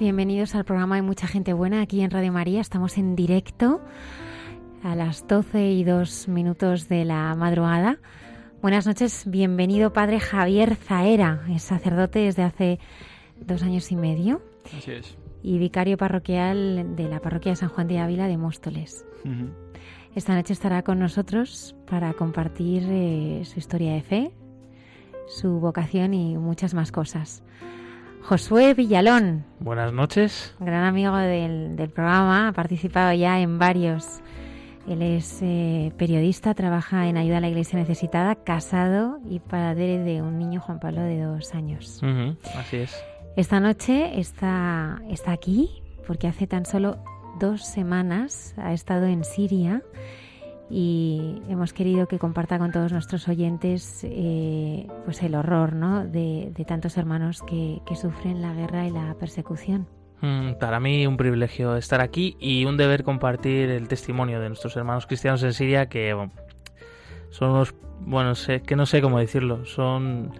Bienvenidos al programa de Mucha Gente Buena aquí en Radio María. Estamos en directo a las 12 y 2 minutos de la madrugada. Buenas noches, bienvenido Padre Javier Zaera, es sacerdote desde hace dos años y medio. Así es. Y vicario parroquial de la parroquia de San Juan de Ávila de Móstoles. Esta noche estará con nosotros para compartir eh, su historia de fe, su vocación y muchas más cosas. Josué Villalón. Buenas noches. Gran amigo del, programa, ha participado ya en varios. Él es eh, periodista, trabaja en ayuda a la iglesia necesitada, casado y padre de un niño Juan Pablo de dos años. así es. Esta noche está, está aquí porque hace tan solo dos semanas ha estado en Siria y hemos querido que comparta con todos nuestros oyentes eh, pues el horror ¿no? de, tantos hermanos que, sufren la guerra y la persecución. Mm, para mí un privilegio estar aquí y un deber compartir el testimonio de nuestros hermanos cristianos en Siria que son unos, bueno, sé, que no sé cómo decirlo, son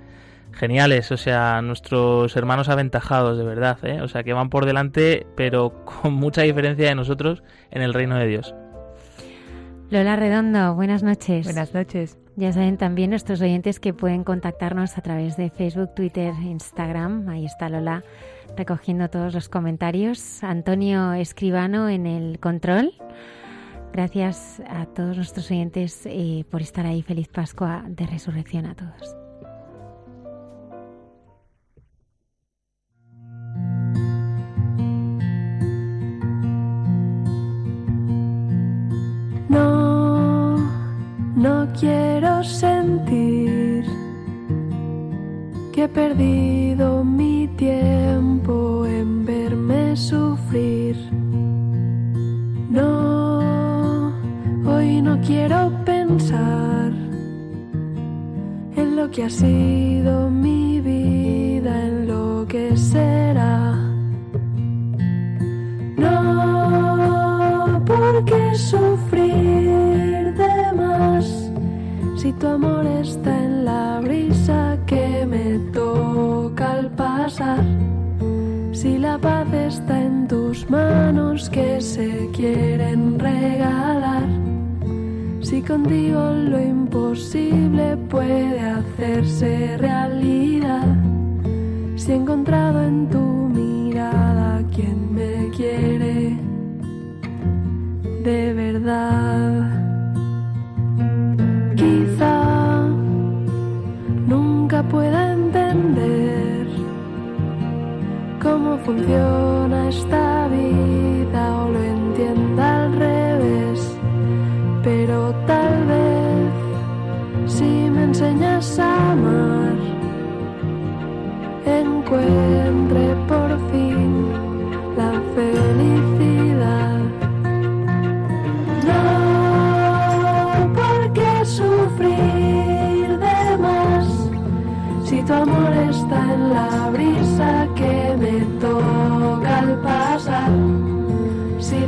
geniales, o sea, nuestros hermanos aventajados de verdad, ¿eh? o sea, que van por delante pero con mucha diferencia de nosotros en el reino de Dios. Lola Redondo, buenas noches. Buenas noches. Ya saben también nuestros oyentes que pueden contactarnos a través de Facebook, Twitter, Instagram. Ahí está Lola recogiendo todos los comentarios. Antonio Escribano en el control. Gracias a todos nuestros oyentes eh, por estar ahí. Feliz Pascua de Resurrección a todos. No quiero sentir que he perdido mi tiempo en verme sufrir. No, hoy no quiero pensar en lo que ha sido mi tu amor está en la brisa que me toca al pasar, si la paz está en tus manos que se quieren regalar, si contigo lo imposible puede hacerse realidad, si he encontrado en tu mirada quien me quiere de verdad. Cómo funciona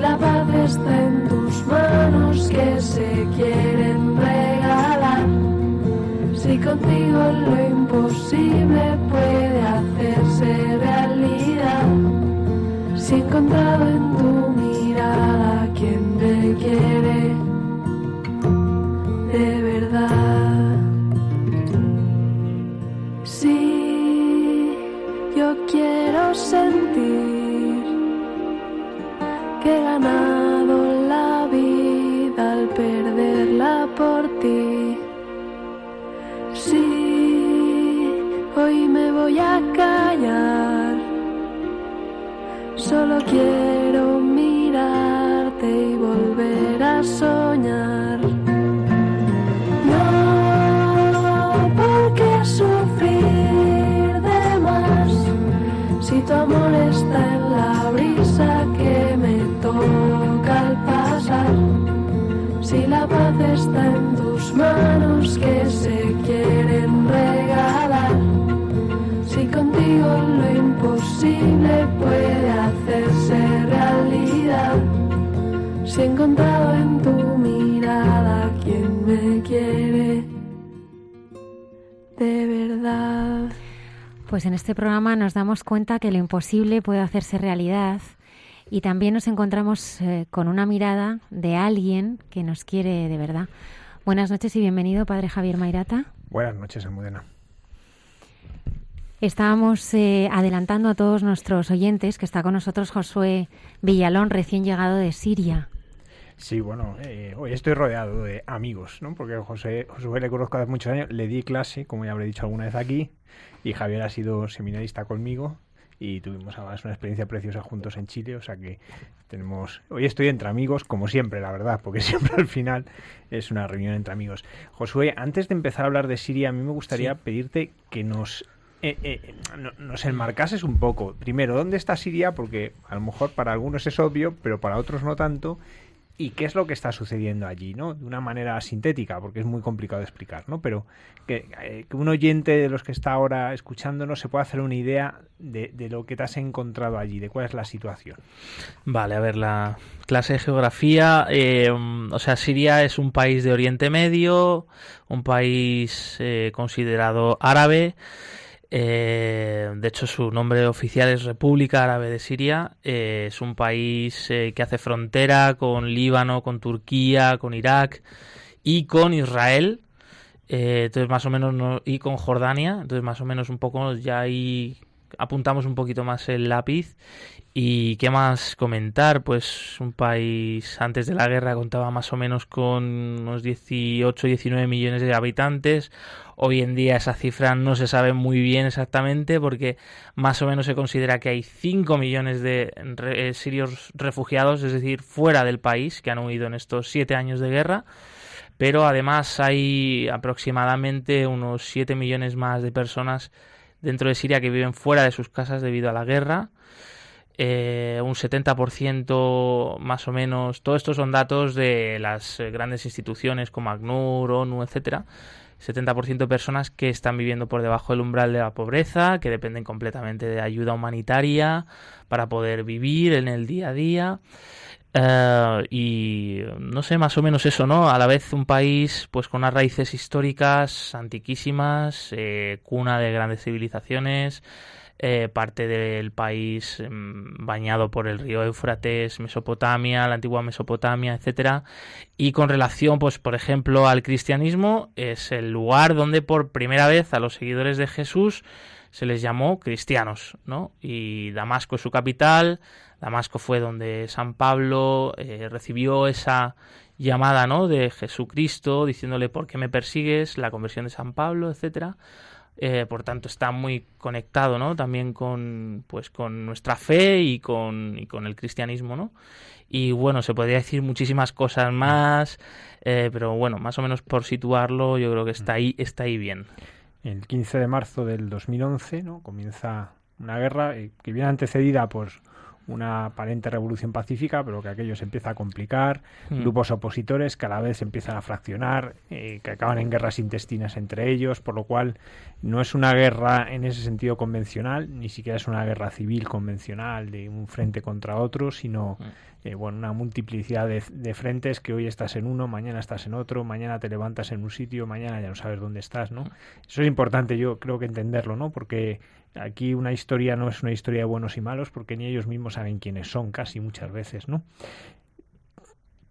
la paz está en tus manos que se quieren regalar. Si contigo lo imposible puede hacerse realidad. Si encontrado en que se quieren regalar. Si contigo lo imposible puede hacerse realidad. Si he encontrado en tu mirada quien me quiere de verdad. Pues en este programa nos damos cuenta que lo imposible puede hacerse realidad y también nos encontramos eh, con una mirada de alguien que nos quiere de verdad. Buenas noches y bienvenido, Padre Javier Mairata. Buenas noches, Almudena. Estábamos eh, adelantando a todos nuestros oyentes que está con nosotros Josué Villalón, recién llegado de Siria. Sí, bueno, eh, hoy estoy rodeado de amigos, ¿no? Porque José, Josué le conozco hace muchos años, le di clase, como ya habré dicho alguna vez aquí, y Javier ha sido seminarista conmigo y tuvimos además una experiencia preciosa juntos en Chile, o sea que tenemos... Hoy estoy entre amigos, como siempre, la verdad, porque siempre al final es una reunión entre amigos. Josué, antes de empezar a hablar de Siria, a mí me gustaría Sí. pedirte que nos eh, eh, no- nos enmarcases un poco. Primero, ¿dónde está Siria? Porque a lo mejor para algunos es obvio, pero para otros no tanto. ¿Y qué es lo que está sucediendo allí? ¿no? De una manera sintética, porque es muy complicado de explicar, ¿no? Pero que, eh, que un oyente de los que está ahora escuchándonos se pueda hacer una idea de, de lo que te has encontrado allí, de cuál es la situación. Vale, a ver, la clase de geografía, mm, o sea, Siria es un país de Oriente Medio, un país eh, considerado árabe, eh, de hecho su nombre oficial es República Árabe de Siria, eh, es un país eh, que hace frontera con Líbano, con Turquía, con Irak y con Israel, eh, entonces más o menos no- y con Jordania, entonces más o menos un poco ya ahí apuntamos un poquito más el lápiz y qué más comentar, pues un país antes de la guerra contaba más o menos con unos 18, 19 millones de habitantes. Hoy en día esa cifra no se sabe muy bien exactamente porque más o menos se considera que hay 5 millones de eh, sirios refugiados, es decir, fuera del país, que han huido en estos 7 años de guerra. Pero además hay aproximadamente unos 7 millones más de personas dentro de Siria que viven fuera de sus casas debido a la guerra. Eh, un 70% más o menos, todo esto son datos de las eh, grandes instituciones como ACNUR, ONU, etcétera. 70% de personas que están viviendo por debajo del umbral de la pobreza, que dependen completamente de ayuda humanitaria para poder vivir en el día a día. Eh, y no sé, más o menos eso, ¿no? A la vez un país pues con unas raíces históricas antiquísimas, cuna de grandes civilizaciones, eh, parte del país mm, bañado por el río Éufrates, Mesopotamia, la antigua Mesopotamia, etcétera, y con relación, pues, por ejemplo, al cristianismo, es el lugar donde por primera vez a los seguidores de Jesús se les llamó cristianos, ¿no? Y Damasco es su capital, Damasco fue donde San Pablo eh, recibió esa llamada, ¿no? De Jesucristo, diciéndole ¿por qué me persigues? La conversión de San Pablo, etcétera. Eh, por tanto está muy conectado no también con pues con nuestra fe y con, y con el cristianismo no y bueno se podría decir muchísimas cosas más eh, pero bueno más o menos por situarlo yo creo que está ahí está ahí bien. El 15 de marzo del 2011 ¿no? comienza una guerra eh, que viene antecedida por una aparente revolución pacífica, pero que aquello se empieza a complicar, Mm. grupos opositores que a la vez se empiezan a fraccionar, eh, que acaban en guerras intestinas entre ellos, por lo cual no es una guerra en ese sentido convencional, ni siquiera es una guerra civil convencional de un frente contra otro, sino Mm. eh, bueno, una multiplicidad de, de, frentes que hoy estás en uno, mañana estás en otro, mañana te levantas en un sitio, mañana ya no sabes dónde estás, ¿no? Eso es importante, yo creo que entenderlo, ¿no? Porque aquí una historia no es una historia de buenos y malos, porque ni ellos mismos saben quiénes son casi muchas veces, ¿no?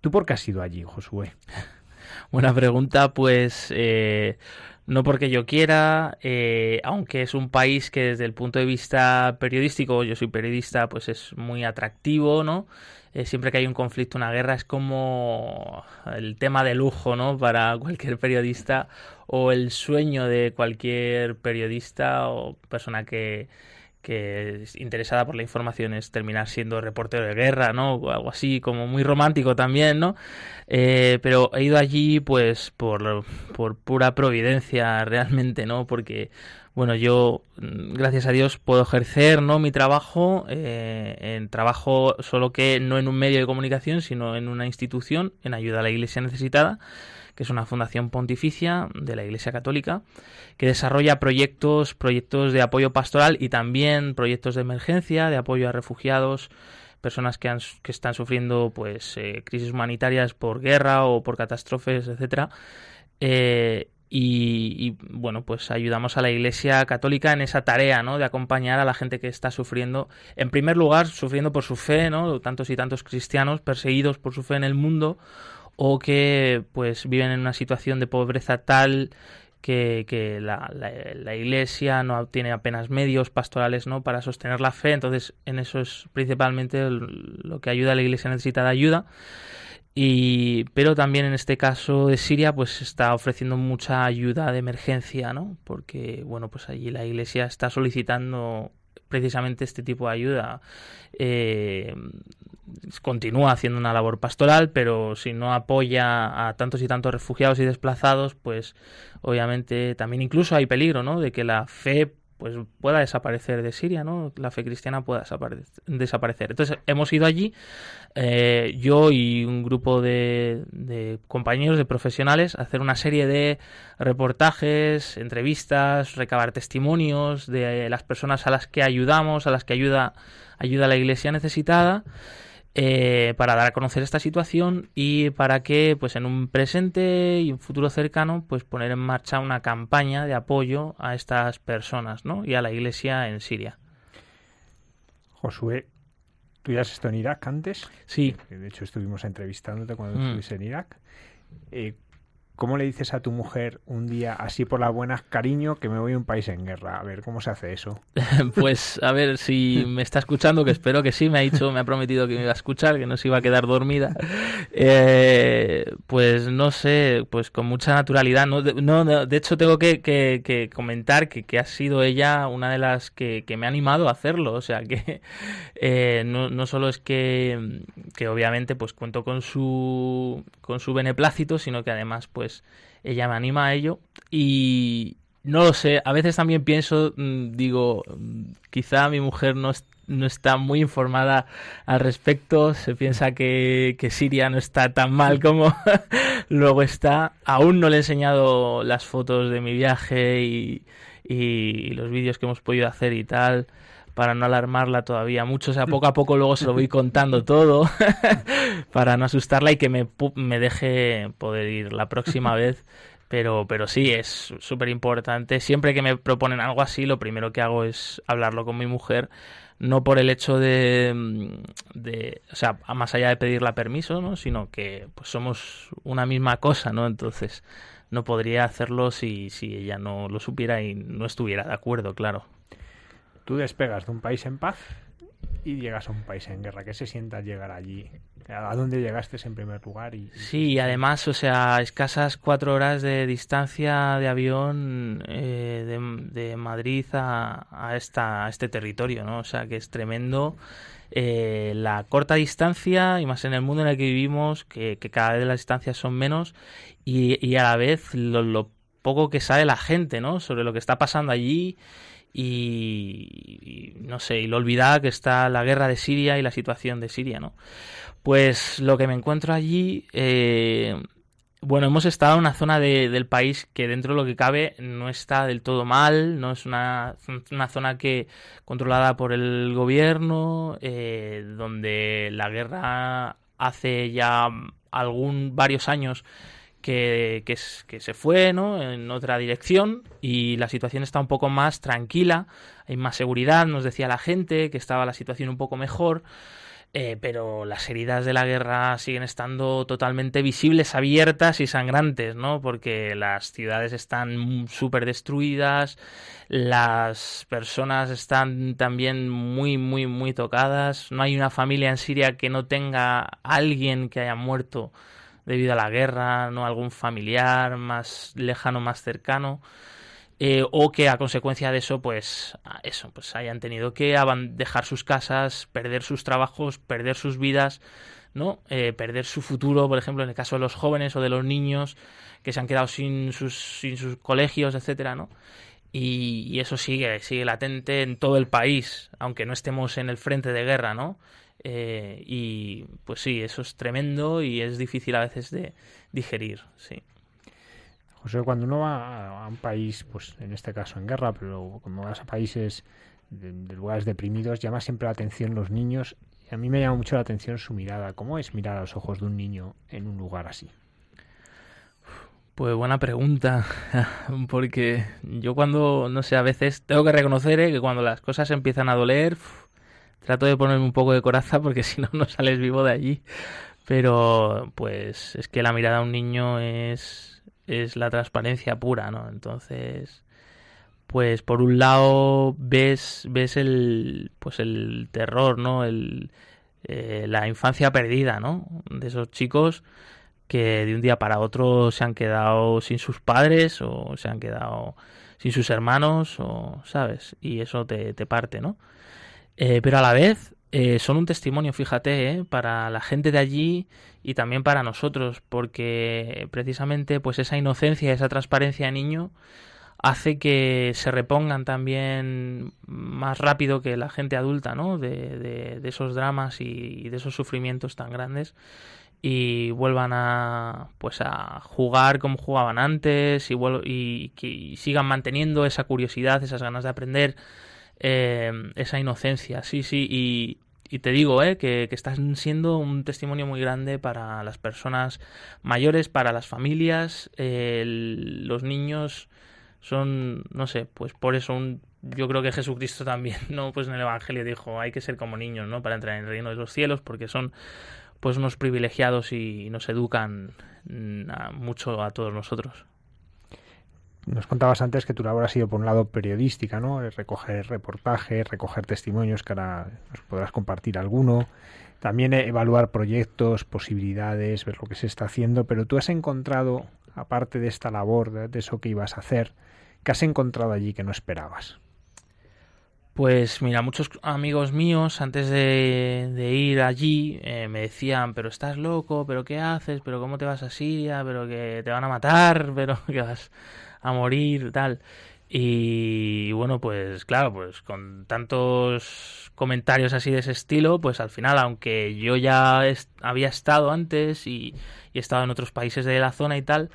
¿Tú por qué has ido allí, Josué? Buena pregunta, pues eh, no porque yo quiera, eh, aunque es un país que desde el punto de vista periodístico, yo soy periodista, pues es muy atractivo, ¿no? Eh, siempre que hay un conflicto, una guerra, es como el tema de lujo, ¿no? Para cualquier periodista o el sueño de cualquier periodista o persona que, que es interesada por la información es terminar siendo reportero de guerra, ¿no? O algo así, como muy romántico también, ¿no? Eh, pero he ido allí, pues, por, por pura providencia, realmente, ¿no? Porque, bueno, yo, mm, gracias a Dios, puedo ejercer, ¿no? Mi trabajo, eh, en trabajo solo que no en un medio de comunicación, sino en una institución, en ayuda a la iglesia necesitada que es una fundación pontificia de la Iglesia Católica, que desarrolla proyectos, proyectos de apoyo pastoral y también proyectos de emergencia, de apoyo a refugiados, personas que, han, que están sufriendo pues eh, crisis humanitarias por guerra o por catástrofes, etcétera. Eh, y, y, bueno, pues ayudamos a la Iglesia Católica en esa tarea, ¿no? De acompañar a la gente que está sufriendo, en primer lugar, sufriendo por su fe, ¿no? Tantos y tantos cristianos perseguidos por su fe en el mundo, o que pues viven en una situación de pobreza tal que, que la, la, iglesia no tiene apenas medios pastorales no para sostener la fe. Entonces en eso es principalmente lo que ayuda a la iglesia necesitada ayuda. Y pero también en este caso de Siria pues está ofreciendo mucha ayuda de emergencia no porque bueno pues allí la iglesia está solicitando precisamente este tipo de ayuda. Eh, continúa haciendo una labor pastoral, pero si no apoya a tantos y tantos refugiados y desplazados, pues obviamente también incluso hay peligro, ¿no? De que la fe pues pueda desaparecer de Siria, ¿no? La fe cristiana pueda desaparecer. Entonces hemos ido allí, eh, yo y un grupo de, de, compañeros, de profesionales, a hacer una serie de reportajes, entrevistas, recabar testimonios de las personas a las que ayudamos, a las que ayuda, ayuda a la iglesia necesitada. Eh, para dar a conocer esta situación y para que pues en un presente y un futuro cercano pues poner en marcha una campaña de apoyo a estas personas ¿no? y a la iglesia en Siria. Josué, ¿tú ya has estado en Irak antes? Sí. De hecho estuvimos entrevistándote cuando mm. estuviste en Irak. Eh, ¿Cómo le dices a tu mujer un día así por las buenas, cariño, que me voy a un país en guerra? A ver, ¿cómo se hace eso? pues a ver si me está escuchando, que espero que sí, me ha dicho, me ha prometido que me iba a escuchar, que no se iba a quedar dormida. Eh, pues no sé, pues con mucha naturalidad. No, de, no, de hecho tengo que, que, comentar que, que, ha sido ella una de las que, que me ha animado a hacerlo. O sea que eh, no, no solo es que, que obviamente pues cuento con su, con su beneplácito, sino que además pues pues ella me anima a ello y no lo sé, a veces también pienso, mm, digo, mm, quizá mi mujer no, no está muy informada al respecto, se piensa que, que Siria no está tan mal como luego está, aún no le he enseñado las fotos de mi viaje y, y los vídeos que hemos podido hacer y tal para no alarmarla todavía mucho. O sea, poco a poco luego se lo voy contando todo para no asustarla y que me, me deje poder ir la próxima vez. Pero, pero sí, es súper importante. Siempre que me proponen algo así, lo primero que hago es hablarlo con mi mujer. No por el hecho de, de o sea, más allá de pedirle permiso, ¿no? Sino que pues somos una misma cosa, ¿no? Entonces no podría hacerlo si, si ella no lo supiera y no estuviera de acuerdo, claro. Tú despegas de un país en paz y llegas a un país en guerra. ¿Qué se sienta llegar allí? ¿A dónde llegaste en primer lugar? Y, sí, y además, o sea, escasas cuatro horas de distancia de avión eh, de, de, Madrid a, a, esta, a este territorio, ¿no? O sea, que es tremendo. Eh, la corta distancia, y más en el mundo en el que vivimos, que, que cada vez las distancias son menos, y, y a la vez lo, lo poco que sabe la gente, ¿no? Sobre lo que está pasando allí y, no sé, y lo olvidada que está la guerra de Siria y la situación de Siria, ¿no? Pues lo que me encuentro allí, eh, bueno, hemos estado en una zona de, del país que dentro de lo que cabe no está del todo mal, no es una, una zona que controlada por el gobierno, eh, donde la guerra hace ya algún varios años que, se fue ¿no? en otra dirección y la situación está un poco más tranquila, hay más seguridad, nos decía la gente que estaba la situación un poco mejor. Eh, pero las heridas de la guerra siguen estando totalmente visibles, abiertas y sangrantes, ¿no? Porque las ciudades están súper destruidas, las personas están también muy, muy, muy tocadas. No hay una familia en Siria que no tenga alguien que haya muerto debido a la guerra, no algún familiar más lejano, más cercano. Eh, o que a consecuencia de eso, pues eso, pues hayan tenido que dejar sus casas, perder sus trabajos, perder sus vidas, ¿no? Eh, perder su futuro, por ejemplo, en el caso de los jóvenes o de los niños que se han quedado sin sus, sin sus colegios, etcétera, ¿no? Y, eso sigue, sigue latente en todo el país, aunque no estemos en el frente de guerra, ¿no? Eh, y pues sí, eso es tremendo y es difícil a veces de digerir, sí. José, cuando uno va a un país, pues en este caso en guerra, pero cuando vas a países de, de, lugares deprimidos, llama siempre la atención los niños. Y a mí me llama mucho la atención su mirada. ¿Cómo es mirar a los ojos de un niño en un lugar así? Pues buena pregunta, porque yo cuando, no sé, a veces tengo que reconocer ¿eh? que cuando las cosas empiezan a doler, trato de ponerme un poco de coraza porque si no, no sales vivo de allí. Pero pues es que la mirada a un niño es, es la transparencia pura, ¿no? Entonces, pues por un lado ves, ves el, pues el terror, ¿no? El, eh, la infancia perdida, ¿no? De esos chicos que de un día para otro se han quedado sin sus padres o se han quedado sin sus hermanos o, ¿sabes? Y eso te, te parte, ¿no? Eh, pero a la vez eh, son un testimonio, fíjate, ¿eh? para la gente de allí y también para nosotros, porque precisamente pues esa inocencia, esa transparencia de niño hace que se repongan también más rápido que la gente adulta, ¿no? De, de, de esos dramas y, y, de esos sufrimientos tan grandes y vuelvan a pues a jugar como jugaban antes y, y, y sigan manteniendo esa curiosidad, esas ganas de aprender. Eh, esa inocencia, sí, sí, y, te digo eh, que, que, están siendo un testimonio muy grande para las personas mayores, para las familias, los niños son, no sé, pues por eso un, yo creo que Jesucristo también, no, pues en el Evangelio dijo hay que ser como niños, no, para entrar en el reino de los cielos, porque son pues unos privilegiados y, nos educan mm, mucho a todos nosotros. Nos contabas antes que tu labor ha sido, por un lado, periodística, ¿no? Recoger reportajes, recoger testimonios, que ahora nos podrás compartir alguno. También evaluar proyectos, posibilidades, ver lo que se está haciendo. Pero tú has encontrado, aparte de esta labor, de, eso que ibas a hacer, ¿qué has encontrado allí que no esperabas? Pues mira, muchos amigos míos antes de, de ir allí eh, me decían, pero estás loco, pero ¿qué haces? ¿Pero cómo te vas a Siria? ¿Pero que te van a matar? ¿Pero que vas a morir? Tal. Y bueno, pues claro, pues con tantos comentarios así de ese estilo, pues al final, aunque yo ya había estado antes y, y he estado en otros países de la zona y tal,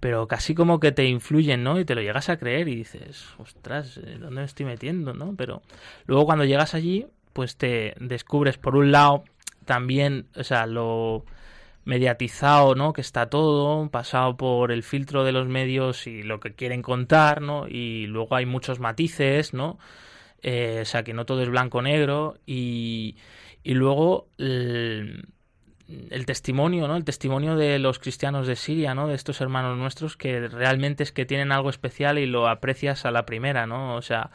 pero casi como que te influyen, ¿no? Y te lo llegas a creer y dices, ostras, ¿dónde me estoy metiendo, no? Pero luego cuando llegas allí, pues te descubres, por un lado, también, o sea, lo mediatizado, ¿no? Que está todo, pasado por el filtro de los medios y lo que quieren contar, ¿no? Y luego hay muchos matices, ¿no? Eh, o sea, que no todo es blanco-negro y, y luego... El, testimonio, ¿no? El testimonio de los cristianos de Siria, ¿no? De estos hermanos nuestros que realmente es que tienen algo especial y lo aprecias a la primera, ¿no? O sea,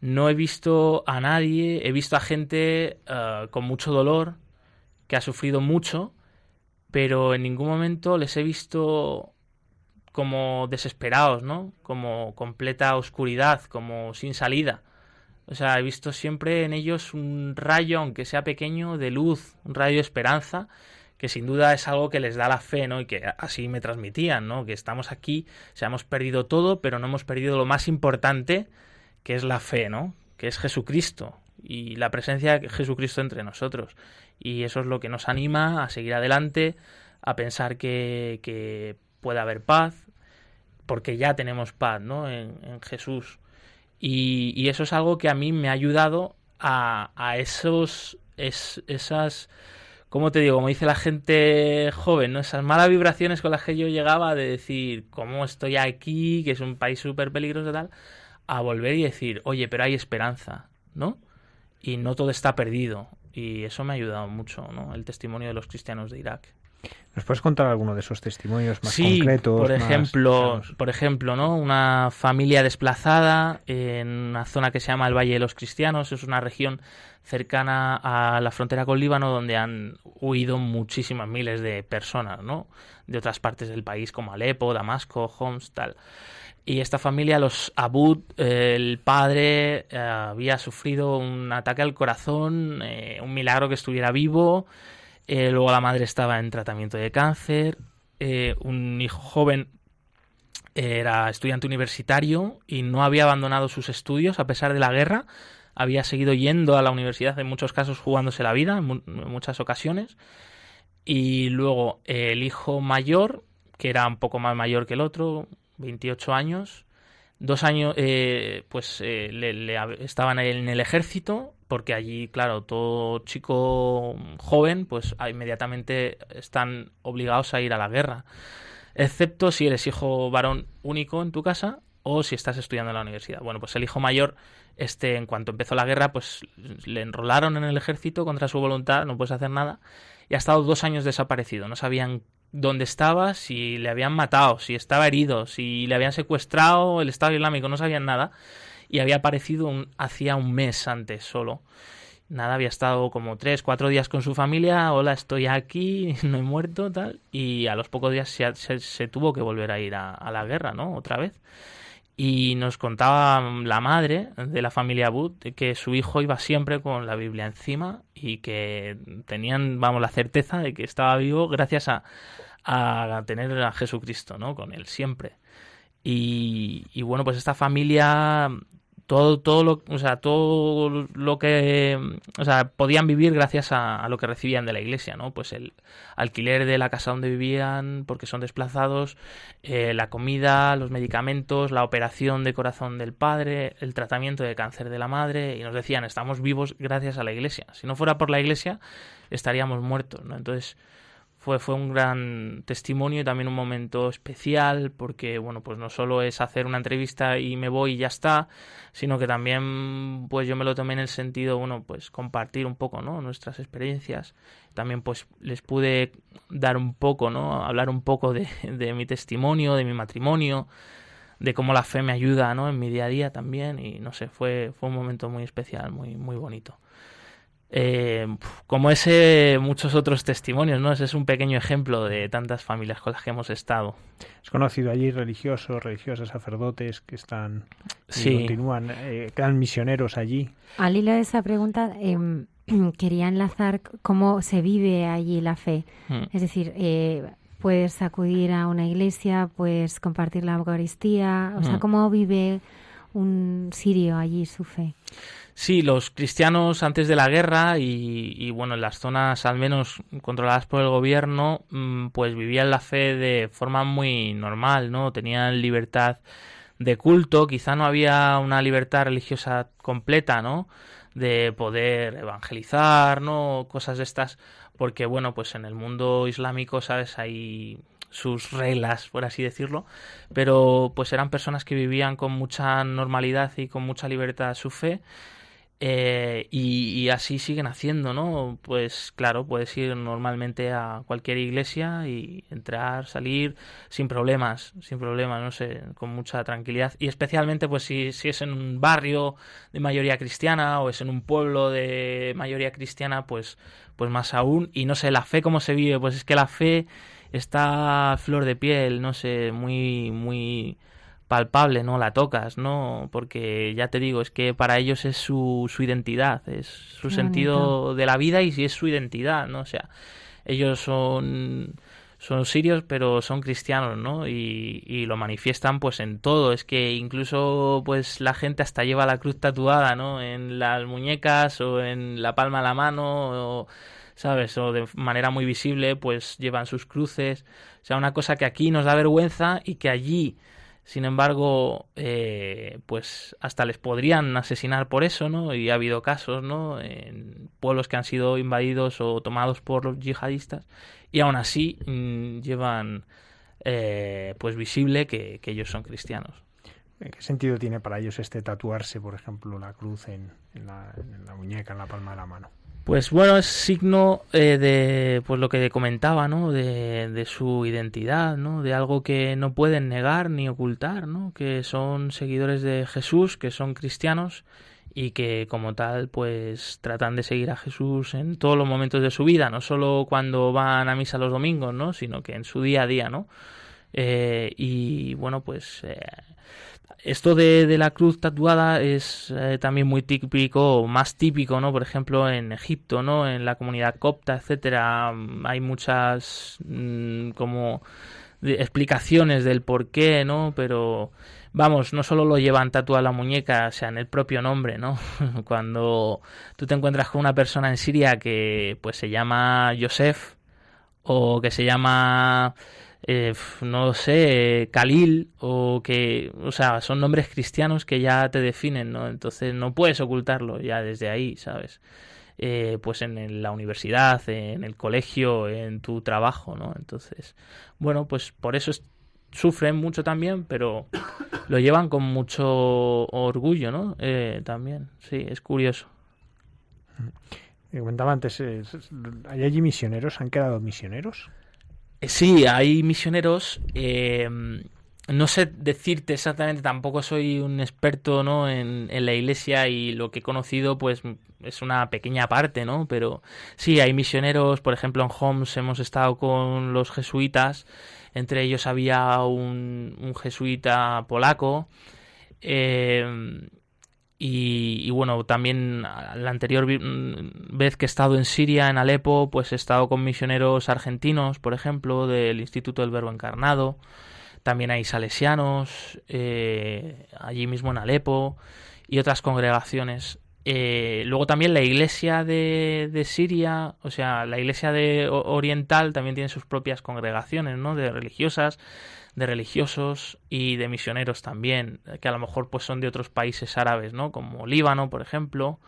no he visto a nadie, he visto a gente uh, con mucho dolor, que ha sufrido mucho, pero en ningún momento les he visto como desesperados, ¿no? Como completa oscuridad, como sin salida. O sea, he visto siempre en ellos un rayo, aunque sea pequeño, de luz, un rayo de esperanza, que sin duda es algo que les da la fe, ¿no? Y que así me transmitían, ¿no? Que estamos aquí, se hemos perdido todo, pero no hemos perdido lo más importante, que es la fe, ¿no? Que es Jesucristo y la presencia de Jesucristo entre nosotros. Y eso es lo que nos anima a seguir adelante, a pensar que, que puede haber paz, porque ya tenemos paz, ¿no? En, Jesús. Y, y, eso es algo que a mí me ha ayudado a, a esos, es, esas, ¿cómo te digo? Como dice la gente joven, ¿no? Esas malas vibraciones con las que yo llegaba de decir, ¿cómo estoy aquí? Que es un país súper peligroso y tal, a volver y decir, oye, pero hay esperanza, ¿no? Y no todo está perdido. Y eso me ha ayudado mucho, ¿no? El testimonio de los cristianos de Irak. ¿Nos puedes contar alguno de esos testimonios más sí, concretos? Por ejemplo, por ejemplo, ¿no? Una familia desplazada en una zona que se llama el Valle de los Cristianos, es una región cercana a la frontera con Líbano donde han huido muchísimas miles de personas, ¿no? De otras partes del país como Alepo, Damasco, Homs, tal. Y esta familia, los Abud, el padre eh, había sufrido un ataque al corazón, eh, un milagro que estuviera vivo. Eh, luego la madre estaba en tratamiento de cáncer. Un hijo joven era estudiante universitario y no había abandonado sus estudios a pesar de la guerra. Había seguido yendo a la universidad, en muchos casos jugándose la vida, en, mu en muchas ocasiones. Y luego el hijo mayor, que era un poco más mayor que el otro, 28 años, dos años, eh, pues eh, le, le, estaban en el ejército, porque allí, claro, todo chico joven, pues inmediatamente están obligados a ir a la guerra, excepto si eres hijo varón único en tu casa o si estás estudiando en la universidad. Bueno, pues el hijo mayor, este, en cuanto empezó la guerra, pues le enrolaron en el ejército contra su voluntad, no puedes hacer nada, y ha estado dos años desaparecido, no sabían dónde estaba, si le habían matado, si estaba herido, si le habían secuestrado el Estado Islámico, no sabían nada. Y había aparecido un, hacía un mes antes solo. Nada, había estado como tres, cuatro días con su familia. Hola, estoy aquí, no he muerto, tal. Y a los pocos días se, se, tuvo que volver a ir a, la guerra, ¿no? Otra vez. Y nos contaba la madre de la familia Bud que su hijo iba siempre con la Biblia encima y que tenían, vamos, la certeza de que estaba vivo gracias a, a tener a Jesucristo, ¿no? Con él siempre. Y, y, bueno, pues esta familia, todo, todo lo, o sea, todo lo que, o sea, podían vivir gracias a, a, lo que recibían de la iglesia, ¿no? Pues el alquiler de la casa donde vivían, porque son desplazados, eh, la comida, los medicamentos, la operación de corazón del padre, el tratamiento de cáncer de la madre, y nos decían, estamos vivos gracias a la iglesia. Si no fuera por la iglesia, estaríamos muertos, ¿no? Entonces, fue, fue un gran testimonio y también un momento especial porque, bueno, pues no solo es hacer una entrevista y me voy y ya está, sino que también, pues yo me lo tomé en el sentido, bueno, pues compartir un poco, ¿no? Nuestras experiencias. También, pues les pude dar un poco, ¿no? Hablar un poco de, de mi testimonio, de mi matrimonio, de cómo la fe me ayuda, ¿no? En mi día a día también y, no sé, fue, fue un momento muy especial, muy, muy bonito. Eh, como ese, muchos otros testimonios, ¿no? Ese es un pequeño ejemplo de tantas familias con las que hemos estado. ¿Has conocido allí religiosos, religiosas, sacerdotes que están sí. y continúan, eh, quedan misioneros allí? Al hilo de esa pregunta, eh, quería enlazar cómo se vive allí la fe. Hmm. Es decir, eh, puedes acudir a una iglesia, puedes compartir la Eucaristía, o sea, Hmm. ¿cómo vive un sirio allí su fe? Sí, los cristianos antes de la guerra y, bueno, en las zonas al menos controladas por el gobierno, mm, pues vivían la fe de forma muy normal, ¿no? Tenían libertad de culto, quizá no había una libertad religiosa completa, ¿no? De poder evangelizar, ¿no? Cosas de estas, porque bueno, pues en el mundo islámico, ¿sabes? Hay sus reglas, por así decirlo, pero pues eran personas que vivían con mucha normalidad y con mucha libertad su fe eh, y, y, así siguen haciendo, ¿no? Pues claro, puedes ir normalmente a cualquier iglesia y entrar, salir sin problemas, sin problemas, no sé, con mucha tranquilidad. Y especialmente, pues si, si es en un barrio de mayoría cristiana o es en un pueblo de mayoría cristiana, pues, pues más aún. Y no sé, la fe cómo se vive, pues es que la fe está flor de piel, no sé, muy, muy palpable, ¿no? La tocas, ¿no? Porque ya te digo, es que para ellos es su, su identidad, es su Qué sentido bonito. de la vida y si es su identidad, ¿no? O sea, ellos son son sirios pero son cristianos, ¿no? Y, y, lo manifiestan pues en todo. Es que incluso pues la gente hasta lleva la cruz tatuada, ¿no? En las muñecas o en la palma de la mano o ¿sabes? O de manera muy visible, pues llevan sus cruces. O sea, una cosa que aquí nos da vergüenza y que allí, sin embargo, eh, pues hasta les podrían asesinar por eso, ¿no? Y ha habido casos, ¿no? En pueblos que han sido invadidos o tomados por los yihadistas y aún así mm, llevan, eh, pues visible que, ellos son cristianos. ¿Qué sentido tiene para ellos este tatuarse, por ejemplo, la cruz en, en, en, la, muñeca, en la palma de la mano? Pues bueno, es signo eh, de pues lo que comentaba, ¿no? De, de, su identidad, ¿no? De algo que no pueden negar ni ocultar, ¿no? Que son seguidores de Jesús, que son cristianos y que como tal pues tratan de seguir a Jesús en todos los momentos de su vida, no solo cuando van a misa los domingos, ¿no? Sino que en su día a día, ¿no? Eh, y bueno, pues eh, esto de, de, la cruz tatuada es eh, también muy típico, más típico, ¿no? Por ejemplo, en Egipto, ¿no? En la comunidad copta, etcétera, hay muchas mmm, como explicaciones del por qué, ¿no? Pero vamos, no solo lo llevan tatuado la muñeca, o sea, en el propio nombre, ¿no? Cuando tú te encuentras con una persona en Siria que pues se llama Yosef o que se llama eh, no sé, Khalil o que, o sea, son nombres cristianos que ya te definen, ¿no? Entonces no puedes ocultarlo ya desde ahí, ¿sabes? Eh, pues en la universidad, en el colegio, en tu trabajo, ¿no? Entonces, bueno, pues por eso es, sufren mucho también, pero lo llevan con mucho orgullo, ¿no? Eh, también, sí, es curioso. Me comentaba antes, ¿hay allí misioneros? ¿Han quedado misioneros? Sí, hay misioneros. Eh, no sé decirte exactamente, tampoco soy un experto ¿no? en, la iglesia y lo que he conocido pues es una pequeña parte, ¿no? Pero sí, hay misioneros, por ejemplo en Homs hemos estado con los jesuitas, entre ellos había un, un jesuita polaco. Eh, y, bueno, también la anterior vez que he estado en Siria, en Alepo, pues he estado con misioneros argentinos, por ejemplo, del Instituto del Verbo Encarnado. También hay salesianos, eh, allí mismo en Alepo, y otras congregaciones. Eh, luego también la iglesia de, de, Siria, o sea, la iglesia de oriental también tiene sus propias congregaciones, ¿no? De religiosas de religiosos y de misioneros también, que a lo mejor pues son de otros países árabes, ¿no? Como Líbano, por ejemplo,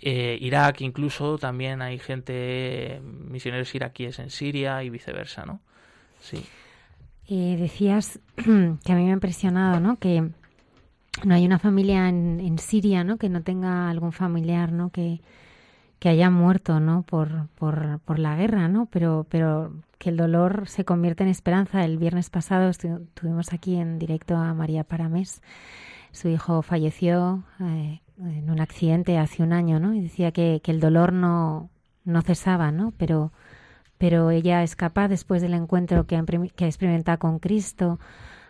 eh, Irak incluso, también hay gente, misioneros iraquíes en Siria y viceversa, ¿no? Sí. Decías que a mí me ha impresionado, ¿no? Que no hay una familia en, en Siria, ¿no? Que no tenga algún familiar, ¿no? Que, que haya muerto, ¿no? Por, por, por la guerra, ¿no? Pero, pero que el dolor se convierte en esperanza. El viernes pasado tuvimos aquí en directo a María Paramés. Su hijo falleció eh, en un accidente hace un año, ¿no? Y decía que, que el dolor no, no cesaba, ¿no? Pero, pero ella es capaz, después del encuentro que ha, que ha experimentado con Cristo,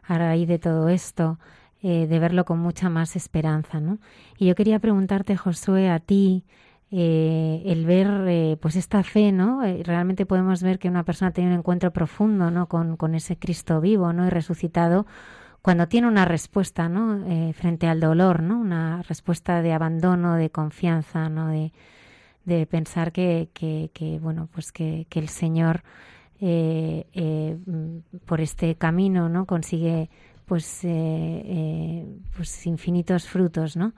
a raíz de todo esto, eh, de verlo con mucha más esperanza, ¿no? Y yo quería preguntarte, Josué, a ti, eh, el ver eh, pues esta fe, ¿no? Eh, realmente podemos ver que una persona tiene un encuentro profundo, ¿no? Con, con ese Cristo vivo, ¿no? Y resucitado cuando tiene una respuesta, ¿no? Frente al dolor, ¿no? Una respuesta de abandono, de confianza, ¿no? De, de pensar que, que, que, bueno, pues que, que el Señor por este camino, ¿no? Consigue pues, pues infinitos frutos, ¿no?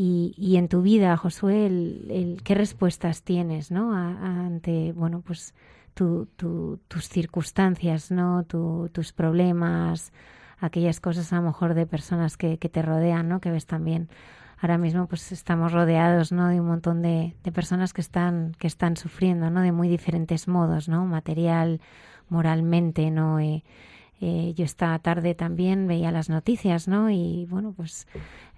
Y, y, en tu vida, Josué, el, ¿qué respuestas tienes ¿no? A, ante bueno, pues, tu, tu, tus circunstancias, ¿no? Tu, tus problemas, aquellas cosas a lo mejor de personas que, que, te rodean, ¿no? que ves también. Ahora mismo pues estamos rodeados ¿no? de un montón de, de personas que están, que están sufriendo ¿no? de muy diferentes modos, ¿no? material, moralmente, ¿no? Eh, eh, yo esta tarde también veía las noticias, ¿no? Y bueno, pues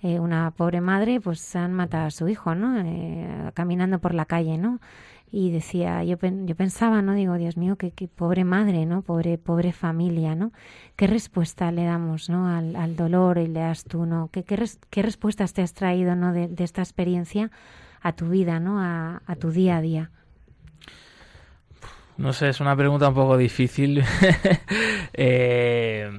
eh, una pobre madre, pues han matado a su hijo, ¿no? Eh, caminando por la calle, ¿no? Y decía, yo, yo pensaba, ¿no? Digo, Dios mío, qué, qué pobre madre, ¿no? Pobre, pobre familia, ¿no? ¿Qué respuesta le damos, ¿no? Al, al dolor y le das tú, ¿no? ¿Qué, qué, res, qué respuestas te has traído, ¿no? De, de, esta experiencia a tu vida, ¿no? A, a tu día a día. No sé, es una pregunta un poco difícil. eh,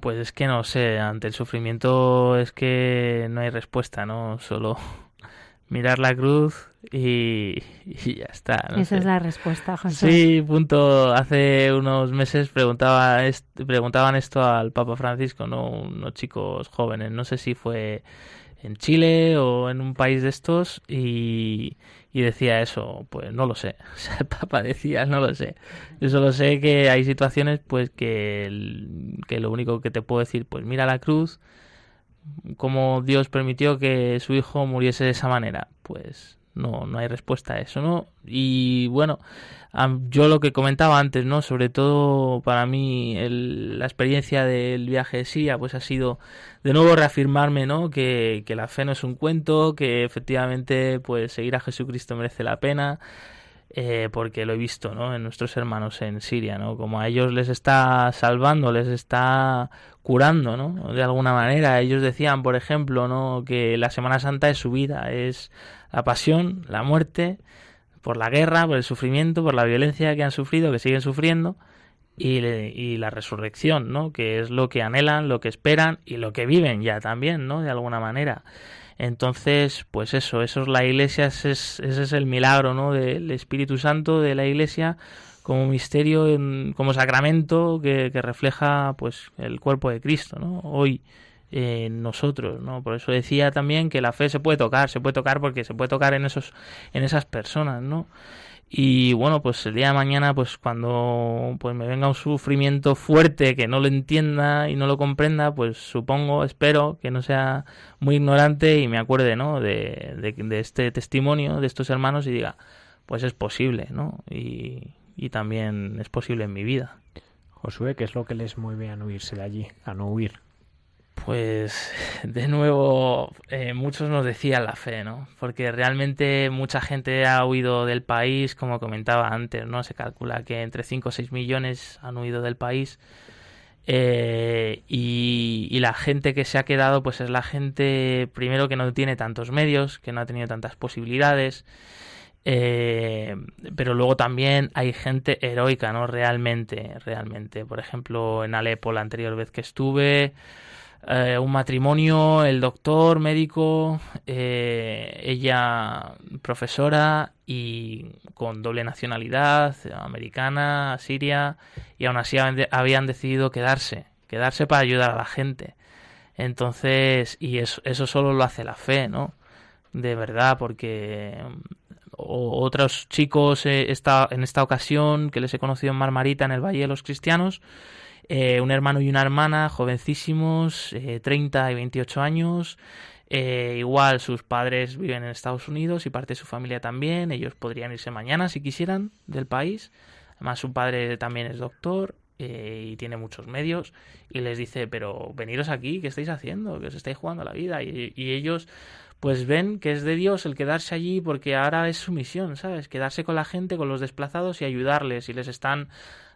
pues es que no sé, ante el sufrimiento es que no hay respuesta, ¿no? Solo mirar la cruz y, y ya está. no Esa sé. es la respuesta, José. Sí, punto. Hace unos meses preguntaba est- preguntaban esto al Papa Francisco, ¿no? Unos chicos jóvenes. No sé si fue en Chile o en un país de estos y, y decía eso. Pues no lo sé. O sea, el Papa decía, no lo sé. Yo solo sé que hay situaciones, pues que, que lo único que te puedo decir, pues mira la cruz, cómo Dios permitió que su hijo muriese de esa manera. Pues no, no hay respuesta a eso, ¿no? Y bueno, yo lo que comentaba antes, ¿no? Sobre todo para mí el- la experiencia del viaje de Siria, pues ha sido de nuevo reafirmarme, ¿no? Que, que la fe no es un cuento, que efectivamente, pues seguir a Jesucristo merece la pena. eh, porque lo he visto, ¿no? En nuestros hermanos en Siria, ¿no? Como a ellos les está salvando, les está curando, ¿no? De alguna manera. Ellos decían, por ejemplo, ¿no? Que la Semana Santa es su vida, es la pasión, la muerte, por la guerra, por el sufrimiento, por la violencia que han sufrido, que siguen sufriendo, y, y la resurrección, ¿no? Que es lo que anhelan, lo que esperan y lo que viven ya también, ¿no? De alguna manera. Entonces, pues eso, eso es la iglesia, ese es, ese es el milagro, ¿no? Del Espíritu Santo de la iglesia como misterio, como sacramento que, que refleja, pues, el cuerpo de Cristo, ¿no? Hoy en nosotros, ¿no? Por eso decía también que la fe se puede tocar, se puede tocar porque se puede tocar en esos, en esas personas, ¿no? Y bueno, pues el día de mañana, pues cuando pues me venga un sufrimiento fuerte que no lo entienda y no lo comprenda, pues supongo, espero que no sea muy ignorante y me acuerde, ¿no? De, de, este testimonio de estos hermanos y diga, pues es posible, ¿no? Y, y también es posible en mi vida. Josué, ¿qué es lo que les mueve a no irse de allí, a no huir? Pues de nuevo, eh, muchos nos decían la fe, ¿no? Porque realmente mucha gente ha huido del país, como comentaba antes, ¿no? Se calcula que entre 5 o 6 millones han huido del país. Eh, y, y la gente que se ha quedado, pues es la gente, primero, que no tiene tantos medios, que no ha tenido tantas posibilidades. Eh, pero luego también hay gente heroica, ¿no? Realmente, realmente. Por ejemplo, en Alepo, la anterior vez que estuve, eh, un matrimonio, el doctor, médico, eh, ella profesora y con doble nacionalidad, americana, siria, y aún así habían, de- habían decidido quedarse, quedarse para ayudar a la gente. Entonces, y eso, eso solo lo hace la fe, ¿no? De verdad, porque otros chicos eh, esta, en esta ocasión que les he conocido en Marmarita, en el Valle de los Cristianos, eh, un hermano y una hermana, jovencísimos, eh, 30 y 28 años. eh, igual sus padres viven en Estados Unidos y parte de su familia también. Ellos podrían irse mañana si quisieran del país. Además, su padre también es doctor eh, y tiene muchos medios. Y les dice, pero veniros aquí, ¿qué estáis haciendo? Que os estáis jugando la vida. Y, y ellos pues ven que es de Dios el quedarse allí porque ahora es su misión, ¿sabes? Quedarse con la gente, con los desplazados y ayudarles. Y les están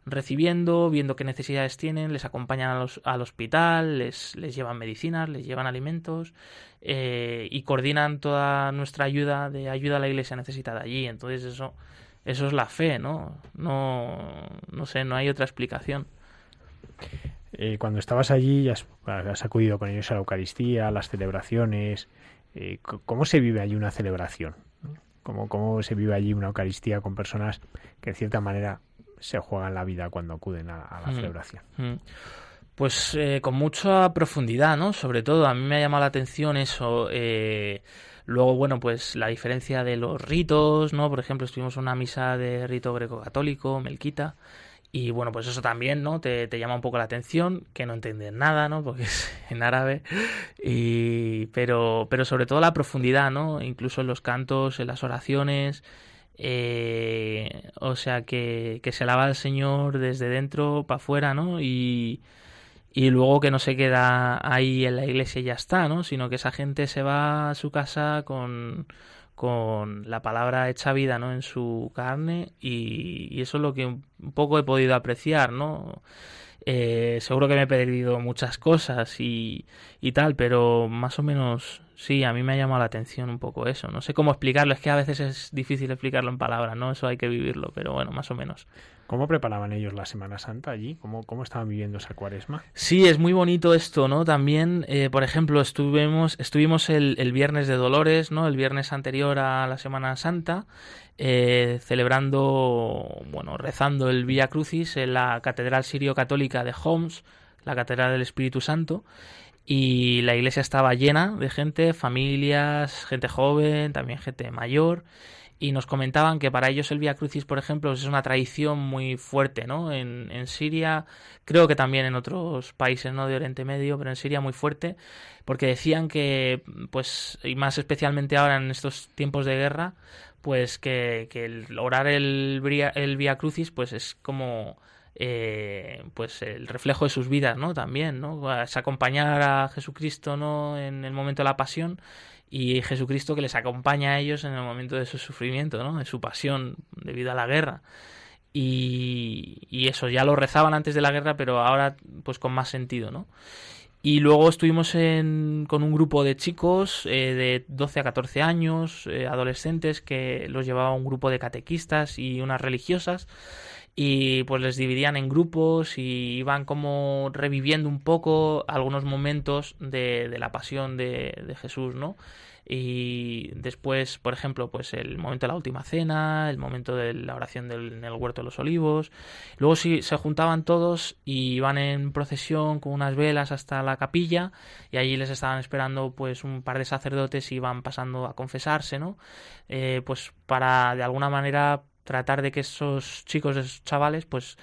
recibiendo, viendo qué necesidades tienen, les acompañan a los- al hospital, les, les llevan medicinas, les llevan alimentos eh, y coordinan toda nuestra ayuda de ayuda a la iglesia necesitada allí. Entonces eso, eso es la fe, ¿no? No, no sé, no hay otra explicación. Eh, cuando estabas allí, has, has acudido con ellos a la Eucaristía, a las celebraciones. eh, ¿Cómo se vive allí una celebración? ¿Cómo, ¿Cómo se vive allí una Eucaristía con personas que de cierta manera se juegan la vida cuando acuden a, a la Mm. celebración? Mm. Pues eh, con mucha profundidad, ¿no? Sobre todo, a mí me ha llamado la atención eso. eh, luego, bueno, pues la diferencia de los ritos, ¿no? Por ejemplo, estuvimos en una misa de rito greco-católico, melquita. Y bueno, pues eso también, ¿no? Te, te llama un poco la atención, que no entiendes nada, ¿no? Porque es en árabe. Y, pero, pero sobre todo la profundidad, ¿no? Incluso en los cantos, en las oraciones. Eh, o sea, que, se alaba al Señor desde dentro para afuera, ¿no? Y, y luego que no se queda ahí en la iglesia y ya está, ¿no? Sino que esa gente se va a su casa con, con la palabra hecha vida, ¿no? En su carne y, y eso es lo que un poco he podido apreciar, ¿no? Eh, seguro que me he perdido muchas cosas y, y tal, pero más o menos Sí, a mí me ha llamado la atención un poco eso. No sé cómo explicarlo, es que a veces es difícil explicarlo en palabras, ¿no? Eso hay que vivirlo, pero bueno, más o menos. ¿Cómo preparaban ellos la Semana Santa allí? ¿Cómo, cómo estaban viviendo esa cuaresma? Sí, es muy bonito esto, ¿no? También, eh, por ejemplo, estuvimos, estuvimos el, el, Viernes de Dolores, ¿no? El viernes anterior a la Semana Santa, eh, celebrando, bueno, rezando el Vía Crucis en la Catedral Sirio-Católica de Homs, la Catedral del Espíritu Santo, y la iglesia estaba llena de gente, familias, gente joven, también gente mayor, y nos comentaban que para ellos el Via Crucis, por ejemplo, es una tradición muy fuerte, ¿no? En, en Siria, creo que también en otros países, ¿no? De Oriente Medio, pero en Siria muy fuerte, porque decían que, pues, y más especialmente ahora en estos tiempos de guerra, pues que, que el orar el, el Via Crucis, pues es como eh, pues el reflejo de sus vidas, ¿no? También, ¿no? Es acompañar a Jesucristo, ¿no? En el momento de la pasión y Jesucristo que les acompaña a ellos en el momento de su sufrimiento, ¿no? De su pasión debido a la guerra. Y, eso ya lo rezaban antes de la guerra, pero ahora pues con más sentido, ¿no? Y luego estuvimos en, con un grupo de chicos eh, de 12 a 14 años, eh, adolescentes, que los llevaba un grupo de catequistas y unas religiosas y pues les dividían en grupos y iban como reviviendo un poco algunos momentos de, de la pasión de, de, Jesús, ¿no? Y después, por ejemplo, pues el momento de la última cena, el momento de la oración en el huerto de los olivos. Luego sí, se juntaban todos y iban en procesión con unas velas hasta la capilla y allí les estaban esperando pues un par de sacerdotes y iban pasando a confesarse, ¿no? Eh, pues para de alguna manera tratar de que esos chicos, esos chavales, pues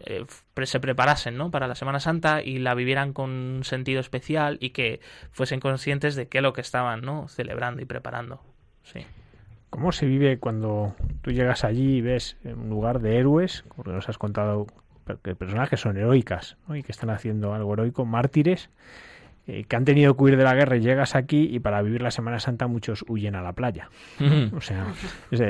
eh, se preparasen ¿no? para la Semana Santa y la vivieran con un sentido especial y que fuesen conscientes de qué es lo que estaban ¿no? celebrando y preparando. Sí. ¿Cómo se vive cuando tú llegas allí y ves un lugar de héroes? Porque nos has contado que personajes son heroicas y que están haciendo algo heroico, mártires, eh, que han tenido que huir de la guerra y llegas aquí y para vivir la Semana Santa muchos huyen a la playa. o sea,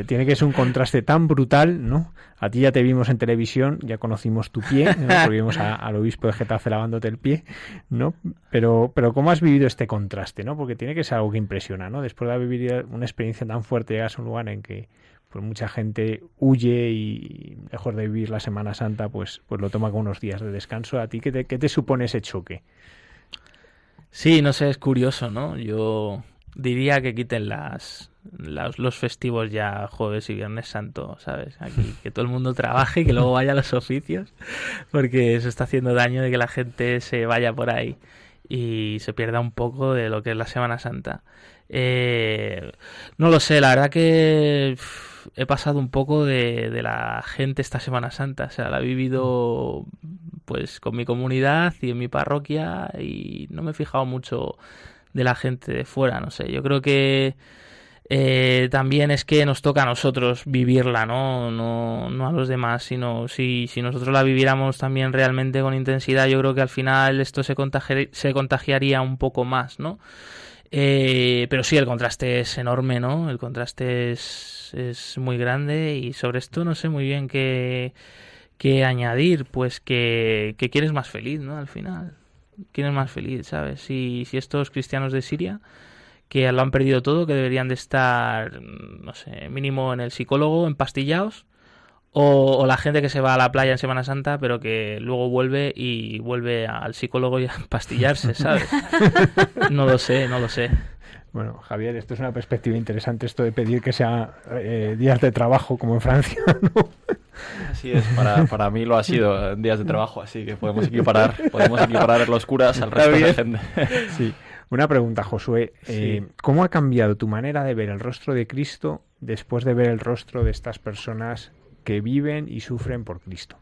tiene que ser un contraste tan brutal, ¿no? A ti ya te vimos en televisión, ya conocimos tu pie, ¿no? porque vimos a, al obispo de Getafe lavándote el pie, ¿no? Pero, pero ¿cómo has vivido este contraste, no? Porque tiene que ser algo que impresiona, ¿no? Después de haber vivido una experiencia tan fuerte, llegas a un lugar en que pues mucha gente huye y lejos de vivir la Semana Santa, pues, pues lo toma con unos días de descanso. ¿A ti qué te, qué te supone ese choque? Sí, no sé, es curioso, ¿no? Yo diría que quiten las, las, los festivos ya jueves y viernes santo, ¿sabes? Aquí que todo el mundo trabaje y que luego vaya a los oficios, porque eso está haciendo daño de que la gente se vaya por ahí y se pierda un poco de lo que es la Semana Santa. Eh, no lo sé, la verdad que he pasado un poco de, de, la gente esta Semana Santa, o sea, la he vivido pues con mi comunidad y en mi parroquia y no me he fijado mucho de la gente de fuera, no sé, yo creo que eh, también es que nos toca a nosotros vivirla, ¿no? No, no a los demás, sino si, si nosotros la viviéramos también realmente con intensidad, yo creo que al final esto se, contagiaría, se contagiaría un poco más, ¿no? Eh, pero sí, el contraste es enorme, ¿no? El contraste es, es muy grande y sobre esto no sé muy bien qué, qué añadir, pues que, que quieres más feliz, ¿no? Al final, quieres más feliz, ¿sabes? Si, si estos cristianos de Siria que lo han perdido todo, que deberían de estar, no sé, mínimo en el psicólogo, empastillados, o, o, la gente que se va a la playa en Semana Santa, pero que luego vuelve y vuelve al psicólogo y a pastillarse, ¿sabes? no lo sé, no lo sé. Bueno, Javier, esto es una perspectiva interesante, esto de pedir que sea eh, días de trabajo como en Francia, ¿no? Así es, para, para mí lo ha sido días de trabajo, así que podemos equiparar, podemos equiparar los curas al resto de gente. Sí. Una pregunta, Josué. Eh. ¿Cómo ha cambiado tu manera de ver el rostro de Cristo después de ver el rostro de estas personas que viven y sufren por Cristo.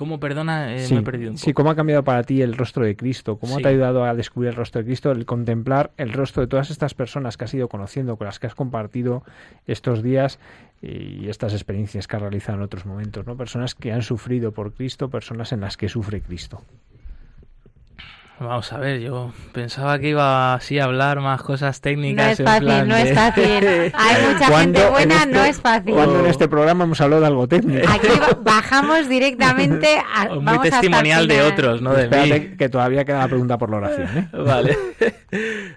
¿Cómo, perdona, eh, sí, me he perdido un poco? Sí, ¿cómo ha cambiado para ti el rostro de Cristo? ¿Cómo Sí. te ha ayudado a descubrir el rostro de Cristo, el contemplar el rostro de todas estas personas que has ido conociendo, con las que has compartido estos días y estas experiencias que has realizado en otros momentos, ¿no? Personas que han sufrido por Cristo, personas en las que sufre Cristo. Vamos a ver, yo pensaba que iba así a hablar más cosas técnicas. No es en fácil, plan no de- es fácil. Hay mucha ¿Cuándo gente en buena, este- no es fácil. Cuando en este programa hemos hablado de algo técnico. Aquí ba- bajamos directamente a Muy vamos testimonial de otros, no de mí. Espérate, que todavía queda la pregunta por la oración, ¿eh? Vale.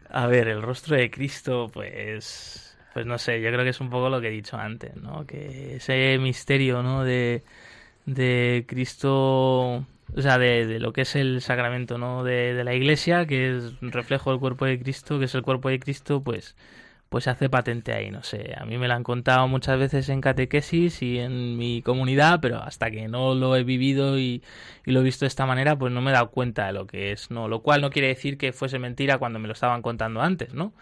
A ver, el rostro de Cristo, pues, pues no sé, yo creo que es un poco lo que he dicho antes, ¿no? Que ese misterio, ¿no? De, de Cristo, o sea, de, de lo que es el sacramento, ¿no? De, de la Iglesia, que es un reflejo del cuerpo de Cristo, que es el cuerpo de Cristo, pues, pues se hace patente ahí, no sé. A mí me lo han contado muchas veces en catequesis y en mi comunidad, pero hasta que no lo he vivido y, y lo he visto de esta manera, pues no me he dado cuenta de lo que es, ¿no? Lo cual no quiere decir que fuese mentira cuando me lo estaban contando antes, ¿no?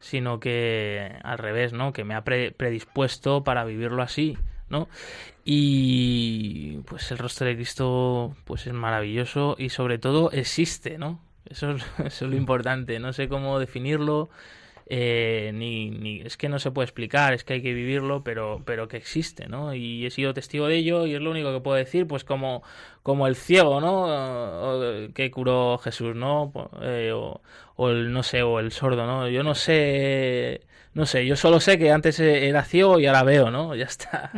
Sino que al revés, ¿no? Que me ha pre- predispuesto para vivirlo así, ¿no? Y pues el rostro de Cristo pues es maravilloso y sobre todo existe, ¿no? Eso es, eso es lo importante, no sé cómo definirlo, eh, ni, ni es que no se puede explicar, es que hay que vivirlo, pero, pero que existe, ¿no? Y he sido testigo de ello y es lo único que puedo decir, pues como, como el ciego, ¿no? Que curó Jesús, ¿no? Eh, o, o el, no sé, o el sordo, ¿no? Yo no sé, no sé, yo solo sé que antes era ciego y ahora veo, ¿no? Ya está.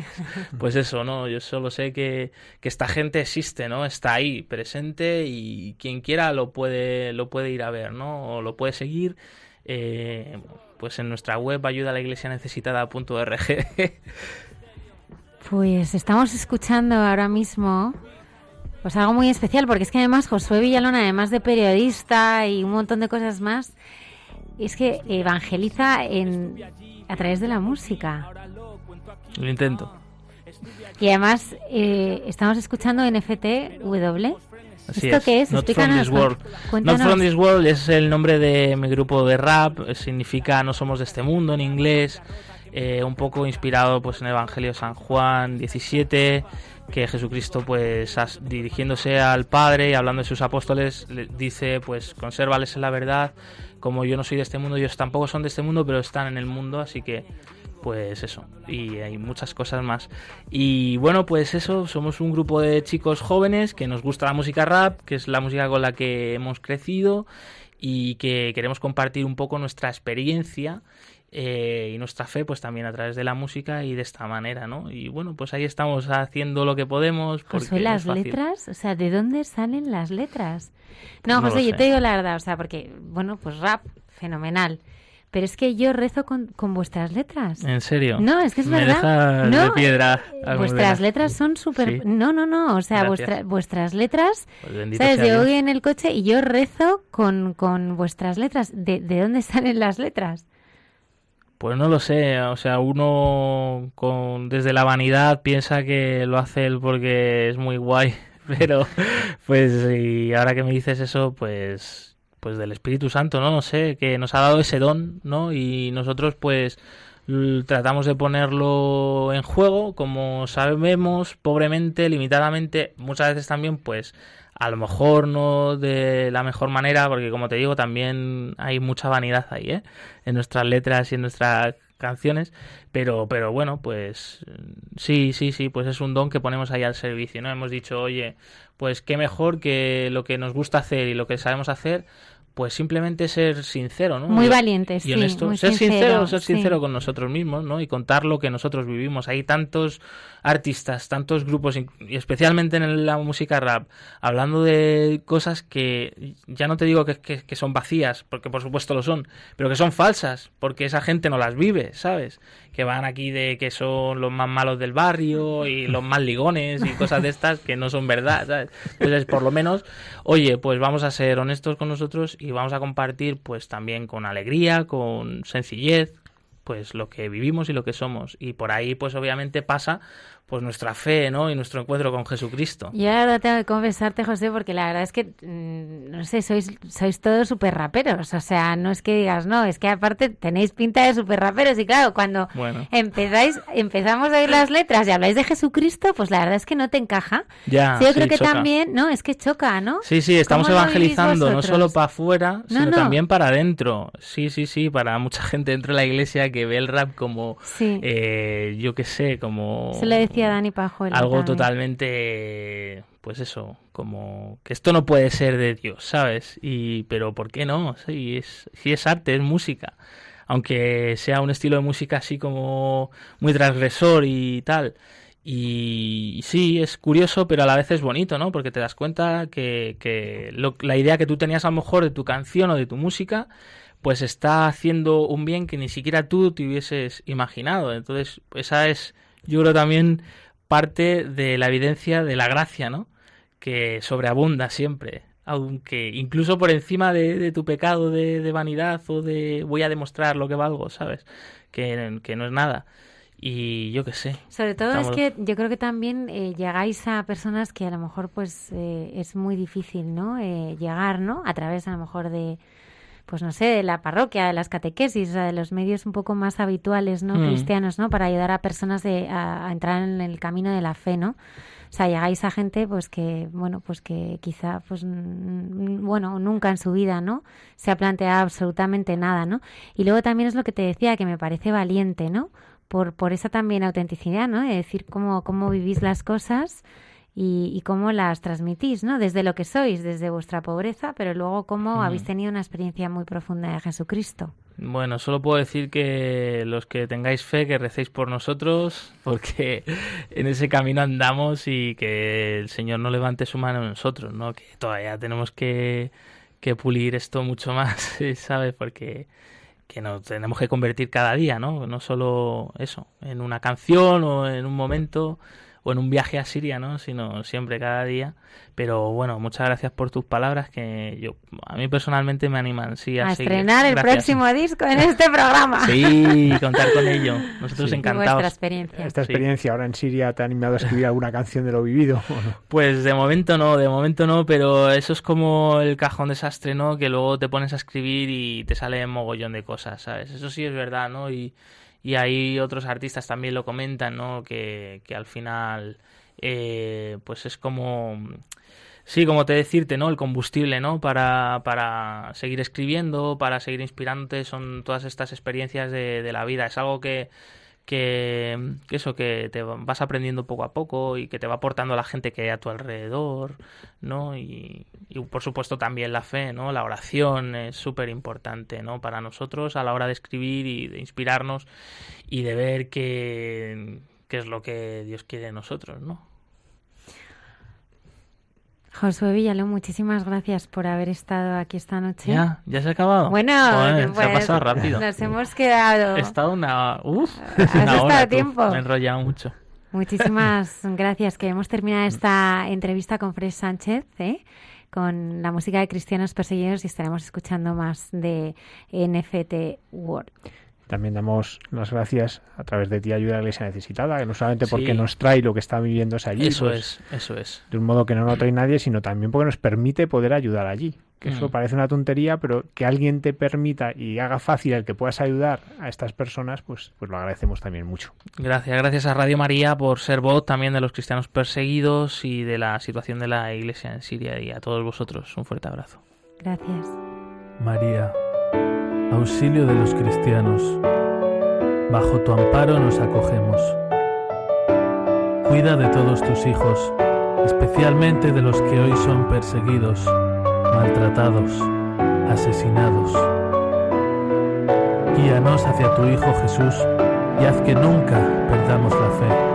Pues eso, ¿no? Yo solo sé que, que esta gente existe, ¿no? Está ahí, presente y quien quiera lo puede, lo puede ir a ver, ¿no? O lo puede seguir eh, pues en nuestra web ayuda a la iglesia necesitada.org. Pues estamos escuchando ahora mismo pues algo muy especial, porque es que además Josué Villalón, además de periodista y un montón de cosas más, es que evangeliza en, a través de la música. Lo intento. Y además eh, estamos escuchando NFTW. Así ¿Esto es. qué es? Not from this world. cuen- Not cuéntanos. from this world es el nombre de mi grupo de rap. Significa no somos de este mundo en inglés. eh, un poco inspirado pues en el Evangelio de San Juan 17 que Jesucristo pues as- dirigiéndose al Padre y hablando de sus apóstoles le dice pues consérvales en la verdad como yo no soy de este mundo ellos tampoco son de este mundo pero están en el mundo así que pues eso, y hay muchas cosas más. Y bueno, pues eso, somos un grupo de chicos jóvenes que nos gusta la música rap, que es la música con la que hemos crecido y que queremos compartir un poco nuestra experiencia eh, y nuestra fe, pues también a través de la música y de esta manera, ¿no? Y bueno, pues ahí estamos haciendo lo que podemos. porque es las letras, o sea, ¿de dónde salen las letras? No, José, yo sé. te digo la verdad, o sea, porque, bueno, pues rap, fenomenal. Pero es que yo rezo con, con vuestras letras. ¿En serio? No, es que es Me verdad. no, de piedra. eh. Vuestras letras son súper... Sí. No, no, no, o sea, vuestra- vuestras letras... Pues ¿Sabes? Yo voy en el coche y yo rezo con, con vuestras letras. ¿De, ¿De dónde salen las letras? Pues no lo sé, o sea, uno con desde la vanidad piensa que lo hace él porque es muy guay, pero pues y ahora que me dices eso, pues pues del Espíritu Santo, ¿no? No sé, que nos ha dado ese don, ¿no? Y nosotros pues tratamos de ponerlo en juego como sabemos, pobremente, limitadamente, muchas veces también pues a lo mejor no de la mejor manera, porque como te digo, también hay mucha vanidad ahí, ¿eh? En nuestras letras y en nuestras canciones, pero, pero bueno, pues sí, sí, sí, pues es un don que ponemos ahí al servicio, ¿no? Hemos dicho, oye, pues qué mejor que lo que nos gusta hacer y lo que sabemos hacer, pues simplemente ser sincero, ¿no? Muy valiente, y sí, honesto. muy ser sincero, ser sí. sincero con nosotros mismos, ¿no? Y contar lo que nosotros vivimos. Hay tantos artistas, tantos grupos, y especialmente en la música rap, hablando de cosas que ya no te digo que, que- que son vacías, porque por supuesto lo son, pero que son falsas, porque esa gente no las vive, ¿sabes? Que van aquí de que son los más malos del barrio y los más ligones y cosas de estas que no son verdad, ¿sabes? Entonces, por lo menos, oye, pues vamos a ser honestos con nosotros y vamos a compartir, pues también con alegría, con sencillez, pues lo que vivimos y lo que somos. Y por ahí, pues obviamente pasa pues nuestra fe, ¿no? Y nuestro encuentro con Jesucristo. La verdad tengo que confesarte, José, porque la verdad es que, mm, no sé, sois, sois todos súper raperos. O sea, no es que digas, no, es que aparte tenéis pinta de súper raperos. Y claro, cuando Bueno. empezáis, empezamos a oír las letras y habláis de Jesucristo, pues la verdad es que no te encaja. Ya, Sí, yo sí, creo que choca. también, no, es que choca, ¿no? Sí, sí, estamos ¿Cómo lo vivís evangelizando no solo para afuera, No, sino no. también para adentro. Sí, sí, sí, para mucha gente dentro de la iglesia que ve el rap como, Sí. eh, yo qué sé, como... Se lo decía decía Dani Pajuelo. algo también. totalmente, pues eso, como que esto no puede ser de Dios, ¿sabes? Y pero ¿por qué no? Sí, es, sí es arte, es música. Aunque sea un estilo de música así como muy transgresor y tal. Y sí, es curioso, pero a la vez es bonito, ¿no? Porque te das cuenta que, que lo- la idea que tú tenías a lo mejor de tu canción o de tu música, pues está haciendo un bien que ni siquiera tú te hubieses imaginado. Entonces, esa es, yo creo también parte de la evidencia de la gracia, ¿no? Que sobreabunda siempre. Aunque incluso por encima de, de tu pecado de, de vanidad o de voy a demostrar lo que valgo, ¿sabes? Que, que no es nada. Y yo qué sé. Sobre todo Estamos- es que yo creo que también eh, llegáis a personas que a lo mejor pues eh, es muy difícil, ¿no? Eh, llegar, ¿no? A través a lo mejor de, pues no sé, de la parroquia, de las catequesis, o sea, de los medios un poco más habituales, ¿no? Mm. Cristianos, ¿no? Para ayudar a personas de, a, a entrar en el camino de la fe, ¿no? O sea, llegáis a gente pues que, bueno, pues que quizá, pues, bueno, nunca en su vida, ¿no? Se ha planteado absolutamente nada, ¿no? Y luego también es lo que te decía, que me parece valiente, ¿no? Por, por esa también autenticidad, ¿no? De decir cómo, cómo vivís las cosas y, y cómo las transmitís, ¿no? Desde lo que sois, desde vuestra pobreza, pero luego cómo habéis tenido una experiencia muy profunda de Jesucristo. Bueno, solo puedo decir que los que tengáis fe, que recéis por nosotros, porque en ese camino andamos y que el Señor no levante su mano en nosotros, ¿no? Que todavía tenemos que, que pulir esto mucho más, ¿sabes? Porque que nos tenemos que convertir cada día, ¿no? No solo eso, en una canción o en un momento o en un viaje a Siria, ¿no? Sino siempre cada día. Pero bueno, muchas gracias por tus palabras que yo a mí personalmente me animan, sí, a, A estrenar el Gracias. próximo disco en este programa. Sí, contar con ello. Nosotros Sí. Y vuestra encantados. experiencia. Esta Sí. experiencia ahora en Siria te ha animado a escribir alguna canción de lo vivido. ¿o no? Pues de momento no, de momento no, pero eso es como el cajón desastre, ¿no? Que luego te pones a escribir y te sale un mogollón de cosas, ¿sabes? Eso sí es verdad, ¿no? Y, y ahí otros artistas también lo comentan, ¿no? Que, que al final, eh, pues es como... Sí, como te decirte, ¿no? El combustible, ¿no? Para, para seguir escribiendo, para seguir inspirándote, son todas estas experiencias de, de la vida. Es algo que, que, eso, que te vas aprendiendo poco a poco y que te va aportando la gente que hay a tu alrededor, ¿no? Y, y por supuesto también la fe, ¿no? La oración es súper importante, ¿no? Para nosotros a la hora de escribir y de inspirarnos y de ver qué, qué es lo que Dios quiere de nosotros, ¿no? Josué Villalón, muchísimas gracias por haber estado aquí esta noche. Ya, ya se ha acabado. Bueno, Joder, se ha pues, pasado rápido. Nos hemos quedado. He estado una, uf, Has una estado hora, tú. tiempo. Me he enrollado mucho. Muchísimas gracias. Que hemos terminado esta entrevista con Fred Sánchez, ¿eh? con la música de Cristianos Perseguidos y estaremos escuchando más de NFT World. También damos las gracias a través de ti ayuda a la Iglesia Necesitada, que no solamente porque Sí. nos trae lo que está viviéndose allí, Eso pues, es, eso es. de un modo que no lo trae nadie, sino también porque nos permite poder ayudar allí. Que eso Mm. parece una tontería, pero que alguien te permita y haga fácil el que puedas ayudar a estas personas, pues, pues lo agradecemos también mucho. Gracias, gracias a Radio María por ser voz también de los cristianos perseguidos y de la situación de la iglesia en Siria y a todos vosotros un fuerte abrazo. Gracias. María, auxilio de los cristianos, bajo tu amparo nos acogemos. Cuida de todos tus hijos, especialmente de los que hoy son perseguidos, maltratados, asesinados. Guíanos hacia tu Hijo Jesús y haz que nunca perdamos la fe.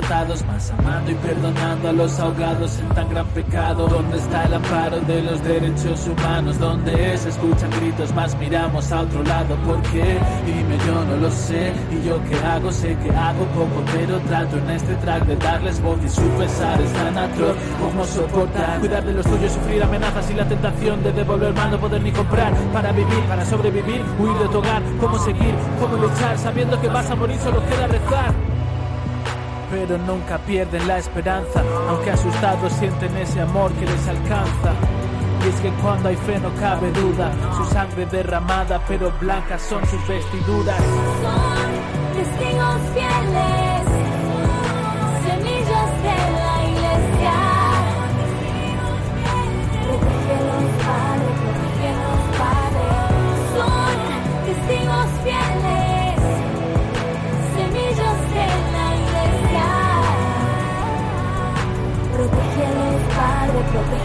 Más amando y perdonando a los ahogados en tan gran pecado. ¿Dónde está el amparo de los derechos humanos? ¿Dónde se escuchan gritos, más miramos a otro lado? ¿Por qué? Dime, yo no lo sé. ¿Y yo qué hago? Sé que hago poco, pero trato en este track de darles voz y su pesar es tan atroz. ¿Cómo soportar? Cuidar de los tuyos, sufrir amenazas y la tentación de devolver mal, no poder ni comprar. Para vivir, para sobrevivir, huir de tu. ¿Cómo seguir? ¿Cómo luchar? Sabiendo que vas a morir, solo queda rezar pero nunca pierden la esperanza, aunque asustados sienten ese amor que les alcanza. Y es que cuando hay fe no cabe duda, su sangre derramada, pero blancas son sus vestiduras. Son testigos fieles,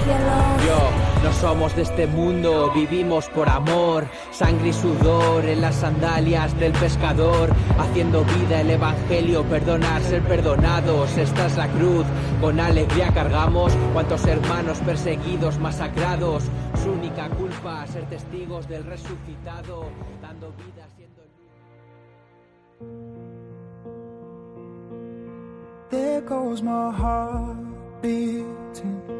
Yo, no somos de este mundo, vivimos por amor, sangre y sudor en las sandalias del pescador, haciendo vida el evangelio, perdonar, ser perdonados, esta es la cruz, con alegría cargamos, cuantos hermanos perseguidos, masacrados, su única culpa, ser testigos del resucitado, dando vida siendo There goes my heart beating,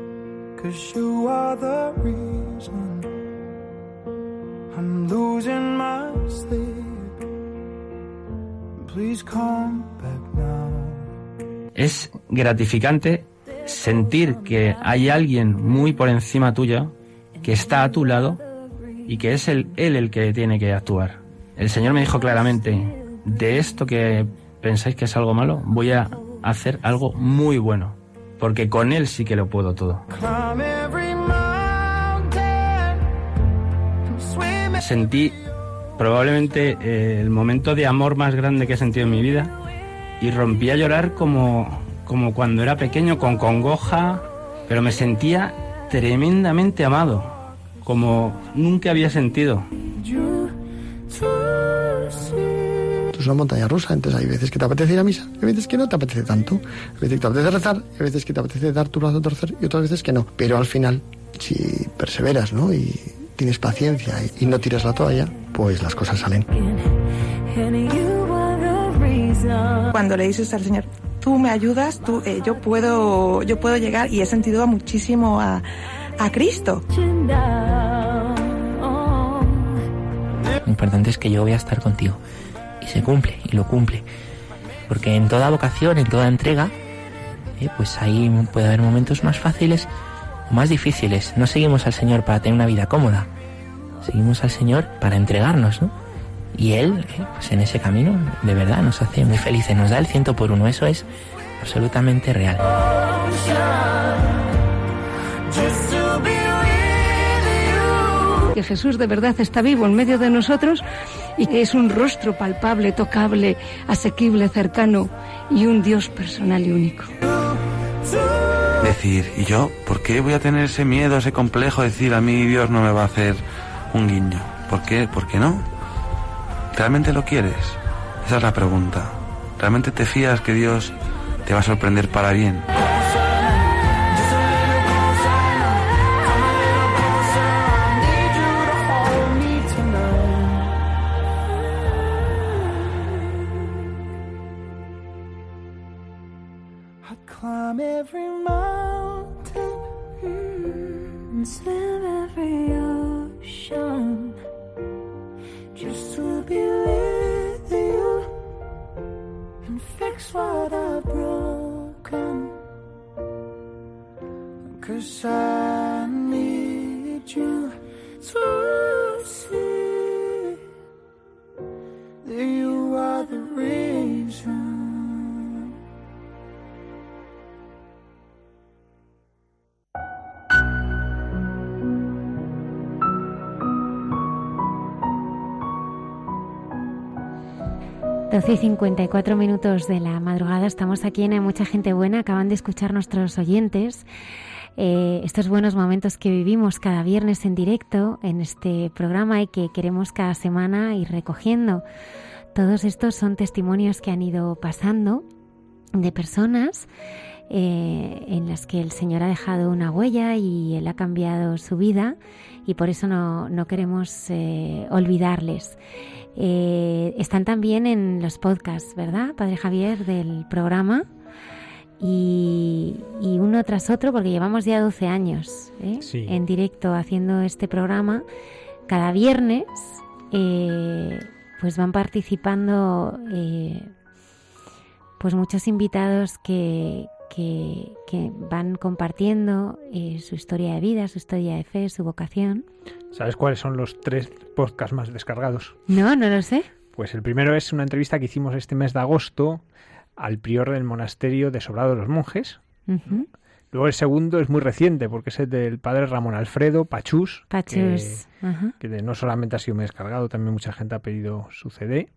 Es gratificante sentir que hay alguien muy por encima tuyo, que está a tu lado y que es él el que tiene que actuar. El Señor me dijo claramente, de esto que pensáis que es algo malo, voy a hacer algo muy bueno, porque con Él sí que lo puedo todo. Sentí probablemente eh, el momento de amor más grande que he sentido en mi vida y rompí a llorar como, como cuando era pequeño, con congoja, pero me sentía tremendamente amado, como nunca había sentido. Es una montaña rusa, entonces hay veces que te apetece ir a misa, hay veces que no te apetece tanto, hay veces que te apetece rezar, hay veces que te apetece dar tu brazo a torcer y otras veces que no. Pero al final, si perseveras, ¿no? Y tienes paciencia y, y no tiras la toalla, pues las cosas salen. Cuando le dices al Señor, tú me ayudas, tú, eh, yo puedo, yo puedo llegar y he sentido muchísimo a, a Cristo. Lo importante es que yo voy a estar contigo. Se cumple, y lo cumple. Porque en toda vocación, en toda entrega, eh, pues ahí puede haber momentos más fáciles o más difíciles. No seguimos al Señor para tener una vida cómoda. Seguimos al Señor para entregarnos, ¿no? Y Él, eh, pues en ese camino, de verdad, nos hace muy felices. Nos da el ciento por uno. Eso es absolutamente real. Que Jesús de verdad está vivo en medio de nosotros y que es un rostro palpable, tocable, asequible, cercano y un Dios personal y único. Decir, ¿y yo por qué voy a tener ese miedo, ese complejo de decir a mí Dios no me va a hacer un guiño? ¿Por qué? ¿Por qué no? ¿Realmente lo quieres? Esa es la pregunta. ¿Realmente te fías que Dios te va a sorprender para bien? Cause I need you to see that you are the reason. Doce y 54 minutos de la madrugada. Estamos aquí en Mucha Gente Buena. Acaban de escuchar nuestros oyentes eh, estos buenos momentos que vivimos cada viernes en directo en este programa y que queremos cada semana ir recogiendo. Todos estos son testimonios que han ido pasando de personas eh, en las que el Señor ha dejado una huella y Él ha cambiado su vida y por eso no, no queremos eh, olvidarles. Están también en los podcasts, ¿verdad, Padre Javier, del programa? Y, y uno tras otro, porque llevamos ya 12 años ¿eh? Sí. en directo haciendo este programa, cada viernes eh, pues van participando eh, pues muchos invitados que, que, que van compartiendo eh, su historia de vida, su historia de fe, su vocación. ¿Sabes cuáles son los tres podcasts más descargados? No, no lo sé. Pues el primero es una entrevista que hicimos este mes de agosto al prior del monasterio de Sobrado de los Monjes. Luego el segundo es muy reciente porque es el del padre Ramón Alfredo Pachús. Pachús. Que, que no solamente ha sido descargado, también mucha gente ha pedido su CD.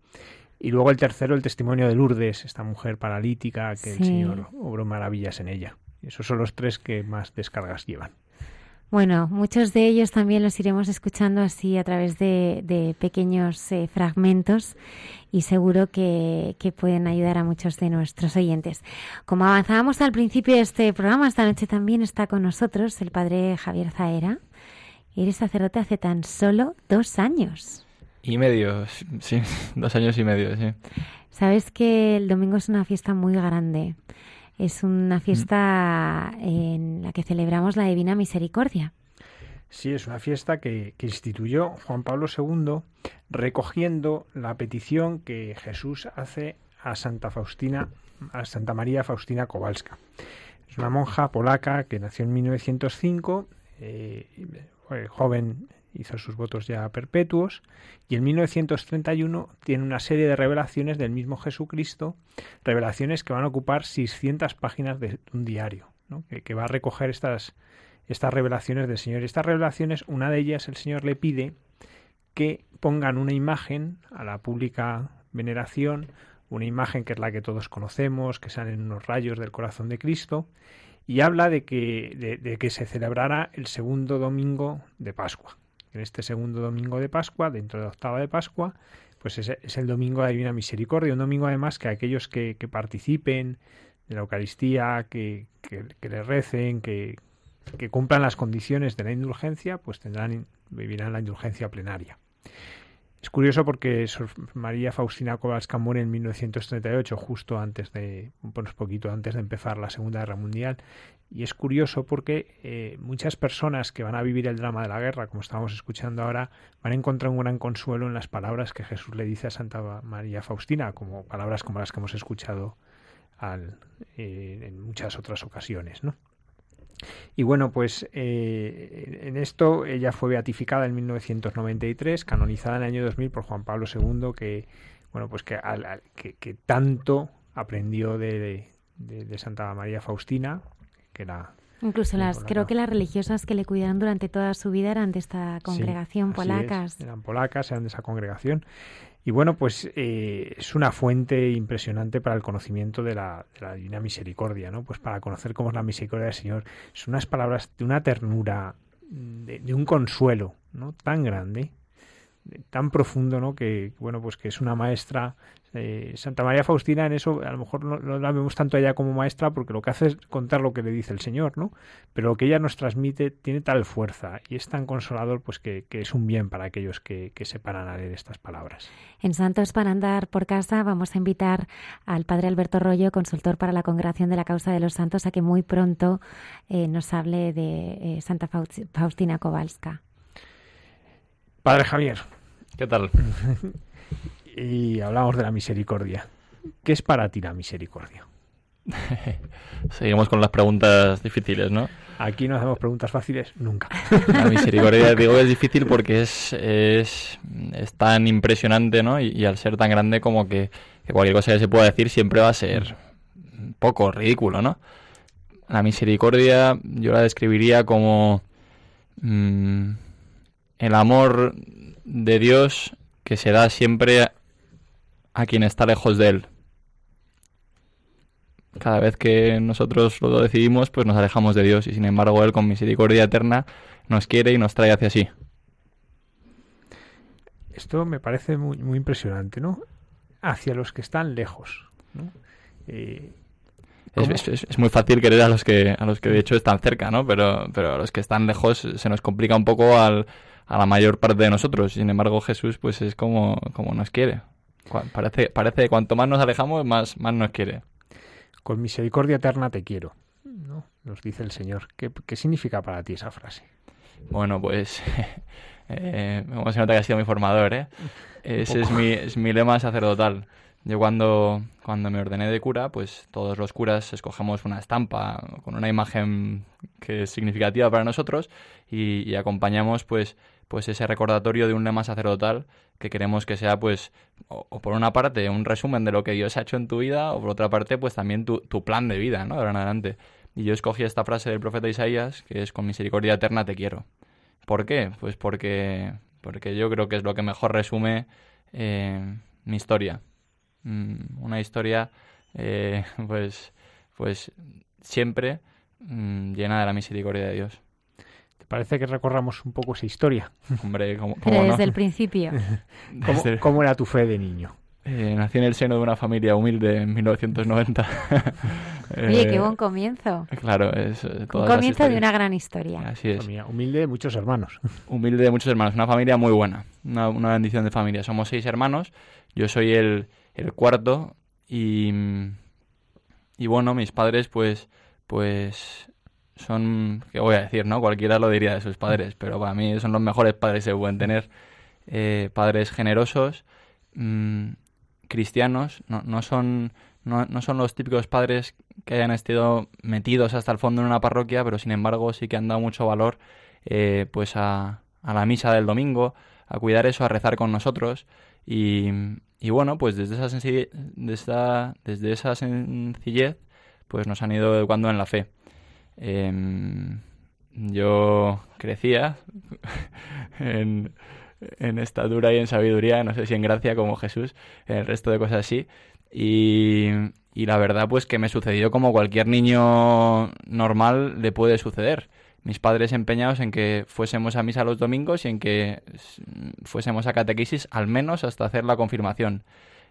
Y luego el tercero, el testimonio de Lourdes, esta mujer paralítica que el. Señor obró maravillas en ella. Esos son los tres que más descargas llevan. Bueno, muchos de ellos también los iremos escuchando así a través de, de pequeños eh, fragmentos y seguro que, que pueden ayudar a muchos de nuestros oyentes. Como avanzábamos al principio de este programa, esta noche también está con nosotros el padre Javier Zaera. Eres sacerdote hace tan solo dos años. Y medio, sí, dos años y medio, sí. Sabes que el domingo es una fiesta muy grande. Es una fiesta en la que celebramos la Divina Misericordia. Sí, es una fiesta que, instituyó Juan Pablo II recogiendo la petición que Jesús hace a Santa Faustina, a Santa María Faustina Kowalska. Es una monja polaca que nació en 1905, eh, fue joven hizo sus votos ya perpetuos y en 1931 tiene una serie de revelaciones del mismo Jesucristo, revelaciones que van a ocupar 600 páginas de un diario, que, va a recoger estas, estas revelaciones del Señor. Estas revelaciones, una de ellas el Señor le pide que pongan una imagen a la pública veneración, una imagen que es la que todos conocemos, que salen unos rayos del corazón de Cristo, y habla de que, de, de que se celebrará el segundo domingo de Pascua. En este segundo domingo de Pascua, dentro de la octava de Pascua, pues es, el domingo de la Divina Misericordia, un domingo además que aquellos que, participen de la Eucaristía, que, que, le recen, que, que cumplan las condiciones de la indulgencia, pues tendrán vivirán la indulgencia plenaria. Es curioso porque María Faustina Kowalska muere en 1938, justo antes de, un poquito antes de empezar la Segunda Guerra Mundial. Y es curioso porque eh, muchas personas que van a vivir el drama de la guerra, como estábamos escuchando ahora, van a encontrar un gran consuelo en las palabras que Jesús le dice a Santa María Faustina, como palabras como las que hemos escuchado eh, en muchas otras ocasiones, ¿no? Y bueno, pues eh, en esto ella fue beatificada en 1993, canonizada en el año 2000 por Juan Pablo II, que bueno, pues que, al, que, tanto aprendió de, Santa María Faustina, que era Incluso las, polaca. creo que las religiosas que le cuidaron durante toda su vida eran de esta congregación sí, polacas. Es, eran polacas, eran de esa congregación. Y bueno, pues eh, es una fuente impresionante para el conocimiento de la, de la, Divina Misericordia, ¿no? Pues para conocer cómo es la misericordia del Señor. Son unas palabras de una ternura, de, de un consuelo, ¿no? Tan grande, tan profundo, ¿no? Que, bueno, pues que es una maestra. Eh, Santa María Faustina en eso a lo mejor no, la vemos tanto ella como maestra porque lo que hace es contar lo que le dice el Señor, ¿no? Pero lo que ella nos transmite tiene tal fuerza y es tan consolador pues que, es un bien para aquellos que, que se paran a leer estas palabras. En Santos para andar por casa vamos a invitar al Padre Alberto Rollo, consultor para la Congregación de la Causa de los Santos, a que muy pronto eh, nos hable de eh, Santa Faustina Kowalska. Padre Javier. ¿Qué tal? y hablamos de la misericordia. ¿Qué es para ti la misericordia? Seguimos con las preguntas difíciles, ¿no? Aquí no hacemos preguntas fáciles nunca. La misericordia, digo, es difícil porque es, es, es tan impresionante, ¿no? Y, y, al ser tan grande como que, que, cualquier cosa que se pueda decir siempre va a ser poco ridículo, ¿no? La misericordia yo la describiría como mmm, el amor de Dios que se da siempre a quien está lejos de él. cada vez que nosotros lo decidimos, pues nos alejamos de Dios y sin embargo Él con misericordia eterna nos quiere y nos trae hacia sí. Esto me parece muy, muy impresionante, ¿no? Hacia los que están lejos, ¿no? Eh, es, es, es, muy fácil querer a los que a los que de hecho están cerca, ¿no? Pero, pero a los que están lejos se nos complica un poco al, a la mayor parte de nosotros. Sin embargo, Jesús pues es como, como nos quiere. Parece, parece que cuanto más nos alejamos, más, más nos quiere. Con misericordia eterna te quiero, ¿no? Nos dice el Señor. ¿Qué, qué significa para ti esa frase? Bueno, pues eh, como se nota que ha sido mi formador, ¿eh? Ese es mi, es mi lema sacerdotal. Yo cuando, cuando me ordené de cura, pues todos los curas escogemos una estampa con una imagen que es significativa para nosotros y, y, acompañamos pues, pues ese recordatorio de un lema sacerdotal que queremos que sea pues o, por una parte un resumen de lo que Dios ha hecho en tu vida o por otra parte pues también tu, plan de vida, ¿no? De ahora en adelante. Y yo escogí esta frase del profeta Isaías que es con misericordia eterna te quiero. ¿Por qué? Pues porque, porque yo creo que es lo que mejor resume eh, mi historia una historia eh, pues pues siempre mmm, llena de la misericordia de Dios. ¿Te parece que recorramos un poco esa historia? Hombre, ¿cómo, cómo desde no? el principio. ¿Cómo, Desde- cómo era tu fe de niño? Eh, nací en el seno de una familia humilde en 1990. Oye, Eh, qué buen comienzo. Claro, es eh, Un comienzo de una gran historia. Así es. Familia humilde de muchos hermanos. Humilde de muchos hermanos, una familia muy buena, una, una bendición de familia. Somos seis hermanos, yo soy el, el cuarto y, y bueno, mis padres pues, pues son, ¿qué voy a decir, no? Cualquiera lo diría de sus padres, pero para mí son los mejores padres que pueden tener. Eh, padres generosos, mm, cristianos, no, no son no, no son los típicos padres que hayan estado metidos hasta el fondo en una parroquia, pero sin embargo sí que han dado mucho valor eh, pues a, a la misa del domingo, a cuidar eso, a rezar con nosotros y, y bueno, pues desde esa, sencillez, de esa- desde esa sencillez pues nos han ido educando en la fe. Em, yo crecía en, en estatura y en sabiduría, no sé si en gracia como Jesús, en el resto de cosas así. Y, la verdad, pues que me sucedió como cualquier niño normal le puede suceder. Mis padres empeñados en que fuésemos a misa los domingos y en que fuésemos a catequesis al menos hasta hacer la confirmación.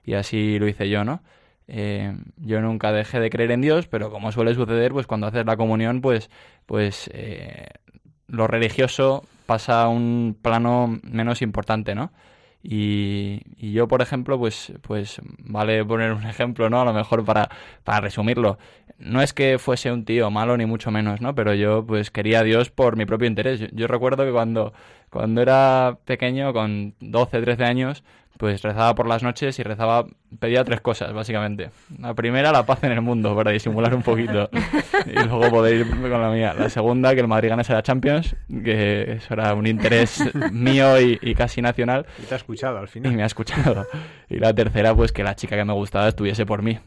Y así lo hice yo, ¿no? Eh, yo nunca dejé de creer en Dios, pero como suele suceder, pues cuando haces la comunión, pues, pues eh, lo religioso pasa a un plano menos importante, ¿no? Y, yo, por ejemplo, pues, pues vale poner un ejemplo, ¿no? A lo mejor para, para resumirlo. No es que fuese un tío malo, ni mucho menos, ¿no? Pero yo, pues, quería a Dios por mi propio interés. Yo, yo recuerdo que cuando, cuando era pequeño, con 12, 13 años, pues rezaba por las noches y rezaba, pedía tres cosas, básicamente. La primera, la paz en el mundo, para disimular un poquito. Y luego poder irme con la mía. La segunda, que el Madrid ganase la Champions, que eso era un interés mío y, y casi nacional. Y te ha escuchado al Y final. me ha escuchado. Y la tercera, pues que la chica que me gustaba estuviese por mí.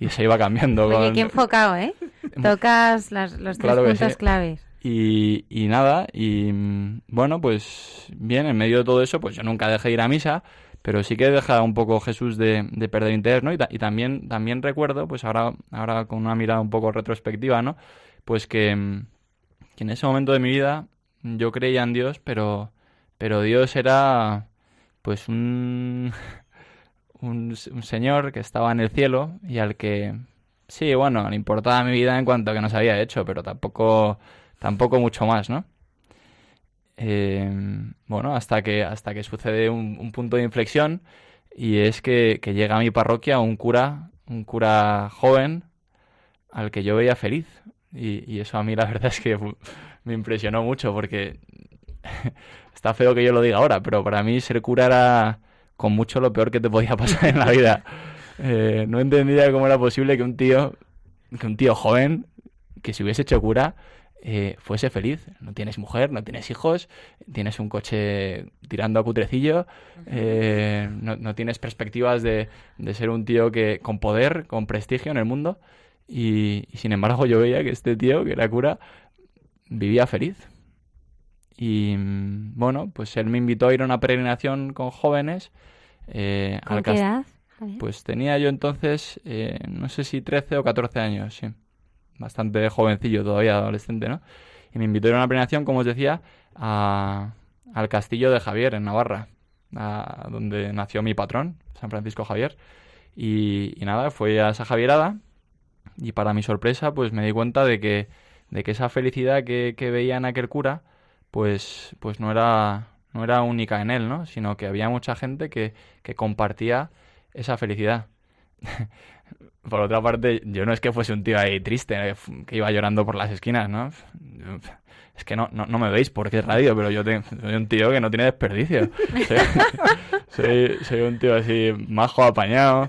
Y se iba cambiando. Oye, con- qué enfocado, ¿eh? Tocas las, los tres Claro puntos sí. claves. Y, y nada, y mm, bueno, pues bien, en medio de todo eso, pues yo nunca dejé de ir a misa, pero sí que deja un poco Jesús de, de perder interés, ¿no? Y, ta- y también, también recuerdo, pues ahora, ahora con una mirada un poco retrospectiva, ¿no? Pues que, mm, que en ese momento de mi vida yo creía en Dios, pero, pero Dios era pues un, un, un señor que estaba en el cielo y al que sí, bueno, le importaba mi vida en cuanto a que nos había hecho, pero tampoco, tampoco mucho más, ¿no? Eh, bueno, hasta que, hasta que sucede un, un punto de inflexión y es que, que llega a mi parroquia un cura, un cura joven al que yo veía feliz. Y, y eso a mí la verdad es que me impresionó mucho porque está feo que yo lo diga ahora, pero para mí ser cura era con mucho lo peor que te podía pasar en la vida. Eh, no entendía cómo era posible que un tío, que un tío joven, que se hubiese hecho cura, eh, fuese feliz. No tienes mujer, no tienes hijos, tienes un coche tirando a cutrecillo, eh, no, no tienes perspectivas de, de ser un tío que con poder, con prestigio en el mundo. Y, y sin embargo yo veía que este tío, que era cura, vivía feliz. Y mm, bueno, pues él me invitó a ir a una peregrinación con jóvenes. eh, ¿Con al qué edad? Pues tenía yo entonces, eh, no sé si 13 o 14 años, sí. Bastante jovencillo todavía, adolescente, ¿no? Y me invitó a una peregrinación, como os decía, a, al castillo de Javier, en Navarra, donde nació mi patrón, San Francisco Javier. Y, nada, fue a esa Javierada y para mi sorpresa, pues me di cuenta de que, de que esa felicidad que, que veía en aquel cura, pues, pues no era, no era única en él, ¿no? Sino que había mucha gente que, que compartía esa felicidad. por otra parte, yo no es que fuese un tío ahí triste, que iba llorando por las esquinas, ¿no? Es que no, no, no me veis porque es radio, pero yo soy un tío que no tiene desperdicio. Soy, soy, un tío así majo, apañado,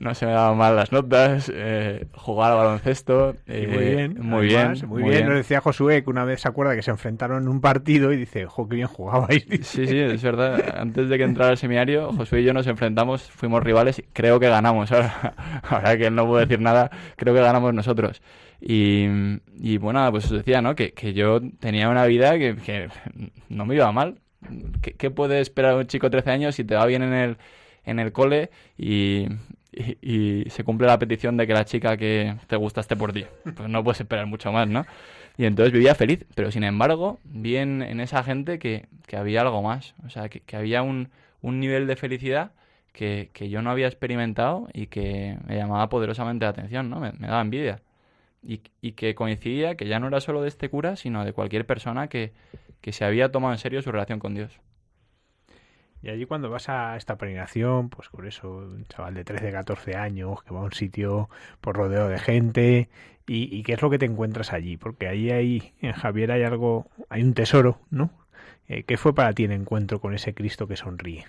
no se me daban mal las notas, eh, jugar al baloncesto. Eh, muy bien, muy bien. Muy, bien. Nos decía Josué que una vez se acuerda que se enfrentaron en un partido y dice, jo, qué bien jugabais. Sí, sí, es verdad. Antes de que entrara al seminario, Josué y yo nos enfrentamos, fuimos rivales y creo que ganamos. Ahora, ahora que él no puede decir nada, creo que ganamos nosotros. Y, y bueno, pues os decía, ¿no? Que, que yo tenía una vida que, que no me iba mal. ¿Qué, ¿Qué, puede esperar un chico de 13 años si te va bien en el, en el cole y, y, se cumple la petición de que la chica que te gusta esté por ti? Pues no puedes esperar mucho más, ¿no? Y entonces vivía feliz, pero sin embargo, vi en, esa gente que, que, había algo más. O sea, que, que había un, un nivel de felicidad que, que, yo no había experimentado y que me llamaba poderosamente la atención, ¿no? Me daba envidia. Y, y, que coincidía que ya no era solo de este cura, sino de cualquier persona que, que se había tomado en serio su relación con Dios. Y allí cuando vas a esta peregrinación, pues por eso, un chaval de 13, 14 años, que va a un sitio por rodeo de gente, y, y qué es lo que te encuentras allí, porque allí hay, en Javier hay algo, hay un tesoro, ¿no? Eh, ¿Qué fue para ti el encuentro con ese Cristo que sonríe?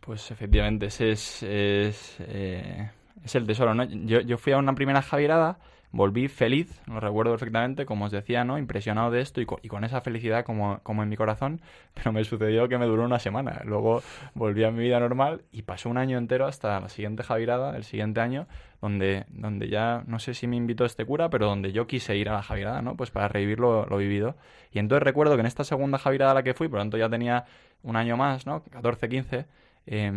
Pues efectivamente, ese es, es, eh, es el tesoro, ¿no? Yo, yo fui a una primera Javierada volví feliz, lo recuerdo perfectamente, como os decía, ¿no? Impresionado de esto y con, esa felicidad como, como en mi corazón, pero me sucedió que me duró una semana. Luego volví a mi vida normal y pasó un año entero hasta la siguiente Javirada, el siguiente año, donde, donde ya, no sé si me invitó este cura, pero donde yo quise ir a la Javirada, ¿no? Pues para revivir lo, vivido. Y entonces recuerdo que en esta segunda Javirada a la que fui, por lo tanto ya tenía un año más, ¿no? 14, 15, eh,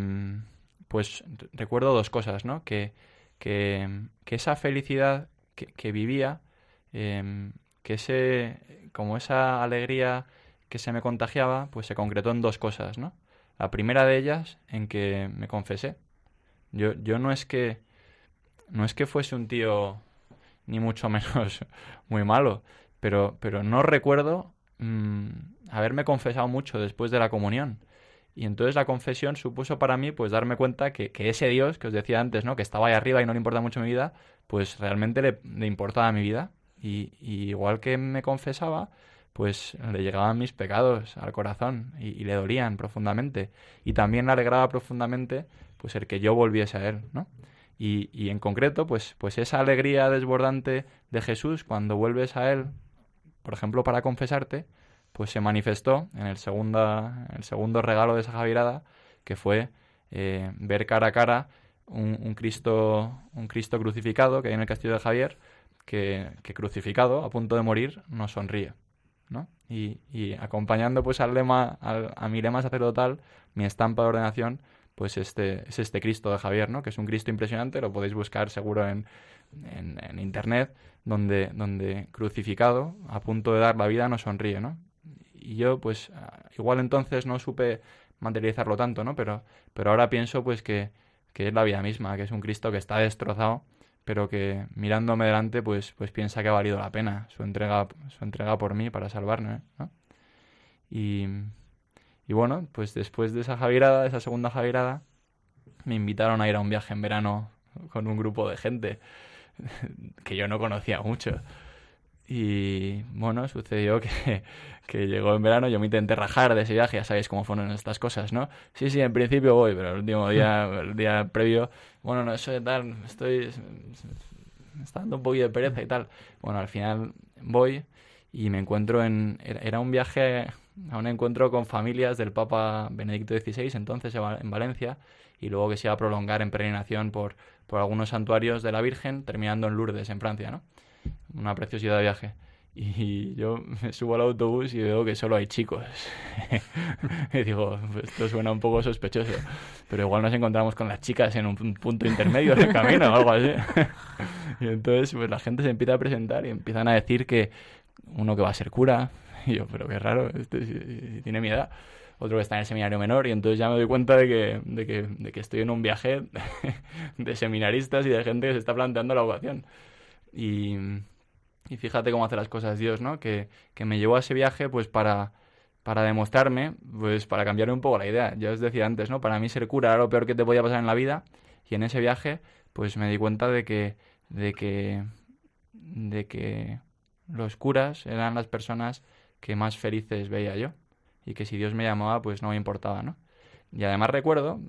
pues recuerdo dos cosas, ¿no? Que, que esa felicidad que, vivía, eh, que ese, como esa alegría que se me contagiaba, pues se concretó en dos cosas, ¿no? La primera de ellas, en que me confesé. Yo, yo no es que no es que fuese un tío ni mucho menos muy malo, pero, pero no recuerdo mmm, haberme confesado mucho después de la comunión. Y entonces la confesión supuso para mí pues darme cuenta que, que, ese Dios que os decía antes, ¿no? Que estaba ahí arriba y no le importa mucho mi vida, pues realmente le, importaba mi vida. Y, igual que me confesaba, pues le llegaban mis pecados al corazón y, y, le dolían profundamente. Y también le alegraba profundamente pues el que yo volviese a él, ¿no? Y, y en concreto, pues, pues esa alegría desbordante de Jesús cuando vuelves a él, por ejemplo, para confesarte, pues se manifestó en el, segunda, el segundo regalo de esa Javirada, que fue eh, ver cara a cara un, Cristo, un Cristo crucificado que hay en el castillo de Javier, que, crucificado, a punto de morir, nos sonríe. ¿no? Y, acompañando pues al lema, a mi lema sacerdotal, mi estampa de ordenación, pues este es este Cristo de Javier, ¿no? Que es un Cristo impresionante, lo podéis buscar seguro en, en, en internet, donde, donde crucificado, a punto de dar la vida, nos sonríe, ¿no? y yo pues igual entonces no supe materializarlo tanto, ¿no? Pero, pero ahora pienso pues que, que es la vida misma, que es un Cristo que está destrozado, pero que mirándome delante pues, pues piensa que ha valido la pena su entrega, su entrega por mí para salvarme. Y, y bueno, pues después de esa Javirada, de esa segunda Javirada, me invitaron a ir a un viaje en verano con un grupo de gente que yo no conocía mucho. Y bueno, sucedió que, que, llegó en verano, yo me intenté rajar de ese viaje, ya sabéis cómo fueron estas cosas, ¿no? Sí, sí, en principio voy, pero el último día, el día previo, bueno, no, eso de tal, estoy, me está dando un poquito de pereza y tal. Bueno, al final voy y me encuentro en, era un viaje a un encuentro con familias del Papa Benedicto XVI, entonces en Valencia, y luego que se iba a prolongar en peregrinación por, por algunos santuarios de la Virgen, terminando en Lourdes, en Francia, ¿no? Una preciosidad de viaje. Y yo me subo al autobús y veo que solo hay chicos. y digo, esto suena un poco sospechoso. Pero igual nos encontramos con las chicas en un punto intermedio del camino o algo así. y entonces pues la gente se empieza a presentar y empiezan a decir que uno que va a ser cura. Y yo, pero qué raro, este si, tiene mi edad. Otro que está en el seminario menor y entonces ya me doy cuenta de que, de que, de que estoy en un viaje de seminaristas y de gente que se está planteando la vocación. Y, fíjate cómo hace las cosas Dios, ¿no? Que, que me llevó a ese viaje pues para, para demostrarme, pues para cambiarme un poco la idea. Ya os decía antes, ¿no? Para mí ser cura era lo peor que te podía pasar en la vida y en ese viaje pues me di cuenta de que de que de que los curas eran las personas que más felices veía yo y que si Dios me llamaba pues no me importaba, ¿no? Y además recuerdo,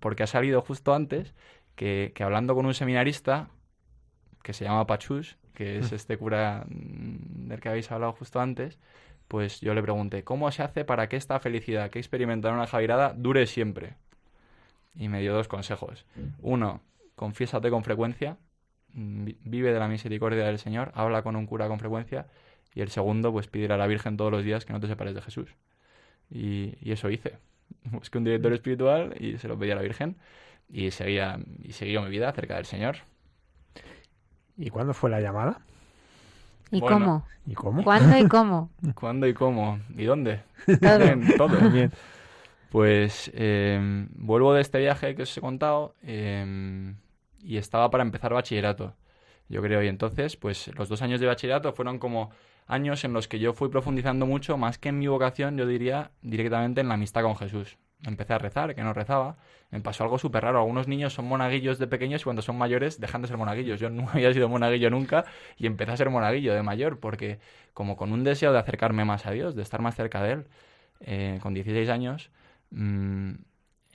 porque ha salido justo antes, que, que hablando con un seminarista que se llama Pachus, que es este cura mm, del que habéis hablado justo antes, pues yo le pregunté, ¿cómo se hace para que esta felicidad que he experimentado en una Javirada dure siempre? Y me dio dos consejos. Uno, confiésate con frecuencia, mm, vive de la misericordia del Señor, habla con un cura con frecuencia. Y el segundo, pues pídele a la Virgen todos los días que no te separes de Jesús. Y, y eso hice. Busqué un director espiritual y se lo pedí a la Virgen y seguía, y seguía mi vida cerca del Señor. ¿Y cuándo fue la llamada? ¿Y Bueno. cómo? ¿Y cómo? ¿Cuándo y cómo? ¿Cuándo y cómo? ¿Y dónde? Todo. Bien, todo. Bien. Pues eh, vuelvo de este viaje que os he contado eh, y estaba para empezar bachillerato, yo creo. Y entonces, pues los dos años de bachillerato fueron como años en los que yo fui profundizando mucho, más que en mi vocación, yo diría directamente en la amistad con Jesús. Empecé a rezar, que no rezaba. Me pasó algo súper raro. Algunos niños son monaguillos de pequeños y cuando son mayores dejan de ser monaguillos. Yo no había sido monaguillo nunca y empecé a ser monaguillo de mayor porque como con un deseo de acercarme más a Dios, de estar más cerca de Él, eh, con 16 años, mm,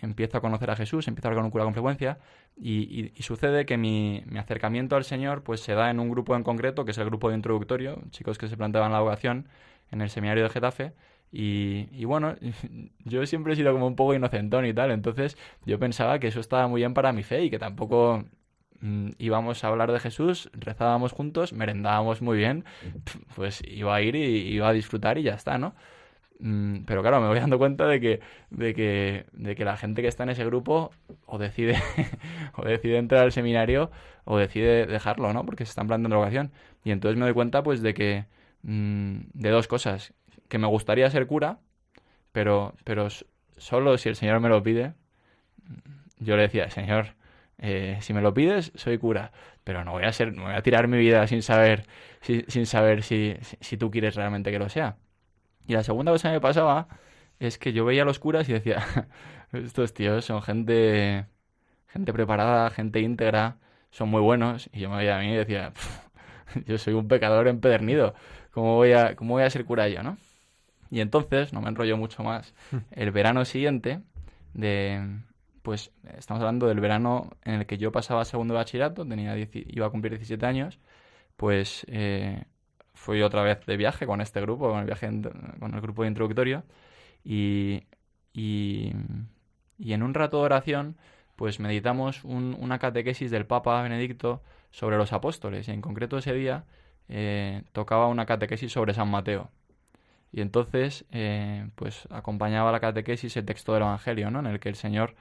empiezo a conocer a Jesús, empiezo a hablar con un cura con frecuencia y, sucede que mi, mi acercamiento al Señor pues se da en un grupo en concreto, que es el grupo de introductorio, chicos que se planteaban la vocación en el seminario de Getafe. Y, bueno, yo siempre he sido como un poco inocentón y tal, entonces yo pensaba que eso estaba muy bien para mi fe y que tampoco mm, íbamos a hablar de Jesús, rezábamos juntos, merendábamos muy bien, pues iba a ir y iba a disfrutar y ya está, ¿no? Mm, Pero claro, me voy dando cuenta de que, de que, de que la gente que está en ese grupo o decide, o decide entrar al seminario o decide dejarlo, ¿no? Porque se están planteando la vocación. Y entonces me doy cuenta, pues, de que, mm, de dos cosas. Que me gustaría ser cura, pero, pero solo si el Señor me lo pide. Yo le decía, Señor, eh, si me lo pides, soy cura, pero no voy a ser, no voy a tirar mi vida sin saber, si- sin saber si, si, tú quieres realmente que lo sea. Y la segunda cosa que me pasaba es que yo veía a los curas y decía, estos tíos son gente, gente preparada, gente íntegra, son muy buenos. Y yo me veía a mí y decía, "Pf, yo soy un pecador empedernido, ¿cómo voy a, cómo voy a ser cura yo, no? Y entonces, no me enrollo mucho más, el verano siguiente de... Pues estamos hablando del verano en el que yo pasaba segundo de bachillerato, tenía iba a cumplir 17 años, pues eh, fui otra vez de viaje con este grupo, con el viaje con el grupo de introductorio y, y, y en un rato de oración pues meditamos un- una catequesis del Papa Benedicto sobre los apóstoles y en concreto ese día eh, tocaba una catequesis sobre San Mateo. Y entonces, eh, pues acompañaba la catequesis el texto del Evangelio, ¿no? En el que el Señor,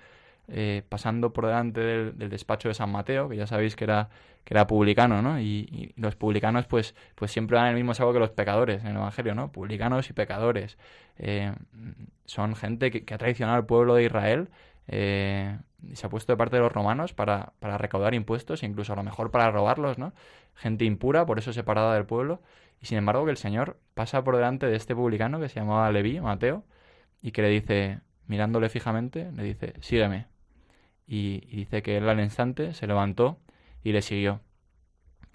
eh, pasando por delante del, despacho de San Mateo, que ya sabéis que era, que era publicano, ¿no? Y, y los publicanos, pues, pues siempre dan el mismo saco que los pecadores en el Evangelio, ¿no? Publicanos y pecadores. Eh, son gente que, que ha traicionado al pueblo de Israel eh, y se ha puesto de parte de los romanos para, para recaudar impuestos, incluso a lo mejor para robarlos, ¿no? Gente impura, por eso separada del pueblo. Y sin embargo que el Señor pasa por delante de este publicano que se llamaba Leví, Mateo, y que le dice, mirándole fijamente, le dice, sígueme. Y, dice que él al instante se levantó y le siguió.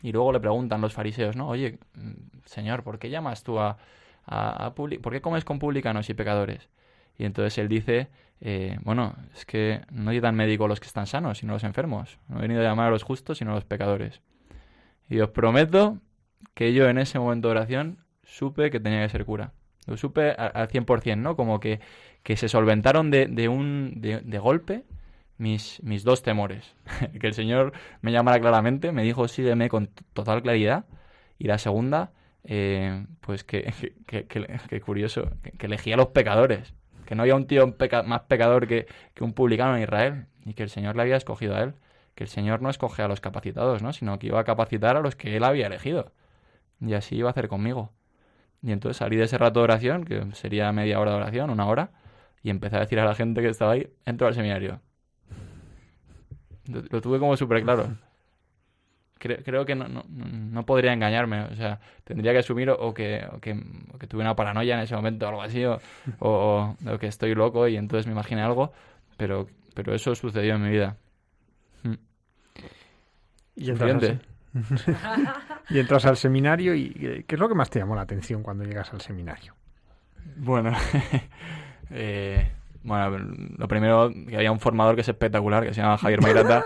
Y luego le preguntan los fariseos, ¿no? Oye, mm, Señor, ¿por qué llamas tú a, a, a ¿Por qué comes con publicanos y pecadores? Y entonces él dice, eh, bueno, es que no dan médico los que están sanos, sino los enfermos. No he venido a llamar a los justos, sino a los pecadores. Y os prometo que yo en ese momento de oración supe que tenía que ser cura. Lo supe al 100%, ¿no? Como que, que se solventaron de, de un de, de golpe mis, mis dos temores. que el Señor me llamara claramente, me dijo sígueme con total claridad. Y la segunda, eh, pues que, que, que, curioso, que, elegía a los pecadores, que no había un tío más pecador que, que un publicano en Israel y que el Señor le había escogido a él, que el Señor no escoge a los capacitados, ¿no? sino que iba a capacitar a los que él había elegido. Y así iba a hacer conmigo. Y entonces salí de ese rato de oración, que sería media hora de oración, una hora, y empecé a decir a la gente que estaba ahí, entro al seminario. Lo, tuve como súper claro. Creo, que no, no, no, podría engañarme. O sea, tendría que asumir o, que, que, tuve una paranoia en ese momento o algo así, o, o, que estoy loco y entonces me imaginé algo, pero, pero eso sucedió en mi vida. Hmm. Y entonces, y entras al seminario y ¿qué es lo que más te llamó la atención cuando llegas al seminario? Bueno, eh, bueno, lo primero, que había un formador que es espectacular, que se llama Javier Mairata,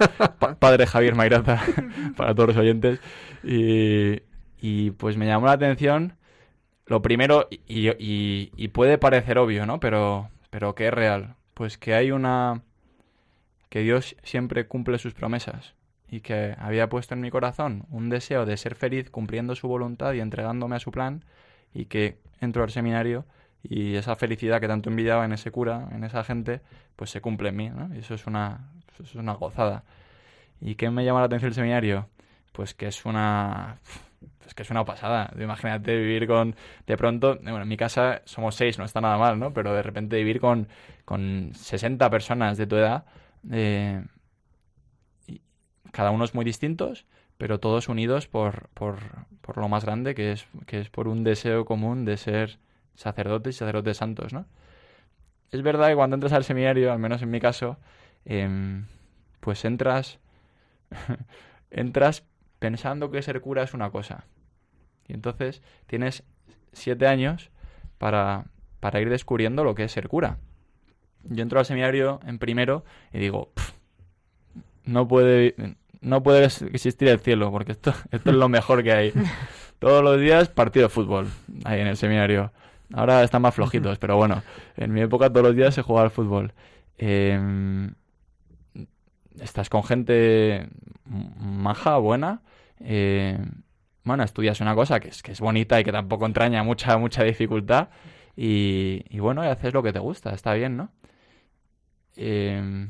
padre Javier Mairata, para todos los oyentes. Y, y, pues me llamó la atención, lo primero, y, y, y, puede parecer obvio, ¿no? Pero, pero que es real. Pues que hay una... que Dios siempre cumple sus promesas y que había puesto en mi corazón un deseo de ser feliz cumpliendo su voluntad y entregándome a su plan y que entro al seminario y esa felicidad que tanto envidiaba en ese cura, en esa gente, pues se cumple en mí. Y eso es una, es una gozada. ¿Y qué me llama la atención el seminario? Pues que es una... Es que es una pasada. Imagínate vivir con... De pronto, bueno, en mi casa somos seis, no está nada mal, ¿no? Pero de repente vivir con, con 60 personas de tu edad, eh, cada uno es muy distintos, pero todos unidos por, por, por lo más grande, que es, que es por un deseo común de ser sacerdotes y sacerdotes santos, ¿no? Es verdad que cuando entras al seminario, al menos en mi caso, em, pues entras, entras pensando que ser cura es una cosa. Y entonces tienes siete años para, para ir descubriendo lo que es ser cura. Yo entro al seminario en primero y digo, no puede, no puede existir el cielo, porque esto, esto es lo mejor que hay. Todos los días partido de fútbol ahí en el seminario. Ahora están más flojitos, pero bueno, en mi época todos los días se jugaba al fútbol. Em, estás con gente maja, buena. Eh, bueno, estudias una cosa que es, que es bonita y que tampoco entraña mucha, mucha dificultad. Y, y bueno, y haces lo que te gusta, está bien, ¿no? Eh,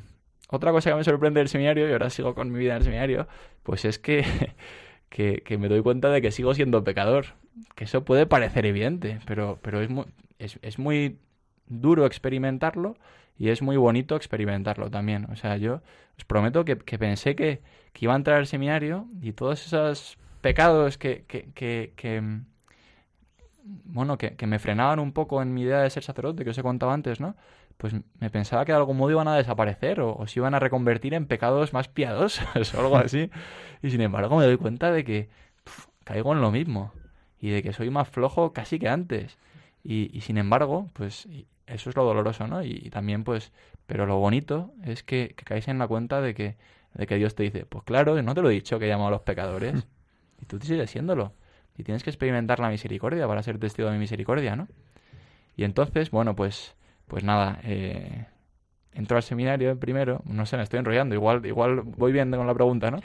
otra cosa que me sorprende del seminario, y ahora sigo con mi vida en el seminario, pues es que, que, me doy cuenta de que sigo siendo pecador. Que eso puede parecer evidente, pero, pero es, muy, es, es muy duro experimentarlo y es muy bonito experimentarlo también. O sea, yo os prometo que, que pensé que, que, iba a entrar al seminario y todos esos pecados que, que, que, bueno, que, que me frenaban un poco en mi idea de ser sacerdote, que os he contado antes, ¿no? Pues me pensaba que de algún modo iban a desaparecer o, se iban a reconvertir en pecados más piadosos o algo así. Y sin embargo me doy cuenta de que caigo en lo mismo y de que soy más flojo casi que antes. Y, sin embargo, pues eso es lo doloroso, ¿no? Y, también, pues, pero lo bonito es que, que caes en la cuenta de que, de que Dios te dice, pues claro, no te lo he dicho que he llamado a los pecadores. Y tú sigues siéndolo. Y tienes que experimentar la misericordia para ser testigo de mi misericordia, ¿no? Y entonces, bueno, pues pues nada, eh, entro al seminario primero, no sé, me estoy enrollando, igual, igual voy viendo con la pregunta, ¿no?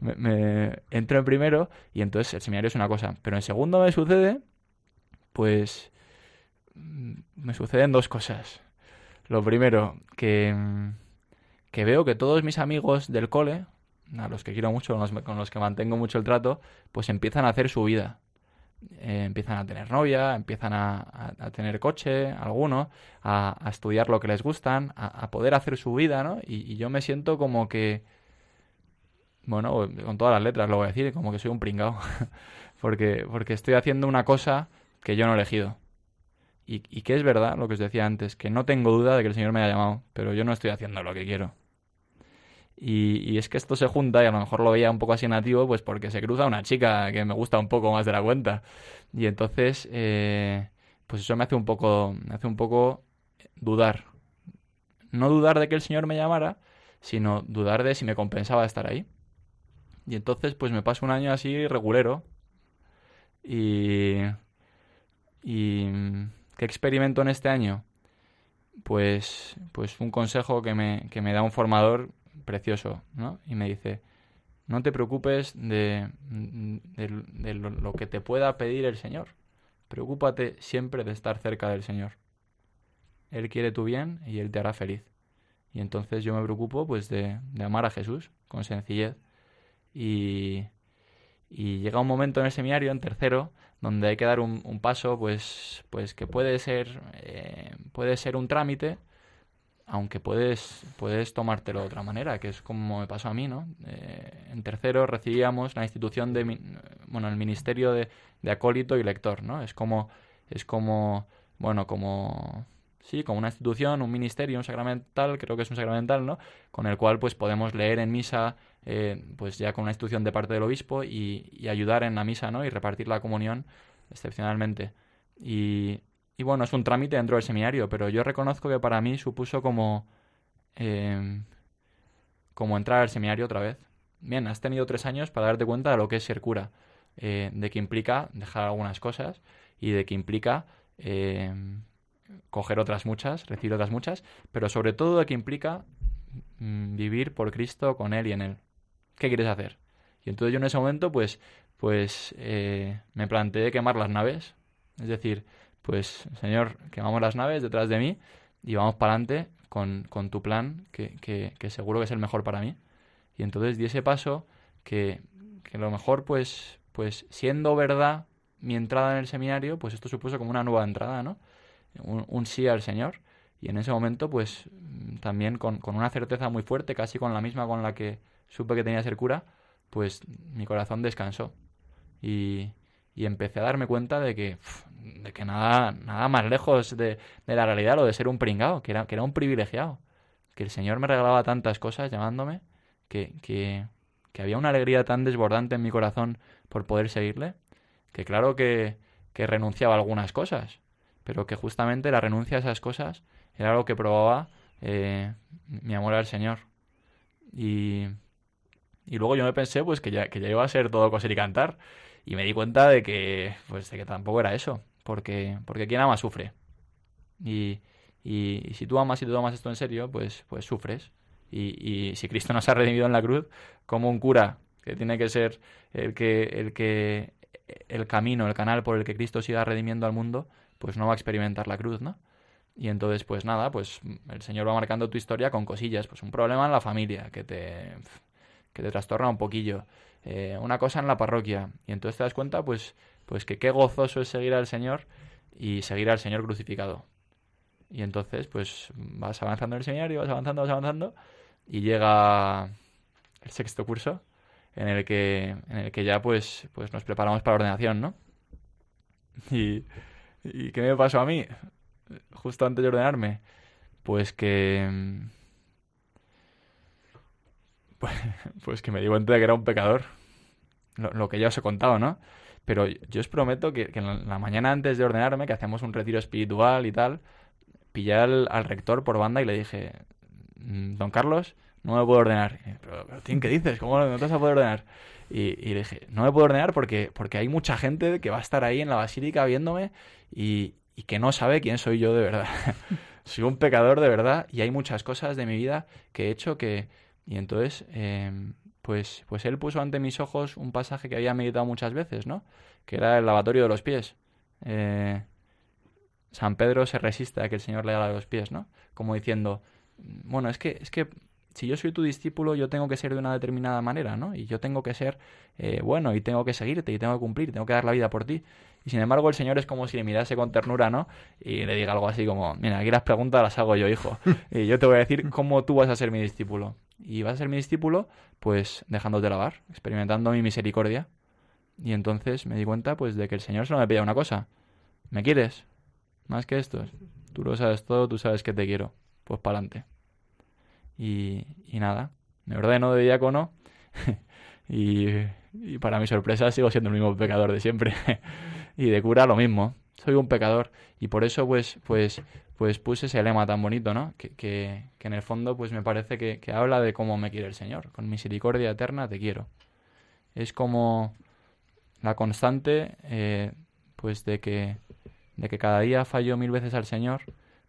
Me, entro en primero y entonces el seminario es una cosa, pero en segundo me sucede, pues mm, me suceden dos cosas. Lo primero, que, que veo que todos mis amigos del cole, a los que quiero mucho, con los que mantengo mucho el trato, pues empiezan a hacer su vida. Eh, empiezan a tener novia, empiezan a, tener coche, algunos, a, estudiar lo que les gustan, a, poder hacer su vida, ¿no? Y, yo me siento como que, bueno, con todas las letras lo voy a decir, como que soy un pringao, porque, porque estoy haciendo una cosa que yo no he elegido. Y, y que es verdad lo que os decía antes, que no tengo duda de que el Señor me haya llamado, pero yo no estoy haciendo lo que quiero. Y, es que esto se junta, y a lo mejor lo veía un poco así nativo, pues porque se cruza una chica que me gusta un poco más de la cuenta. Y entonces, eh, pues eso me hace un poco, me hace un poco dudar. No dudar de que el Señor me llamara, sino dudar de si me compensaba estar ahí. Y entonces, pues me paso un año así regulero. Y. ¿Y qué experimento en este año? Pues, pues un consejo que me, que me da un formador precioso, ¿no? Y me dice, no te preocupes de, de, lo, que te pueda pedir el Señor. Preocúpate siempre de estar cerca del Señor. Él quiere tu bien y Él te hará feliz. Y entonces yo me preocupo pues de, de amar a Jesús con sencillez. Y, y llega un momento en el seminario, en tercero, donde hay que dar un, un paso pues, pues que puede ser, eh, puede ser un trámite, aunque puedes, puedes tomártelo de otra manera, que es como me pasó a mí, ¿no? Eh, en tercero recibíamos la institución de, bueno, el ministerio de, de acólito y lector, ¿no? Es como, es como, bueno, como sí, como una institución, un ministerio, un sacramental, creo que es un sacramental, ¿no? Con el cual pues podemos leer en misa, eh, pues ya con una institución de parte del obispo y, y, ayudar en la misa, ¿no? Y repartir la comunión excepcionalmente. Y, y, bueno, es un trámite dentro del seminario, pero yo reconozco que para mí supuso como, eh, como entrar al seminario otra vez. Bien, has tenido tres años para darte cuenta de lo que es ser cura, eh, de que implica dejar algunas cosas y de que implica eh, coger otras muchas, recibir otras muchas, pero sobre todo de que implica mm, vivir por Cristo con Él y en Él. ¿Qué quieres hacer? Y entonces yo en ese momento, pues, pues eh, me planteé quemar las naves. Es decir, pues, Señor, quemamos las naves detrás de mí y vamos para adelante con, con, tu plan, que, que, seguro que es el mejor para mí. Y entonces di ese paso que, que lo mejor, pues, pues, siendo verdad mi entrada en el seminario, pues esto supuso como una nueva entrada, ¿no? Un, un sí al Señor. Y en ese momento, pues, también con, con una certeza muy fuerte, casi con la misma con la que supe que tenía que ser cura, pues mi corazón descansó. Y, y empecé a darme cuenta de que, de que nada, nada más lejos de, de, la realidad lo de ser un pringao, que era, que era un privilegiado. Que el Señor me regalaba tantas cosas llamándome, que, que, que había una alegría tan desbordante en mi corazón por poder seguirle, que claro que, que renunciaba a algunas cosas, pero que justamente la renuncia a esas cosas era algo que probaba eh, mi amor al Señor. Y, y luego yo me pensé pues que ya, que ya iba a ser todo coser y cantar. Y me di cuenta de que, pues, de que tampoco era eso. Porque, porque quien ama sufre. Y, y, y si tú amas y te tomas esto en serio, pues, pues sufres. Y, y si Cristo nos ha redimido en la cruz, como un cura que tiene que ser el que, el que el camino, el canal por el que Cristo siga redimiendo al mundo, pues no va a experimentar la cruz, ¿no? Y entonces, pues nada, pues el Señor va marcando tu historia con cosillas, pues un problema en la familia que te, que te trastorna un poquillo, eh, una cosa en la parroquia, y entonces te das cuenta, pues, pues que qué gozoso es seguir al Señor y seguir al Señor crucificado. Y entonces, pues vas avanzando en el seminario, vas avanzando, vas avanzando, y llega el sexto curso, en el que, en el que ya pues, pues nos preparamos para la ordenación, ¿no? Y, ¿Y qué me pasó a mí? Justo antes de ordenarme. Pues que... Pues, pues que me di cuenta de que era un pecador. Lo, que ya os he contado, ¿no? Pero yo os prometo que, que, en la mañana antes de ordenarme, que hacemos un retiro espiritual y tal, pillé al, rector por banda y le dije, don Carlos, no me puedo ordenar. Pero, pero ¿qué dices? ¿Cómo no te vas a poder ordenar? Y, le dije, no me puedo ordenar porque, porque hay mucha gente que va a estar ahí en la basílica viéndome y, y que no sabe quién soy yo de verdad. soy un pecador de verdad y hay muchas cosas de mi vida que he hecho que... Y entonces, eh, pues, pues él puso ante mis ojos un pasaje que había meditado muchas veces, ¿no? Que era el lavatorio de los pies. Eh, San Pedro se resiste a que el Señor le lave los pies, ¿no? Como diciendo, bueno, es que, es que si yo soy tu discípulo, yo tengo que ser de una determinada manera, ¿no? Y yo tengo que ser eh, bueno y tengo que seguirte y tengo que cumplir, tengo que dar la vida por ti. Y sin embargo, el Señor es como si le mirase con ternura, ¿no? Y le diga algo así como, mira, aquí las preguntas las hago yo, hijo. y yo te voy a decir cómo tú vas a ser mi discípulo. Y vas a ser mi discípulo, pues dejándote lavar, experimentando mi misericordia. Y entonces me di cuenta, pues, de que el Señor solo me pedía una cosa. ¿Me quieres? Más que esto. Tú lo sabes todo, tú sabes que te quiero. Pues para adelante. Y, y, nada, me ordeno de diácono y, y, para mi sorpresa sigo siendo el mismo pecador de siempre. y de cura lo mismo, soy un pecador. Y por eso pues, pues, pues puse ese lema tan bonito, ¿no? Que, que, que en el fondo pues me parece que, que, habla de cómo me quiere el Señor. Con misericordia eterna te quiero. Es como la constante eh, pues de que, de que cada día fallo mil veces al Señor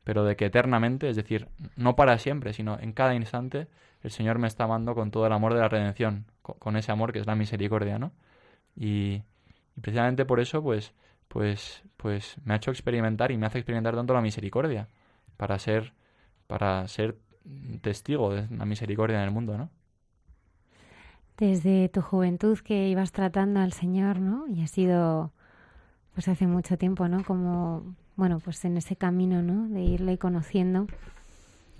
pero de que eternamente, es decir, no para siempre, sino en cada instante, el Señor me está amando con todo el amor de la redención, con ese amor que es la misericordia, ¿no? Y, y precisamente por eso, pues, pues, pues me ha hecho experimentar y me hace experimentar tanto la misericordia para ser, para ser testigo de la misericordia en el mundo, ¿no? Desde tu juventud que ibas tratando al Señor, ¿no? Y ha sido, pues hace mucho tiempo, ¿no? Como, bueno, pues en ese camino, ¿no? De irle conociendo.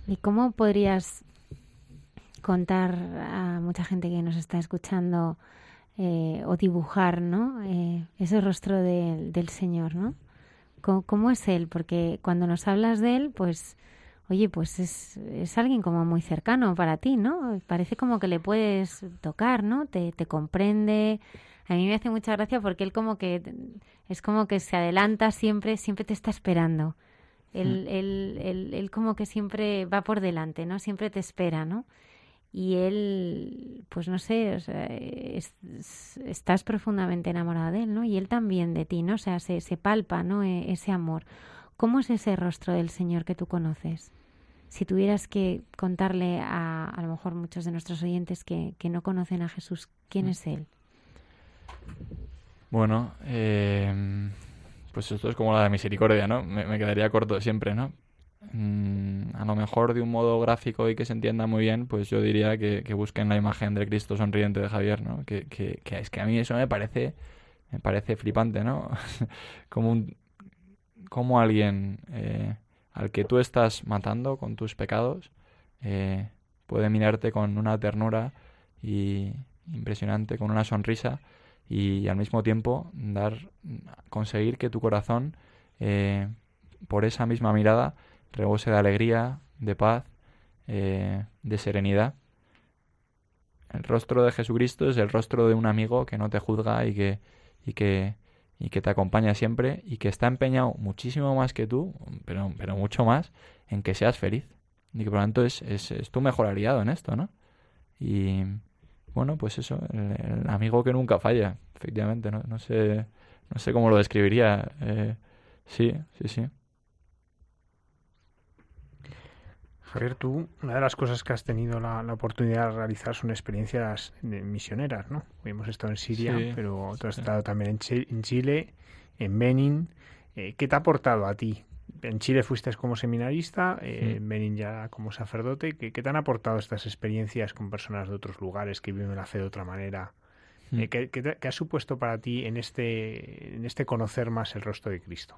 ¿Y cómo podrías contar a mucha gente que nos está escuchando eh, o dibujar, ¿no? Eh, ese rostro de, del Señor, ¿no? ¿Cómo, ¿Cómo, es Él? Porque cuando nos hablas de Él, pues, oye, pues es, es, alguien como muy cercano para ti, ¿no? Parece como que le puedes tocar, ¿no? Te, te comprende. A mí me hace mucha gracia porque Él como que es como que se adelanta siempre, siempre te está esperando. Él, mm. él, él, él como que siempre va por delante, ¿no? Siempre te espera, ¿no? Y él, pues no sé, o sea, es, estás profundamente enamorado de él, ¿no? Y él también de ti, ¿no? O sea, se, se palpa, ¿no? E, ese amor. ¿Cómo es ese rostro del Señor que tú conoces? Si tuvieras que contarle a a lo mejor muchos de nuestros oyentes que, que no conocen a Jesús, ¿quién es Él? Bueno, eh, pues esto es como la de misericordia, ¿no? Me, me quedaría corto siempre, ¿no? Mm, a lo mejor de un modo gráfico y que se entienda muy bien, pues yo diría que, que busquen la imagen del Cristo sonriente de Javier, ¿no? Que, que, que, es que a mí eso me parece, me parece flipante, ¿no? como un, como alguien eh, al que tú estás matando con tus pecados eh, puede mirarte con una ternura y impresionante, con una sonrisa y, al mismo tiempo dar, conseguir que tu corazón eh, por esa misma mirada rebose de alegría, de paz, eh, de serenidad. El rostro de Jesucristo es el rostro de un amigo que no te juzga y que, y que, y que te acompaña siempre y que está empeñado muchísimo más que tú, pero, pero mucho más, en que seas feliz. Y que por lo tanto es, es, es tu mejor aliado en esto, ¿no? Y bueno, pues eso, el, amigo que nunca falla, efectivamente, ¿no? No sé, no sé cómo lo describiría. Eh, sí, sí, sí. Javier, tú, una de las cosas que has tenido la, la oportunidad de realizar son experiencias misioneras, ¿no? Hoy hemos estado en Siria, Sí, pero tú has sí. estado también en, Chi- en Chile, en Benin. Eh, ¿Qué te ha aportado a ti? En Chile fuiste como seminarista, eh, Mm. en Benin ya como sacerdote. ¿Qué, qué te han aportado estas experiencias con personas de otros lugares que viven la fe de otra manera? Mm. Eh, ¿qué, qué te- qué ha supuesto para ti en este, en este conocer más el rostro de Cristo?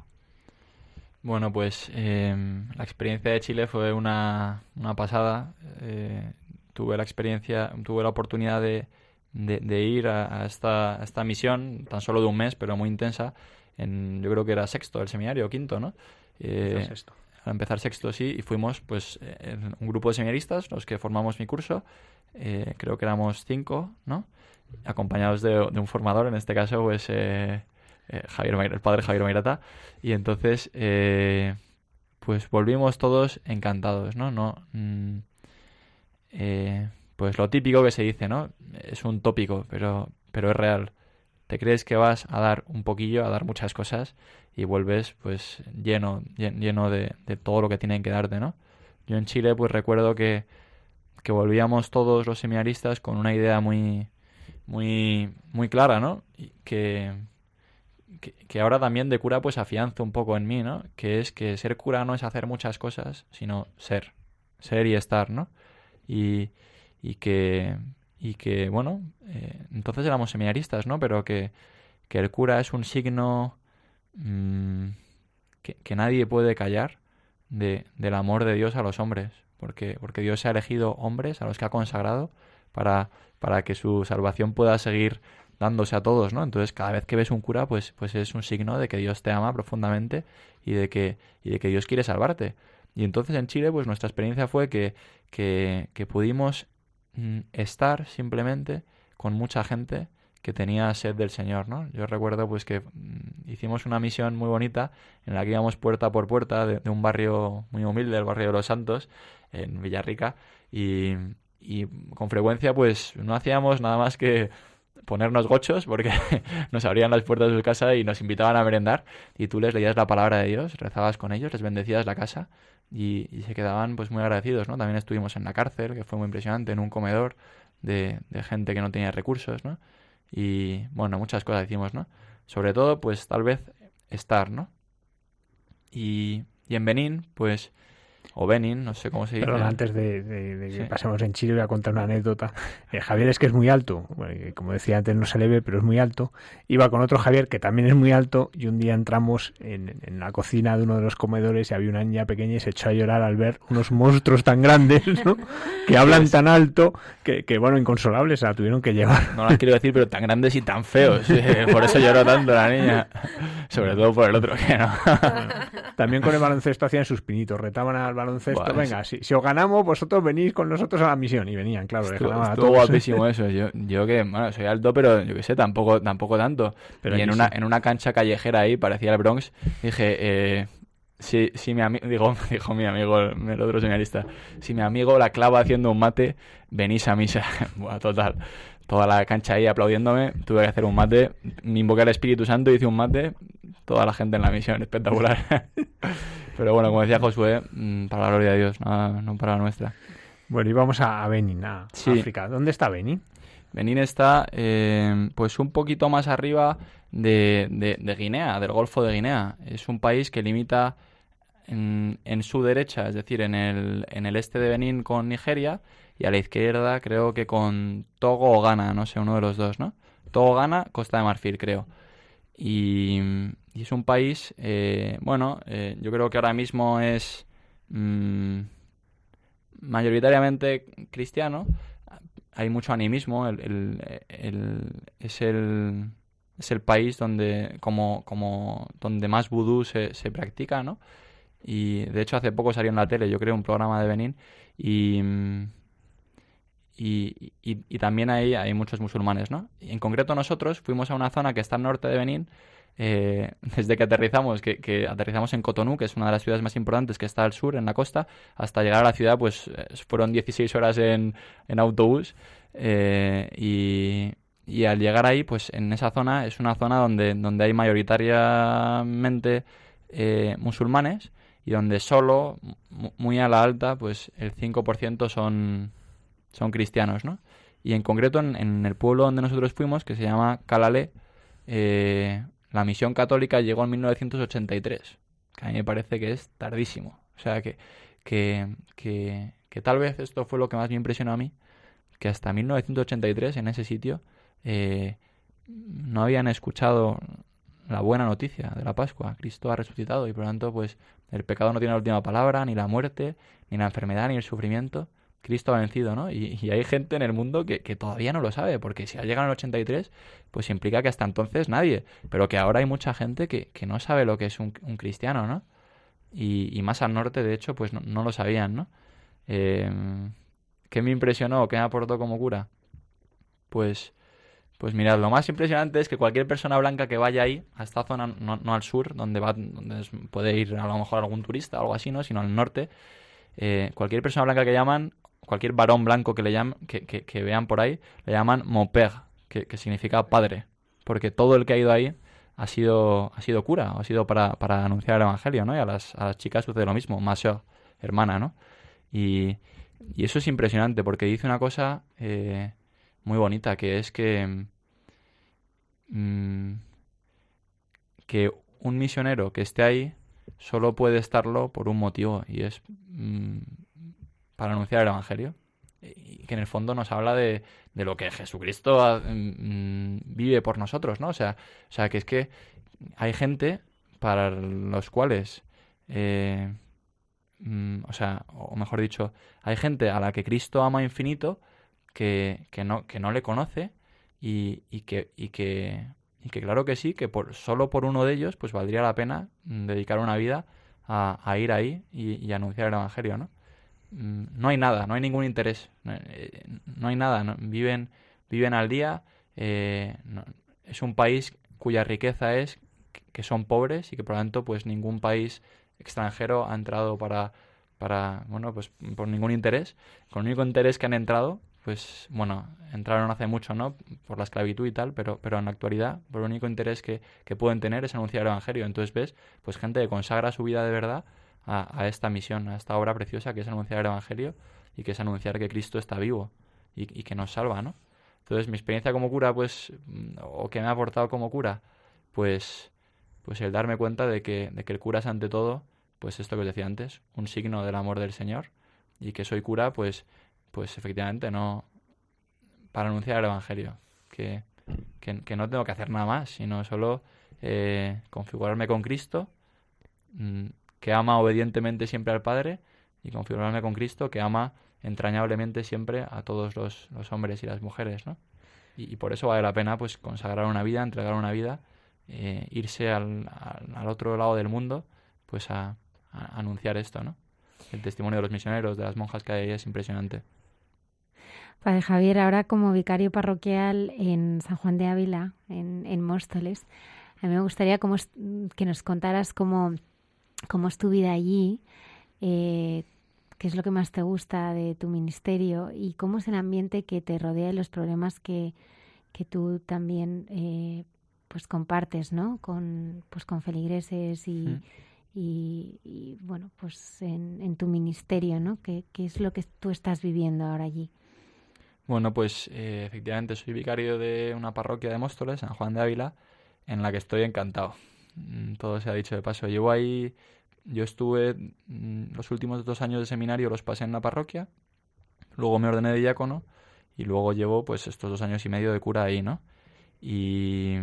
Bueno, pues eh, la experiencia de Chile fue una, una pasada. Eh, tuve la experiencia, tuve la oportunidad de, de, de ir a, a esta, a esta misión, tan solo de un mes, pero muy intensa. En, yo creo que era sexto el seminario, quinto, ¿no? Eh, sexto. Al empezar sexto, sí, y fuimos pues eh, un grupo de seminaristas, los que formamos mi curso. Eh, creo que éramos cinco, ¿no? Acompañados de, de un formador, en este caso, pues eh, Javier el padre Javier Mairata. Y entonces, eh, pues volvimos todos encantados, ¿no? no mm, eh, pues lo típico que se dice, ¿no? Es un tópico, pero, pero es real. Te crees que vas a dar un poquillo, a dar muchas cosas y vuelves pues lleno, llen- lleno de, de todo lo que tienen que darte, ¿no? Yo en Chile pues recuerdo que, que volvíamos todos los seminaristas con una idea muy, muy, muy clara, ¿no? Y que, que, ahora también de cura pues afianzo un poco en mí, ¿no? Que es que ser cura no es hacer muchas cosas, sino ser, ser y estar, ¿no? Y, y que, y que bueno, eh, entonces éramos seminaristas, ¿no? Pero que, que el cura es un signo mm, que, que nadie puede callar de, del amor de Dios a los hombres, porque, porque Dios ha elegido hombres a los que ha consagrado para, para que su salvación pueda seguir dándose a todos, ¿no? Entonces, cada vez que ves un cura, pues, pues es un signo de que Dios te ama profundamente y de que, y de que Dios quiere salvarte. Y entonces en Chile, pues nuestra experiencia fue que, que, pudimos mm, estar simplemente con mucha gente que tenía sed del Señor, ¿no? Yo recuerdo pues que mm, hicimos una misión muy bonita en la que íbamos puerta por puerta de, de un barrio muy humilde, el barrio de los Santos, en Villarrica, y, y con frecuencia pues no hacíamos nada más que ponernos gochos porque nos abrían las puertas de su casa y nos invitaban a merendar y tú les leías la palabra de Dios, rezabas con ellos, les bendecías la casa y, y se quedaban pues muy agradecidos, ¿no? También estuvimos en la cárcel, que fue muy impresionante, en un comedor de, de gente que no tenía recursos, ¿no? Y bueno, muchas cosas hicimos, ¿no? Sobre todo, pues tal vez estar, ¿no? Y, y en Benín, pues o Benin, no sé cómo se dice. Perdón, antes de, de- de que Sí. pasemos en Chile, voy a contar una anécdota. Eh, Javier es que es muy alto, bueno, y como decía antes, no se le ve, pero es muy alto. Iba con otro Javier que también es muy alto, y un día entramos en, en la cocina de uno de los comedores y había una niña pequeña y se echó a llorar al ver unos monstruos tan grandes, ¿no? Que hablan tan alto que, que, bueno, inconsolables, se la tuvieron que llevar. No las quiero decir, pero tan grandes y tan feos. eh, Por eso lloró tanto la niña. Sobre todo por el otro que no. También con el baloncesto hacían sus pinitos, retaban al baloncesto, venga, si, si os ganamos, vosotros venís con nosotros a la misión. Y venían, claro, Estuvo, a todos. guapísimo eso. Yo, yo que, bueno, soy alto, pero yo qué sé, tampoco, tampoco tanto. Pero y en una, sí. en una cancha callejera ahí, parecía el Bronx, dije, eh, si, si mi amigo, digo, dijo mi amigo, el, otro señalista, si mi amigo la clava haciendo un mate, venís a misa. total. Toda la cancha ahí aplaudiéndome, tuve que hacer un mate, me invoqué al Espíritu Santo, hice un mate, toda la gente en la misión, espectacular. Pero bueno, como decía Josué, mm, para la gloria de Dios, no, no para la nuestra. Bueno, y vamos a, Benin, a Sí. África. ¿Dónde está Benin? Benín está eh, pues un poquito más arriba de, de- de Guinea, del Golfo de Guinea. Es un país que limita en, en su derecha, es decir, en el, en el este de Benín con Nigeria y a la izquierda creo que con Togo o Ghana, no sé, uno de los dos, ¿no? Togo, Ghana, Costa de Marfil, creo. Y, y es un país, eh, bueno, eh, yo creo que ahora mismo es mm, mayoritariamente cristiano. Hay mucho animismo. es el es el país donde como, como donde más vudú se, se practica, ¿no? Y de hecho hace poco salió en la tele, yo creo, un programa de Benín y mm, y, y- también hay, hay muchos musulmanes, ¿no? En concreto nosotros fuimos a una zona que está al norte de Benín, eh, desde que aterrizamos, que, aterrizamos en Cotonú, que es una de las ciudades más importantes que está al sur, en la costa, hasta llegar a la ciudad, pues eh, fueron 16 horas en, autobús. eh, y, al llegar ahí, pues en esa zona es una zona donde, donde hay mayoritariamente eh, musulmanes y donde solo, mu- muy a la alta, pues el 5% son, son cristianos, ¿no? Y en concreto en, en el pueblo donde nosotros fuimos, que se llama Calale, eh, la misión católica llegó en 1983, que a mí me parece que es tardísimo. O sea, que, que, que, que tal vez esto fue lo que más me impresionó a mí, que hasta 1983 en ese sitio eh, no habían escuchado la buena noticia de la Pascua. Cristo ha resucitado y por lo tanto, pues el pecado no tiene la última palabra, ni la muerte, ni la enfermedad, ni el sufrimiento. Cristo ha vencido, ¿no? Y, y hay gente en el mundo que, que todavía no lo sabe, porque si ha llegado en el 83, pues implica que hasta entonces nadie, pero que ahora hay mucha gente que, que no sabe lo que es un, cristiano, ¿no? Y, y más al norte, de hecho, pues no, no lo sabían, ¿no? Eh, ¿Qué me impresionó? ¿Qué me aportó como cura? Pues, pues mirad, lo más impresionante es que cualquier persona blanca que vaya ahí, a esta zona, no, al sur, donde va, donde puede ir a lo mejor algún turista o algo así, ¿no? Sino al norte, eh, cualquier persona blanca que llaman, cualquier varón blanco que le llaman, que, que, vean por ahí, le llaman mon père, que, que significa padre. Porque todo el que ha ido ahí ha sido, ha sido cura, ha sido para, para anunciar el evangelio, ¿no? Y a las, a las chicas sucede lo mismo, ma sœur, hermana, ¿no? Y, y eso es impresionante porque dice una cosa eh, muy bonita, que es que, mm, que un misionero que esté ahí solo puede estarlo por un motivo y es mm, para anunciar el Evangelio. Y que en el fondo nos habla de, de lo que Jesucristo mm, vive por nosotros, ¿no? O sea, o sea, que es que hay gente para los cuales, eh, mm, o sea, o mejor dicho, hay gente a la que Cristo ama infinito que, que no, que no le conoce y, y que, y que, y que claro que sí, que por, solo por uno de ellos pues valdría la pena mm, dedicar una vida a, a ir ahí y, y anunciar el Evangelio, ¿no? No hay nada, no hay ningún interés, no, eh, no hay nada, no- viven, viven al día, eh, es un país cuya riqueza es que- que son pobres y que por lo tanto pues ningún país extranjero ha entrado para, para bueno, pues por ningún interés, con el único interés que han entrado pues bueno, entraron hace mucho, ¿no? Por la esclavitud y tal, pero, pero en la actualidad, por el único interés que, que pueden tener es anunciar el Evangelio. Entonces ves, pues gente que consagra su vida de verdad a, esta misión, a esta obra preciosa que es anunciar el Evangelio y que es anunciar que Cristo está vivo y, que nos salva, ¿no? Entonces, mi experiencia como cura, pues, mm, o que me ha aportado como cura, pues, pues el darme cuenta de que, de que el cura es ante todo, pues esto que os decía antes, un signo del amor del Señor, y que soy cura, pues, pues efectivamente no para anunciar el Evangelio, que, que, no tengo que hacer nada más, sino solo eh, configurarme con Cristo, mm, que ama obedientemente siempre al Padre, y configurarme con Cristo, que ama entrañablemente siempre a todos los, hombres y las mujeres, ¿no? Y, por eso vale la pena pues consagrar una vida, entregar una vida, eh, irse al, al, otro lado del mundo, pues a, anunciar esto, ¿no? El testimonio de los misioneros, de las monjas que hay ahí es impresionante. Padre Javier, ahora como vicario parroquial en San Juan de Ávila, en, en Móstoles, a mí me gustaría como, que nos contaras cómo, cómo es tu vida allí, eh, qué es lo que más te gusta de tu ministerio y cómo es el ambiente que te rodea y los problemas que, que tú también eh, pues compartes ¿no? con, pues con feligreses y, y, bueno, pues en, en, tu ministerio, ¿no? ¿Qué, ¿Qué es lo que tú estás viviendo ahora allí? Bueno, pues eh, efectivamente soy vicario de una parroquia de Móstoles, San Juan de Ávila, en la que estoy encantado. Mm, todo se ha dicho de paso. Llevo ahí yo estuve mm, los últimos dos años de seminario los pasé en la parroquia, luego me ordené de diácono y luego llevo pues estos dos años y medio de cura ahí, ¿no? Y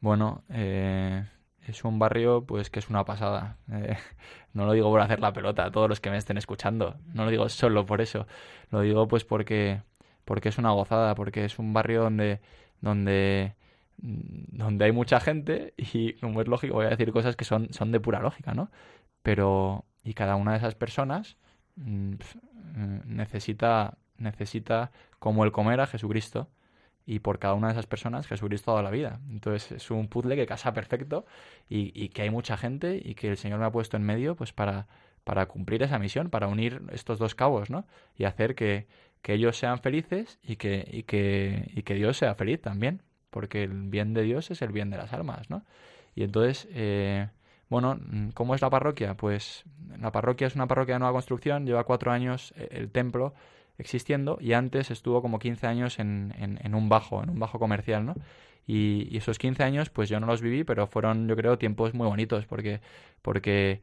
bueno, eh, es un barrio pues que es una pasada. Eh, no lo digo por hacer la pelota a todos los que me estén escuchando, no lo digo solo por eso, lo digo pues porque porque es una gozada, porque es un barrio donde donde Mm, donde hay mucha gente y como es lógico voy a decir cosas que son, son de pura lógica, ¿no? Pero y cada una de esas personas mm, mm, necesita necesita como el comer a Jesucristo y por cada una de esas personas Jesucristo ha dado la vida. Entonces es un puzzle que casa perfecto y, y, que hay mucha gente y que el Señor me ha puesto en medio pues para, para cumplir esa misión, para unir estos dos cabos, ¿no? Y hacer que, que ellos sean felices y que, y que, y que Dios sea feliz también porque el bien de Dios es el bien de las almas, ¿no? Y entonces, eh, bueno, ¿cómo es la parroquia? Pues la parroquia es una parroquia de nueva construcción, lleva cuatro años eh, el templo existiendo y antes estuvo como 15 años en, en, un bajo, en un bajo comercial, ¿no? Y, esos 15 años, pues yo no los viví, pero fueron, yo creo, tiempos muy bonitos, porque, porque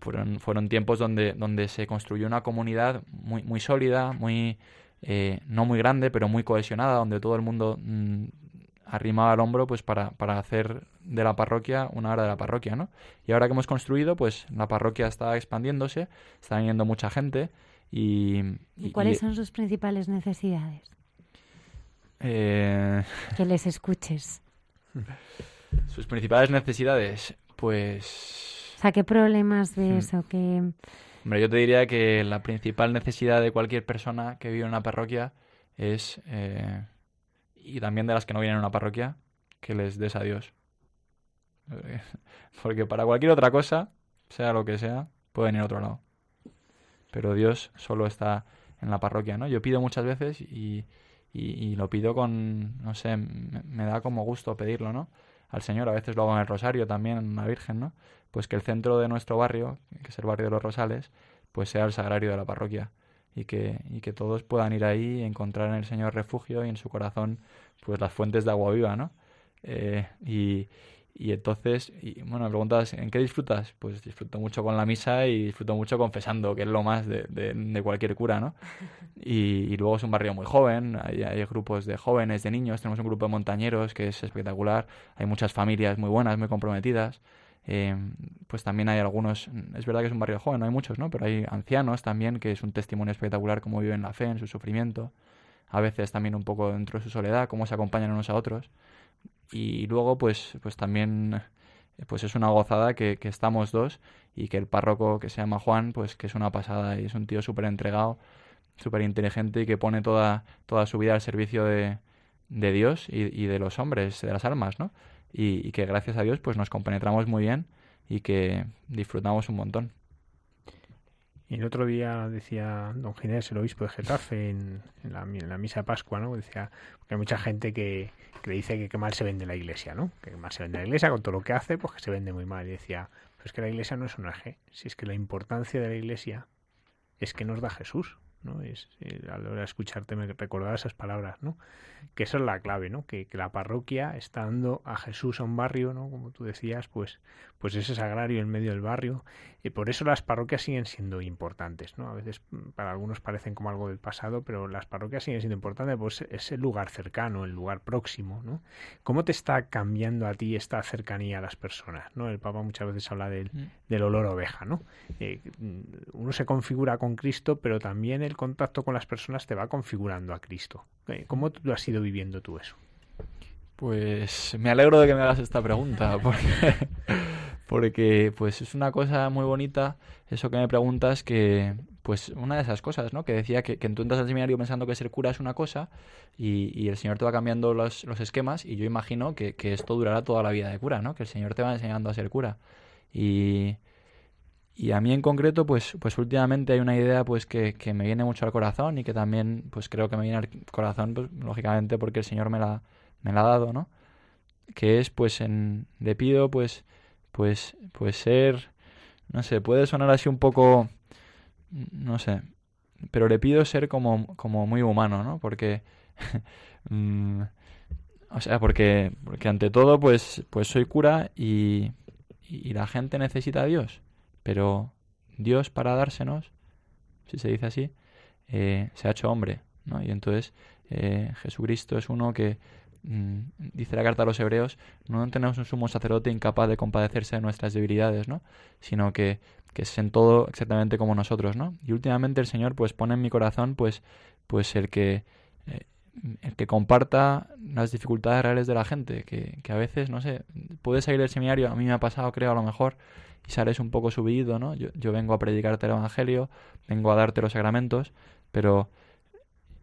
fueron, fueron tiempos donde, donde se construyó una comunidad muy, muy sólida, muy, eh, no muy grande, pero muy cohesionada, donde todo el mundo mm, arrimado al hombro pues para, para hacer de la parroquia una hora de la parroquia, ¿no? Y ahora que hemos construido, pues la parroquia está expandiéndose, está viniendo mucha gente y... ¿Y, cuáles son sus principales necesidades? Eh... Que les escuches. Sus principales necesidades, pues... O sea, ¿qué problemas ves hmm. o qué...? Hombre, yo te diría que la principal necesidad de cualquier persona que vive en una parroquia es... Eh y también de las que no vienen a una parroquia, que les des a Dios. Porque para cualquier otra cosa, sea lo que sea, pueden ir a otro lado. Pero Dios solo está en la parroquia, ¿no? Yo pido muchas veces y, y, lo pido con, no sé, me, da como gusto pedirlo, ¿no? Al Señor, a veces lo hago en el Rosario también, en la Virgen, ¿no? Pues que el centro de nuestro barrio, que es el barrio de los Rosales, pues sea el sagrario de la parroquia y que, y que todos puedan ir ahí y encontrar en el Señor refugio y en su corazón pues las fuentes de agua viva, ¿no? Eh, y, y entonces, y, bueno, me preguntas, ¿en qué disfrutas? Pues disfruto mucho con la misa y disfruto mucho confesando, que es lo más de, de, cualquier cura, ¿no? Y, luego es un barrio muy joven, hay, hay, grupos de jóvenes, de niños, tenemos un grupo de montañeros que es espectacular, hay muchas familias muy buenas, muy comprometidas. Eh, pues también hay algunos, es verdad que es un barrio joven, no hay muchos, ¿no? Pero hay ancianos también, que es un testimonio espectacular cómo viven la fe en su sufrimiento, a veces también un poco dentro de su soledad, cómo se acompañan unos a otros. Y luego, pues, pues también pues es una gozada que, estamos dos y que el párroco que se llama Juan, pues que es una pasada y es un tío súper entregado, súper inteligente y que pone toda, toda su vida al servicio de, de Dios y de los hombres, de las almas, ¿no? Y, que gracias a Dios pues nos compenetramos muy bien y que disfrutamos un montón. Y el otro día decía don Ginés, el obispo de Getafe, en, la, misa de Pascua, ¿no? Decía que hay mucha gente que, que dice que, mal se vende la iglesia, ¿no? Que mal se vende la iglesia con todo lo que hace, pues que se vende muy mal. Y decía, es que la iglesia no es un eje. Si es que la importancia de la iglesia es que nos da Jesús. Es, eh, a la hora de escucharte me recordaba esas palabras, ¿no? Que esa es la clave, ¿no? Que, que, la parroquia está dando a Jesús a un barrio, ¿no? Como tú decías, pues, pues ese sagrario en medio del barrio. Y por eso las parroquias siguen siendo importantes, ¿no? A veces mm, para algunos parecen como algo del pasado, pero las parroquias siguen siendo importantes, pues es el lugar cercano, el lugar próximo, ¿no? ¿Cómo te está cambiando a ti esta cercanía a las personas, ¿no? El Papa muchas veces habla del. Del olor oveja, ¿no? Eh, mm, uno se configura con Cristo, pero también el contacto con las personas te va configurando a Cristo. ¿Cómo tú has ido viviendo tú eso? Pues me alegro de que me hagas esta pregunta, porque, porque pues es una cosa muy bonita eso que me preguntas que pues una de esas cosas, ¿no? Que decía que, que tú entras al seminario pensando que ser cura es una cosa y, y el Señor te va cambiando los, los esquemas y yo imagino que, que, esto durará toda la vida de cura, ¿no? Que el Señor te va enseñando a ser cura. Y, y a mí en concreto, pues, pues últimamente hay una idea pues que, que, me viene mucho al corazón y que también pues creo que me viene al corazón, pues lógicamente porque el Señor me la, me la ha dado, ¿no? Que es pues en le pido pues pues pues ser no sé, puede sonar así un poco no sé, pero le pido ser como, como muy humano, ¿no? Porque mm, o sea, porque porque ante todo pues pues soy cura y, y la gente necesita a Dios pero Dios para dársenos, si se dice así, eh, se ha hecho hombre, ¿no? Y entonces eh, Jesucristo es uno que, mm, dice la carta a los hebreos, no tenemos un sumo sacerdote incapaz de compadecerse de nuestras debilidades, ¿no? Sino que, que es en todo exactamente como nosotros, ¿no? Y últimamente el Señor pues pone en mi corazón pues, pues el que... Eh, el que comparta las dificultades reales de la gente, que, que a veces, no sé, puede salir del seminario, a mí me ha pasado, creo, a lo mejor, y sales un poco subido, ¿no? Yo, yo vengo a predicarte el Evangelio, vengo a darte los sacramentos, pero...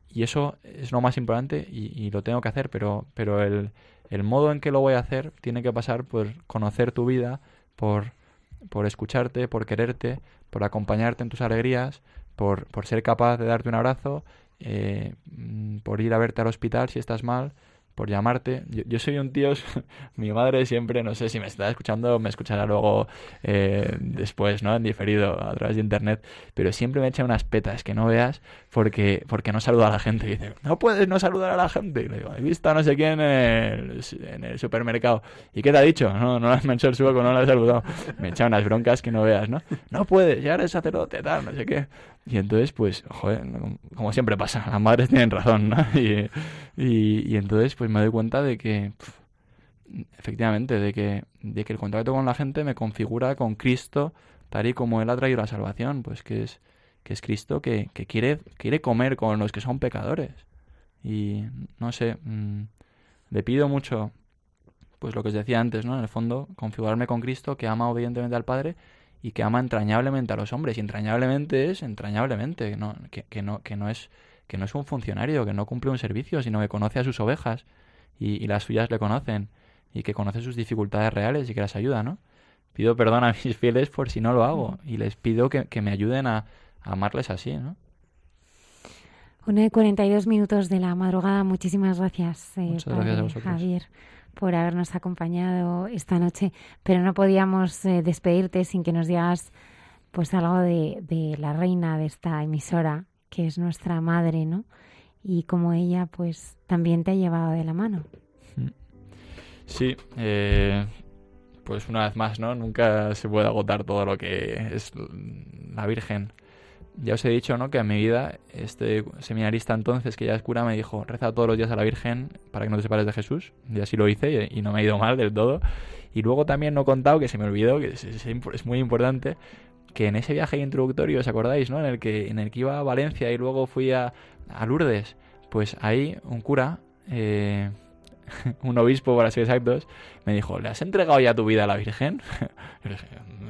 Y eso es lo más importante y, y lo tengo que hacer, pero, pero el, el, modo en que lo voy a hacer tiene que pasar por conocer tu vida, por, por escucharte, por quererte, por acompañarte en tus alegrías, por, por ser capaz de darte un abrazo, eh, por ir a verte al hospital si estás mal, por llamarte. Yo, yo, soy un tío, mi madre siempre, no sé si me está escuchando, me escuchará luego eh, después, ¿no? En diferido, a través de internet, pero siempre me echa unas petas que no veas porque, porque no saluda a la gente. Y dice, no puedes no saludar a la gente. Y le digo, he visto a no sé quién en el, en el supermercado. ¿Y qué te ha dicho? No, no me ha hecho el sueco, no la he saludado. Me echa unas broncas que no veas, ¿no? No puedes, ya eres sacerdote, tal, no sé qué. Y entonces, pues, joder, como siempre pasa, las madres tienen razón, ¿no? Y, y, entonces, pues me doy cuenta de que, efectivamente, de que, de que el contacto con la gente me configura con Cristo tal y como Él ha traído la salvación, pues que es, que es Cristo que, que quiere, quiere comer con los que son pecadores. Y, no sé, mmm, le pido mucho, pues lo que os decía antes, ¿no? En el fondo, configurarme con Cristo que ama obedientemente al Padre y que ama entrañablemente a los hombres. Y entrañablemente es entrañablemente, no, que, que, no, que, no es, que no es un funcionario, que no cumple un servicio, sino que conoce a sus ovejas y, y, las suyas le conocen y que conoce sus dificultades reales y que las ayuda, ¿no? Pido perdón a mis fieles por si no lo hago y les pido que, que me ayuden a, a, amarles así, ¿no? Una de 42 minutos de la madrugada. Muchísimas gracias, eh, Muchas gracias a vosotros. Javier por habernos acompañado esta noche, pero no podíamos eh, despedirte sin que nos digas pues algo de, de, la reina de esta emisora, que es nuestra madre, ¿no? Y como ella pues también te ha llevado de la mano. Sí, eh, pues una vez más, ¿no? Nunca se puede agotar todo lo que es la Virgen. Ya os he dicho, ¿no? Que en mi vida, este seminarista entonces, que ya es cura, me dijo, reza todos los días a la Virgen para que no te separes de Jesús. Y así lo hice y, no me ha ido mal del todo. Y luego también no he contado, que se me olvidó, que es, muy importante, que en ese viaje introductorio, ¿os acordáis, no? En el que, en el que iba a Valencia y luego fui a, a Lourdes. Pues ahí un cura... Eh, un obispo, para ser exactos, me dijo, ¿le has entregado ya tu vida a la Virgen? Y dije,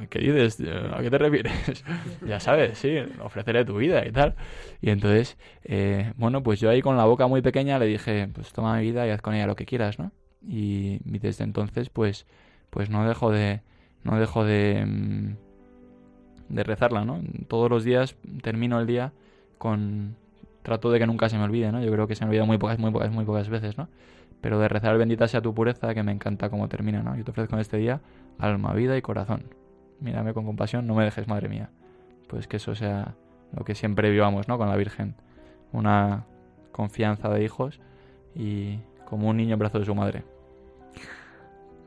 ¿qué dices? ¿A qué te refieres? ya sabes, sí, ofrecerle tu vida y tal. Y entonces, eh, bueno, pues yo ahí con la boca muy pequeña le dije, pues toma mi vida y haz con ella lo que quieras, ¿no? Y, desde entonces, pues, pues no dejo de, no dejo de, mm, de rezarla, ¿no? Todos los días termino el día con, trato de que nunca se me olvide, ¿no? Yo creo que se me olvida muy pocas, muy pocas, muy pocas veces, ¿no? Pero de rezar bendita sea tu pureza, que me encanta cómo termina, ¿no? Yo te ofrezco en este día alma, vida y corazón. mírame con compasión, no me dejes, madre mía. Pues que eso sea lo que siempre vivamos, ¿no? Con la Virgen. Una confianza de hijos y como un niño en brazos de su madre.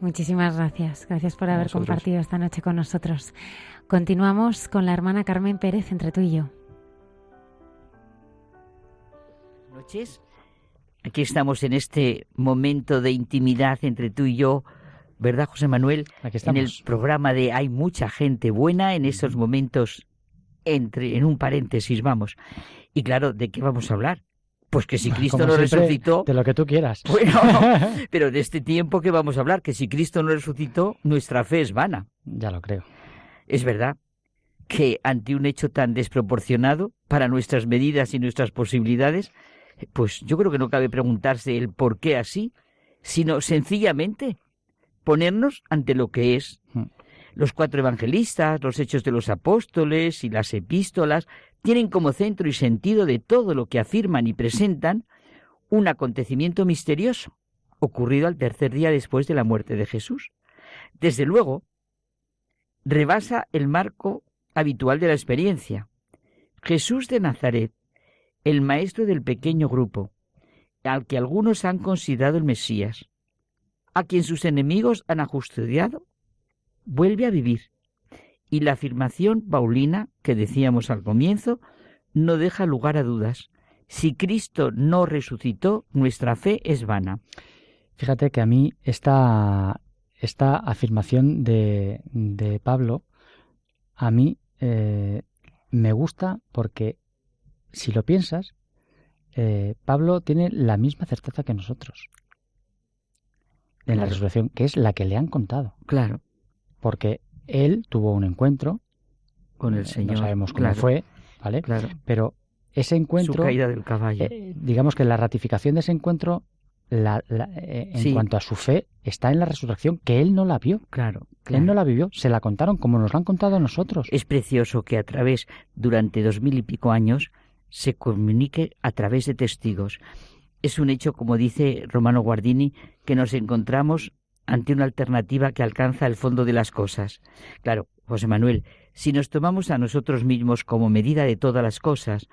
Muchísimas gracias. Gracias por haber Vosotros. compartido esta noche con nosotros. Continuamos con la hermana Carmen Pérez entre tú y yo. noches. Aquí estamos en este momento de intimidad entre tú y yo, ¿verdad, José Manuel? En el programa de Hay mucha gente buena en esos momentos entre en un paréntesis, vamos. Y claro, ¿de qué vamos a hablar? Pues que si Cristo Como no siempre, resucitó, De lo que tú quieras. bueno, pero de este tiempo que vamos a hablar, que si Cristo no resucitó, nuestra fe es vana. Ya lo creo. Es verdad que ante un hecho tan desproporcionado para nuestras medidas y nuestras posibilidades, pues yo creo que no cabe preguntarse el por qué así, sino sencillamente ponernos ante lo que es. Los cuatro evangelistas, los hechos de los apóstoles y las epístolas tienen como centro y sentido de todo lo que afirman y presentan un acontecimiento misterioso ocurrido al tercer día después de la muerte de Jesús. Desde luego, rebasa el marco habitual de la experiencia. Jesús de Nazaret, el maestro del pequeño grupo, al que algunos han considerado el Mesías, a quien sus enemigos han ajusticiado, vuelve a vivir. Y la afirmación paulina que decíamos al comienzo no deja lugar a dudas. Si Cristo no resucitó, nuestra fe es vana. Fíjate que a mí esta, esta afirmación de, de Pablo, a mí eh, me gusta porque, si lo piensas, eh, Pablo tiene la misma certeza que nosotros en la Claro. resurrección, que es la que le han contado. Claro. Porque él tuvo un encuentro Con el eh, Señor. No sabemos cómo claro. fue, ¿vale? Claro. Pero ese encuentro. Su caída del caballo. eh, digamos que la ratificación de ese encuentro, la- la- eh, en Sí. cuanto a su fe, está en la resurrección, que él no la vio. Claro. Él no la vivió, se la contaron como nos la han contado a nosotros. Es precioso que a través, durante dos mil y pico años, se comunique a través de testigos. Es un hecho, como dice Romano Guardini, que nos encontramos ante una alternativa que alcanza el fondo de las cosas. Claro, José Manuel, si nos tomamos a nosotros mismos como medida de todas las cosas,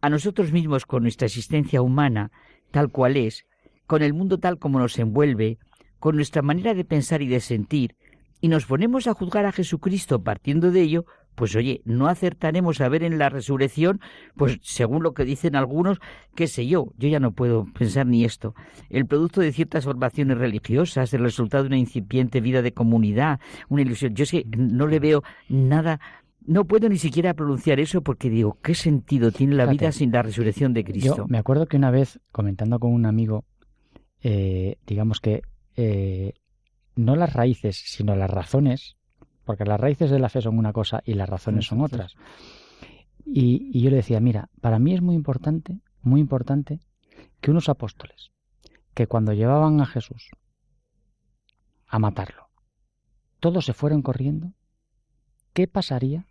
a nosotros mismos con nuestra existencia humana, tal cual es, con el mundo tal como nos envuelve, con nuestra manera de pensar y de sentir, y nos ponemos a juzgar a Jesucristo partiendo de ello, pues oye, no acertaremos a ver en la resurrección, pues según lo que dicen algunos, qué sé yo, yo ya no puedo pensar ni esto, el producto de ciertas formaciones religiosas, el resultado de una incipiente vida de comunidad, una ilusión. Yo es que no le veo nada, no puedo ni siquiera pronunciar eso porque digo, ¿qué sentido tiene la vida sin la resurrección de Cristo? Yo me acuerdo que una vez, comentando con un amigo, eh, digamos que eh, no las raíces, sino las razones, porque las raíces de la fe son una cosa y las razones son otras. Y, y yo le decía, mira, para mí es muy importante, muy importante que unos apóstoles, que cuando llevaban a Jesús a matarlo, todos se fueron corriendo, ¿qué pasaría?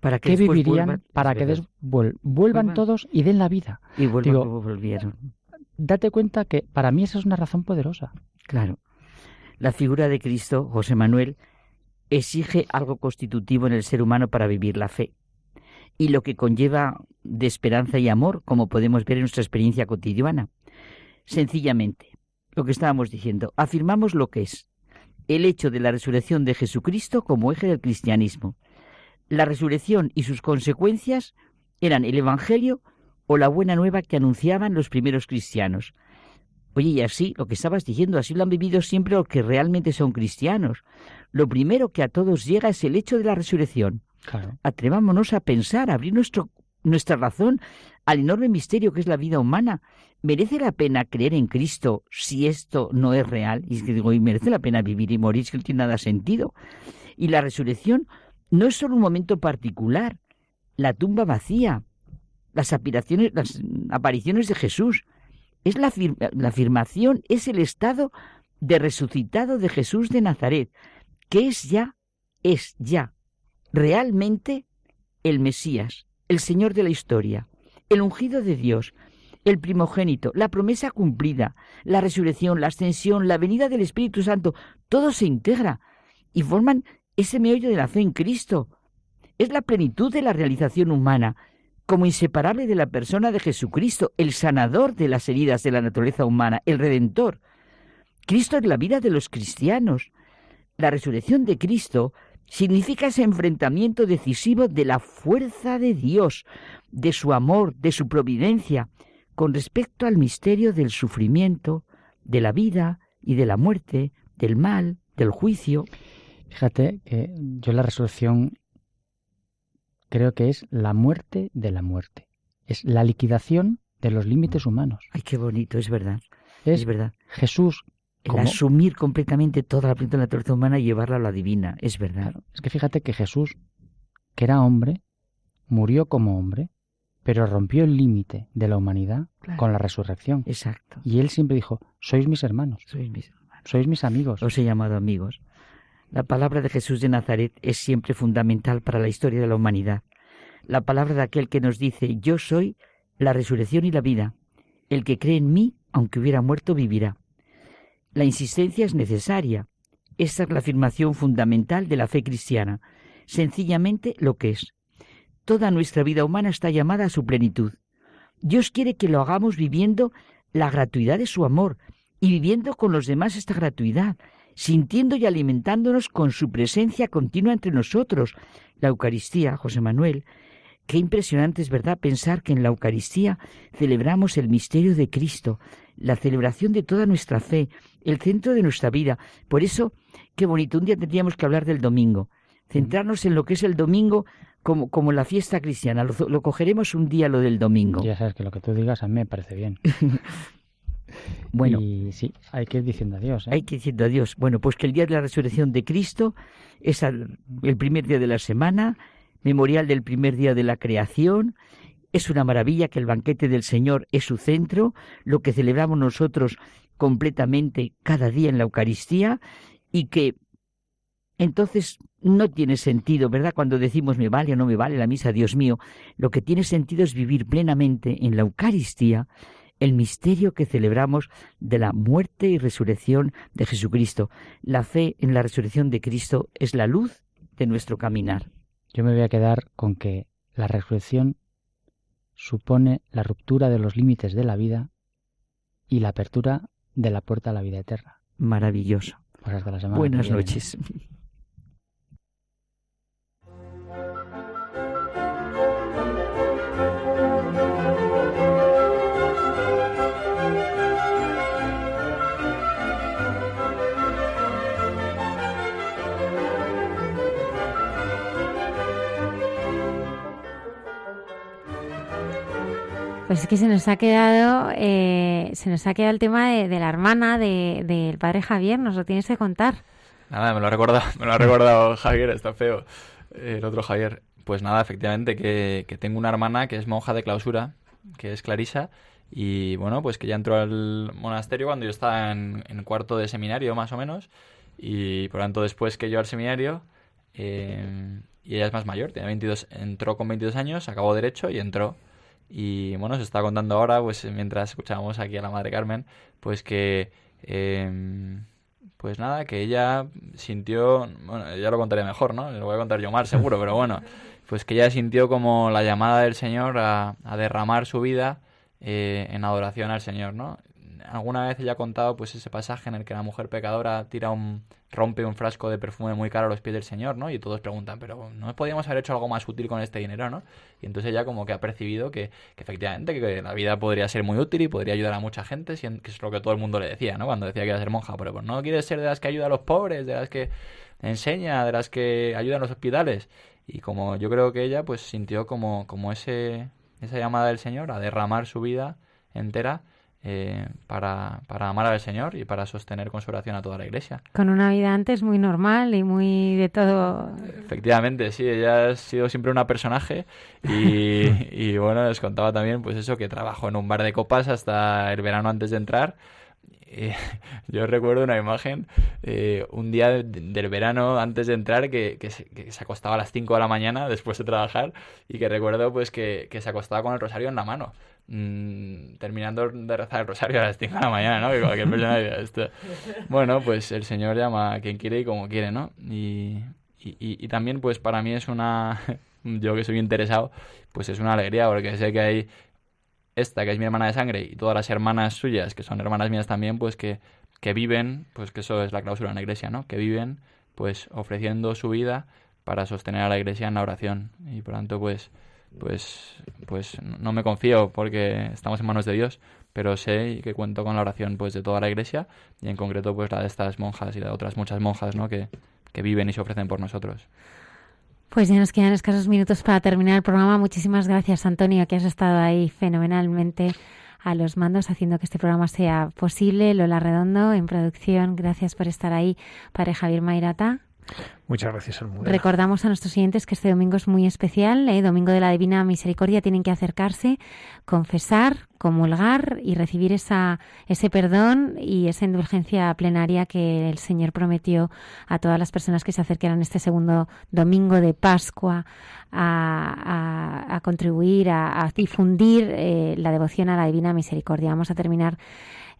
Para que ¿Qué vivirían vuelvan- para que verdad. des- vuel- vuelvan Vuelvan. todos y den la vida? Y vuelvan Digo, como volvieron. date cuenta que para mí esa es una razón poderosa. Claro. La figura de Cristo, José Manuel, exige algo constitutivo en el ser humano para vivir la fe. Y lo que conlleva de esperanza y amor, como podemos ver en nuestra experiencia cotidiana. Sencillamente, lo que estábamos diciendo, afirmamos lo que es el hecho de la resurrección de Jesucristo como eje del cristianismo. La resurrección y sus consecuencias eran el Evangelio o la buena nueva que anunciaban los primeros cristianos. Oye, y así, lo que estabas diciendo, así lo han vivido siempre los que realmente son cristianos. Lo primero que a todos llega es el hecho de la resurrección. Claro. Atrevámonos a pensar, a abrir nuestro, nuestra razón al enorme misterio que es la vida humana. ¿Merece la pena creer en Cristo si esto no es real? Y es que digo, ¿y merece la pena vivir y morir si no tiene nada sentido? Y la resurrección no es solo un momento particular, la tumba vacía, las, las apariciones de Jesús, es la, afir- la afirmación, es el estado de resucitado de Jesús de Nazaret, que es ya, es ya, realmente el Mesías, el Señor de la historia, el ungido de Dios, el primogénito, la promesa cumplida, la resurrección, la ascensión, la venida del Espíritu Santo, todo se integra y forman ese meollo de la fe en Cristo. Es la plenitud de la realización humana, como inseparable de la persona de Jesucristo, el sanador de las heridas de la naturaleza humana, el redentor. Cristo es la vida de los cristianos. La resurrección de Cristo significa ese enfrentamiento decisivo de la fuerza de Dios, de su amor, de su providencia, con respecto al misterio del sufrimiento, de la vida y de la muerte, del mal, del juicio. Fíjate que yo la resurrección creo que es la muerte de la muerte. Es la liquidación de los límites humanos. Ay, qué bonito, es verdad. Es, verdad. Jesús. El asumir completamente toda la plenitud de la naturaleza humana y llevarla a la divina, es verdad. es que fíjate que Jesús, que era hombre, murió como hombre, pero rompió el límite de la humanidad con la resurrección. Exacto. Y él siempre dijo, sois mis hermanos. Sois mis hermanos. Sois mis amigos. Os he llamado amigos. La palabra de Jesús de Nazaret es siempre fundamental para la historia de la humanidad. La palabra de aquel que nos dice, yo soy la resurrección y la vida. El que cree en mí, aunque hubiera muerto, vivirá. La insistencia es necesaria. Esta es la afirmación fundamental de la fe cristiana. Sencillamente lo que es. Toda nuestra vida humana está llamada a su plenitud. Dios quiere que lo hagamos viviendo la gratuidad de su amor y viviendo con los demás esta gratuidad, sintiendo y alimentándonos con su presencia continua entre nosotros. La Eucaristía, José Manuel, qué impresionante es verdad pensar que en la Eucaristía celebramos el misterio de Cristo, la celebración de toda nuestra fe, el centro de nuestra vida. Por eso, qué bonito, un día tendríamos que hablar del domingo, centrarnos en lo que es el domingo como, como la fiesta cristiana. Lo, lo cogeremos un día lo del domingo. Ya sabes que lo que tú digas a mí me parece bien. Bueno, y sí, hay que ir diciendo adiós. ¿eh? Hay que ir diciendo adiós. Bueno, pues que el día de la resurrección de Cristo es el primer día de la semana, memorial del primer día de la creación. Es una maravilla que el banquete del Señor es su centro, lo que celebramos nosotros completamente cada día en la Eucaristía y que entonces no tiene sentido, ¿verdad? Cuando decimos me vale o no me vale la misa, Dios mío, lo que tiene sentido es vivir plenamente en la Eucaristía el misterio que celebramos de la muerte y resurrección de Jesucristo. La fe en la resurrección de Cristo es la luz de nuestro caminar. Yo me voy a quedar con que la resurrección supone la ruptura de los límites de la vida y la apertura de la puerta a la vida eterna. Maravilloso. Pues Buenas noches. Pues es que se nos ha quedado, eh, se nos ha quedado el tema de, de la hermana del de, padre Javier. Nos lo tienes que contar. Nada, me lo ha recordado, me lo ha recordado Javier, está feo. El otro Javier. Pues nada, efectivamente, que, que tengo una hermana que es monja de clausura, que es Clarisa, y bueno, pues que ya entró al monasterio cuando yo estaba en, en cuarto de seminario, más o menos, y por tanto después que yo al seminario, eh, y ella es más mayor, tiene 22, entró con 22 años, acabó derecho y entró. Y bueno, se está contando ahora, pues mientras escuchábamos aquí a la madre Carmen, pues que, eh, pues nada, que ella sintió, bueno, ya lo contaré mejor, ¿no? Lo voy a contar yo mal, seguro, pero bueno, pues que ella sintió como la llamada del Señor a, a derramar su vida eh, en adoración al Señor, ¿no? Alguna vez ella ha contado pues ese pasaje en el que la mujer pecadora tira un rompe un frasco de perfume muy caro a los pies del Señor, ¿no? Y todos preguntan, pero ¿no podíamos haber hecho algo más útil con este dinero, ¿no? Y entonces ella como que ha percibido que, que efectivamente que la vida podría ser muy útil y podría ayudar a mucha gente, que es lo que todo el mundo le decía, ¿no? Cuando decía que iba a ser monja, pero pues no quieres ser de las que ayuda a los pobres, de las que enseña, de las que ayuda en los hospitales. Y como yo creo que ella pues sintió como, como ese, esa llamada del Señor a derramar su vida entera eh, para, para, amar al Señor y para sostener con su oración a toda la iglesia. Con una vida antes muy normal y muy de todo. Efectivamente, sí, ella ha sido siempre una personaje y, y bueno, les contaba también pues eso, que trabajó en un bar de copas hasta el verano antes de entrar. Eh, yo recuerdo una imagen, eh, un día de, del verano antes de entrar, que, se, acostaba a las 5 de la mañana después de trabajar y que recuerdo pues que, se acostaba con el rosario en la mano. Mm, terminando de rezar el rosario a las 5 de la mañana, ¿no? Bueno, pues el Señor llama a quien quiere y como quiere, ¿no? Y, y, y, también pues para mí es una, yo que soy interesado, pues es una alegría porque sé que hay esta que es mi hermana de sangre y todas las hermanas suyas que son hermanas mías también, pues que, que viven, pues que eso es la cláusula en la iglesia, ¿no? Que viven pues ofreciendo su vida para sostener a la iglesia en la oración y por tanto pues pues pues no me confío porque estamos en manos de Dios, pero sé que cuento con la oración pues de toda la iglesia y en concreto pues la de estas monjas y de otras muchas monjas, ¿no? que, que viven y se ofrecen por nosotros. Pues ya nos quedan escasos minutos para terminar el programa. Muchísimas gracias, Antonio, que has estado ahí fenomenalmente a los mandos haciendo que este programa sea posible. Lola Redondo en producción, gracias por estar ahí. Padre Javier Mairata. Muchas gracias, Almudena. Recordamos a nuestros oyentes que este domingo es muy especial, ¿eh? Domingo de la Divina Misericordia. Tienen que acercarse, confesar, comulgar y recibir esa, ese perdón y esa indulgencia plenaria que el Señor prometió a todas las personas que se acerquen este segundo domingo de Pascua a, a, contribuir, a, a difundir eh, la devoción a la Divina Misericordia. Vamos a terminar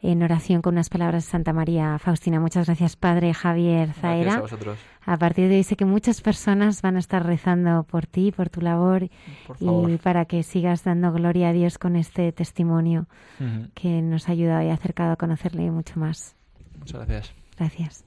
en oración con unas palabras de Santa María Faustina. Muchas gracias, Padre Javier Zaera. Gracias a vosotros. A partir de hoy sé que muchas personas van a estar rezando por ti, por tu labor por y para que sigas dando gloria a Dios con este testimonio Uh -huh. que nos ha ayudado y acercado a conocerle mucho más. Muchas gracias. Gracias.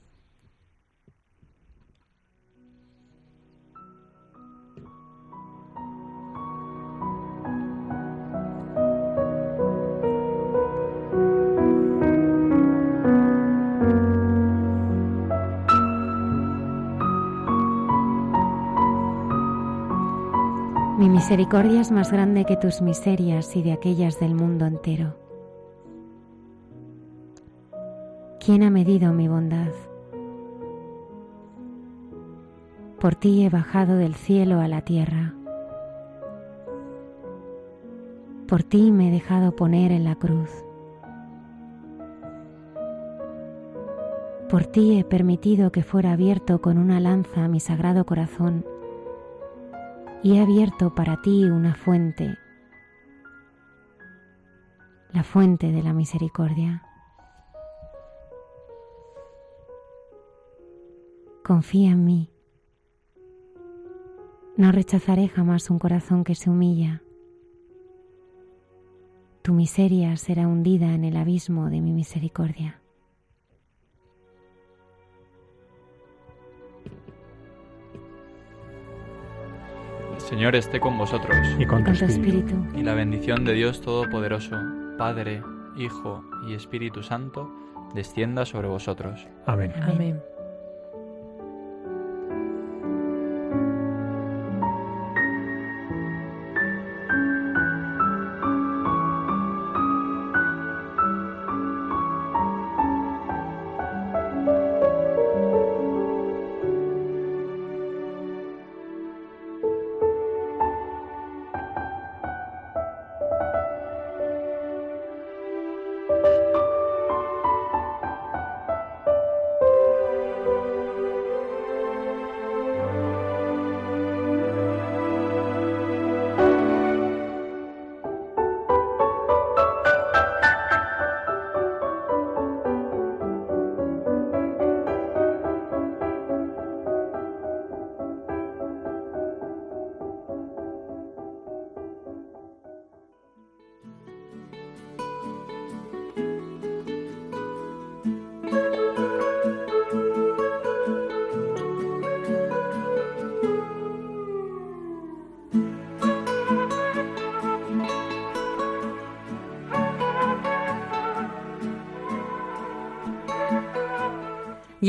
Mi misericordia es más grande que tus miserias y de aquellas del mundo entero. ¿Quién ha medido mi bondad? Por ti he bajado del cielo a la tierra. Por ti me he dejado poner en la cruz. Por ti he permitido que fuera abierto con una lanza mi sagrado corazón y he abierto para ti una fuente, la fuente de la misericordia. Confía en mí. No rechazaré jamás un corazón que se humilla. Tu miseria será hundida en el abismo de mi misericordia. Señor esté con vosotros. Y con, Con tu espíritu. Y la bendición de Dios Todopoderoso, Padre, Hijo y Espíritu Santo, descienda sobre vosotros. Amén. Amén.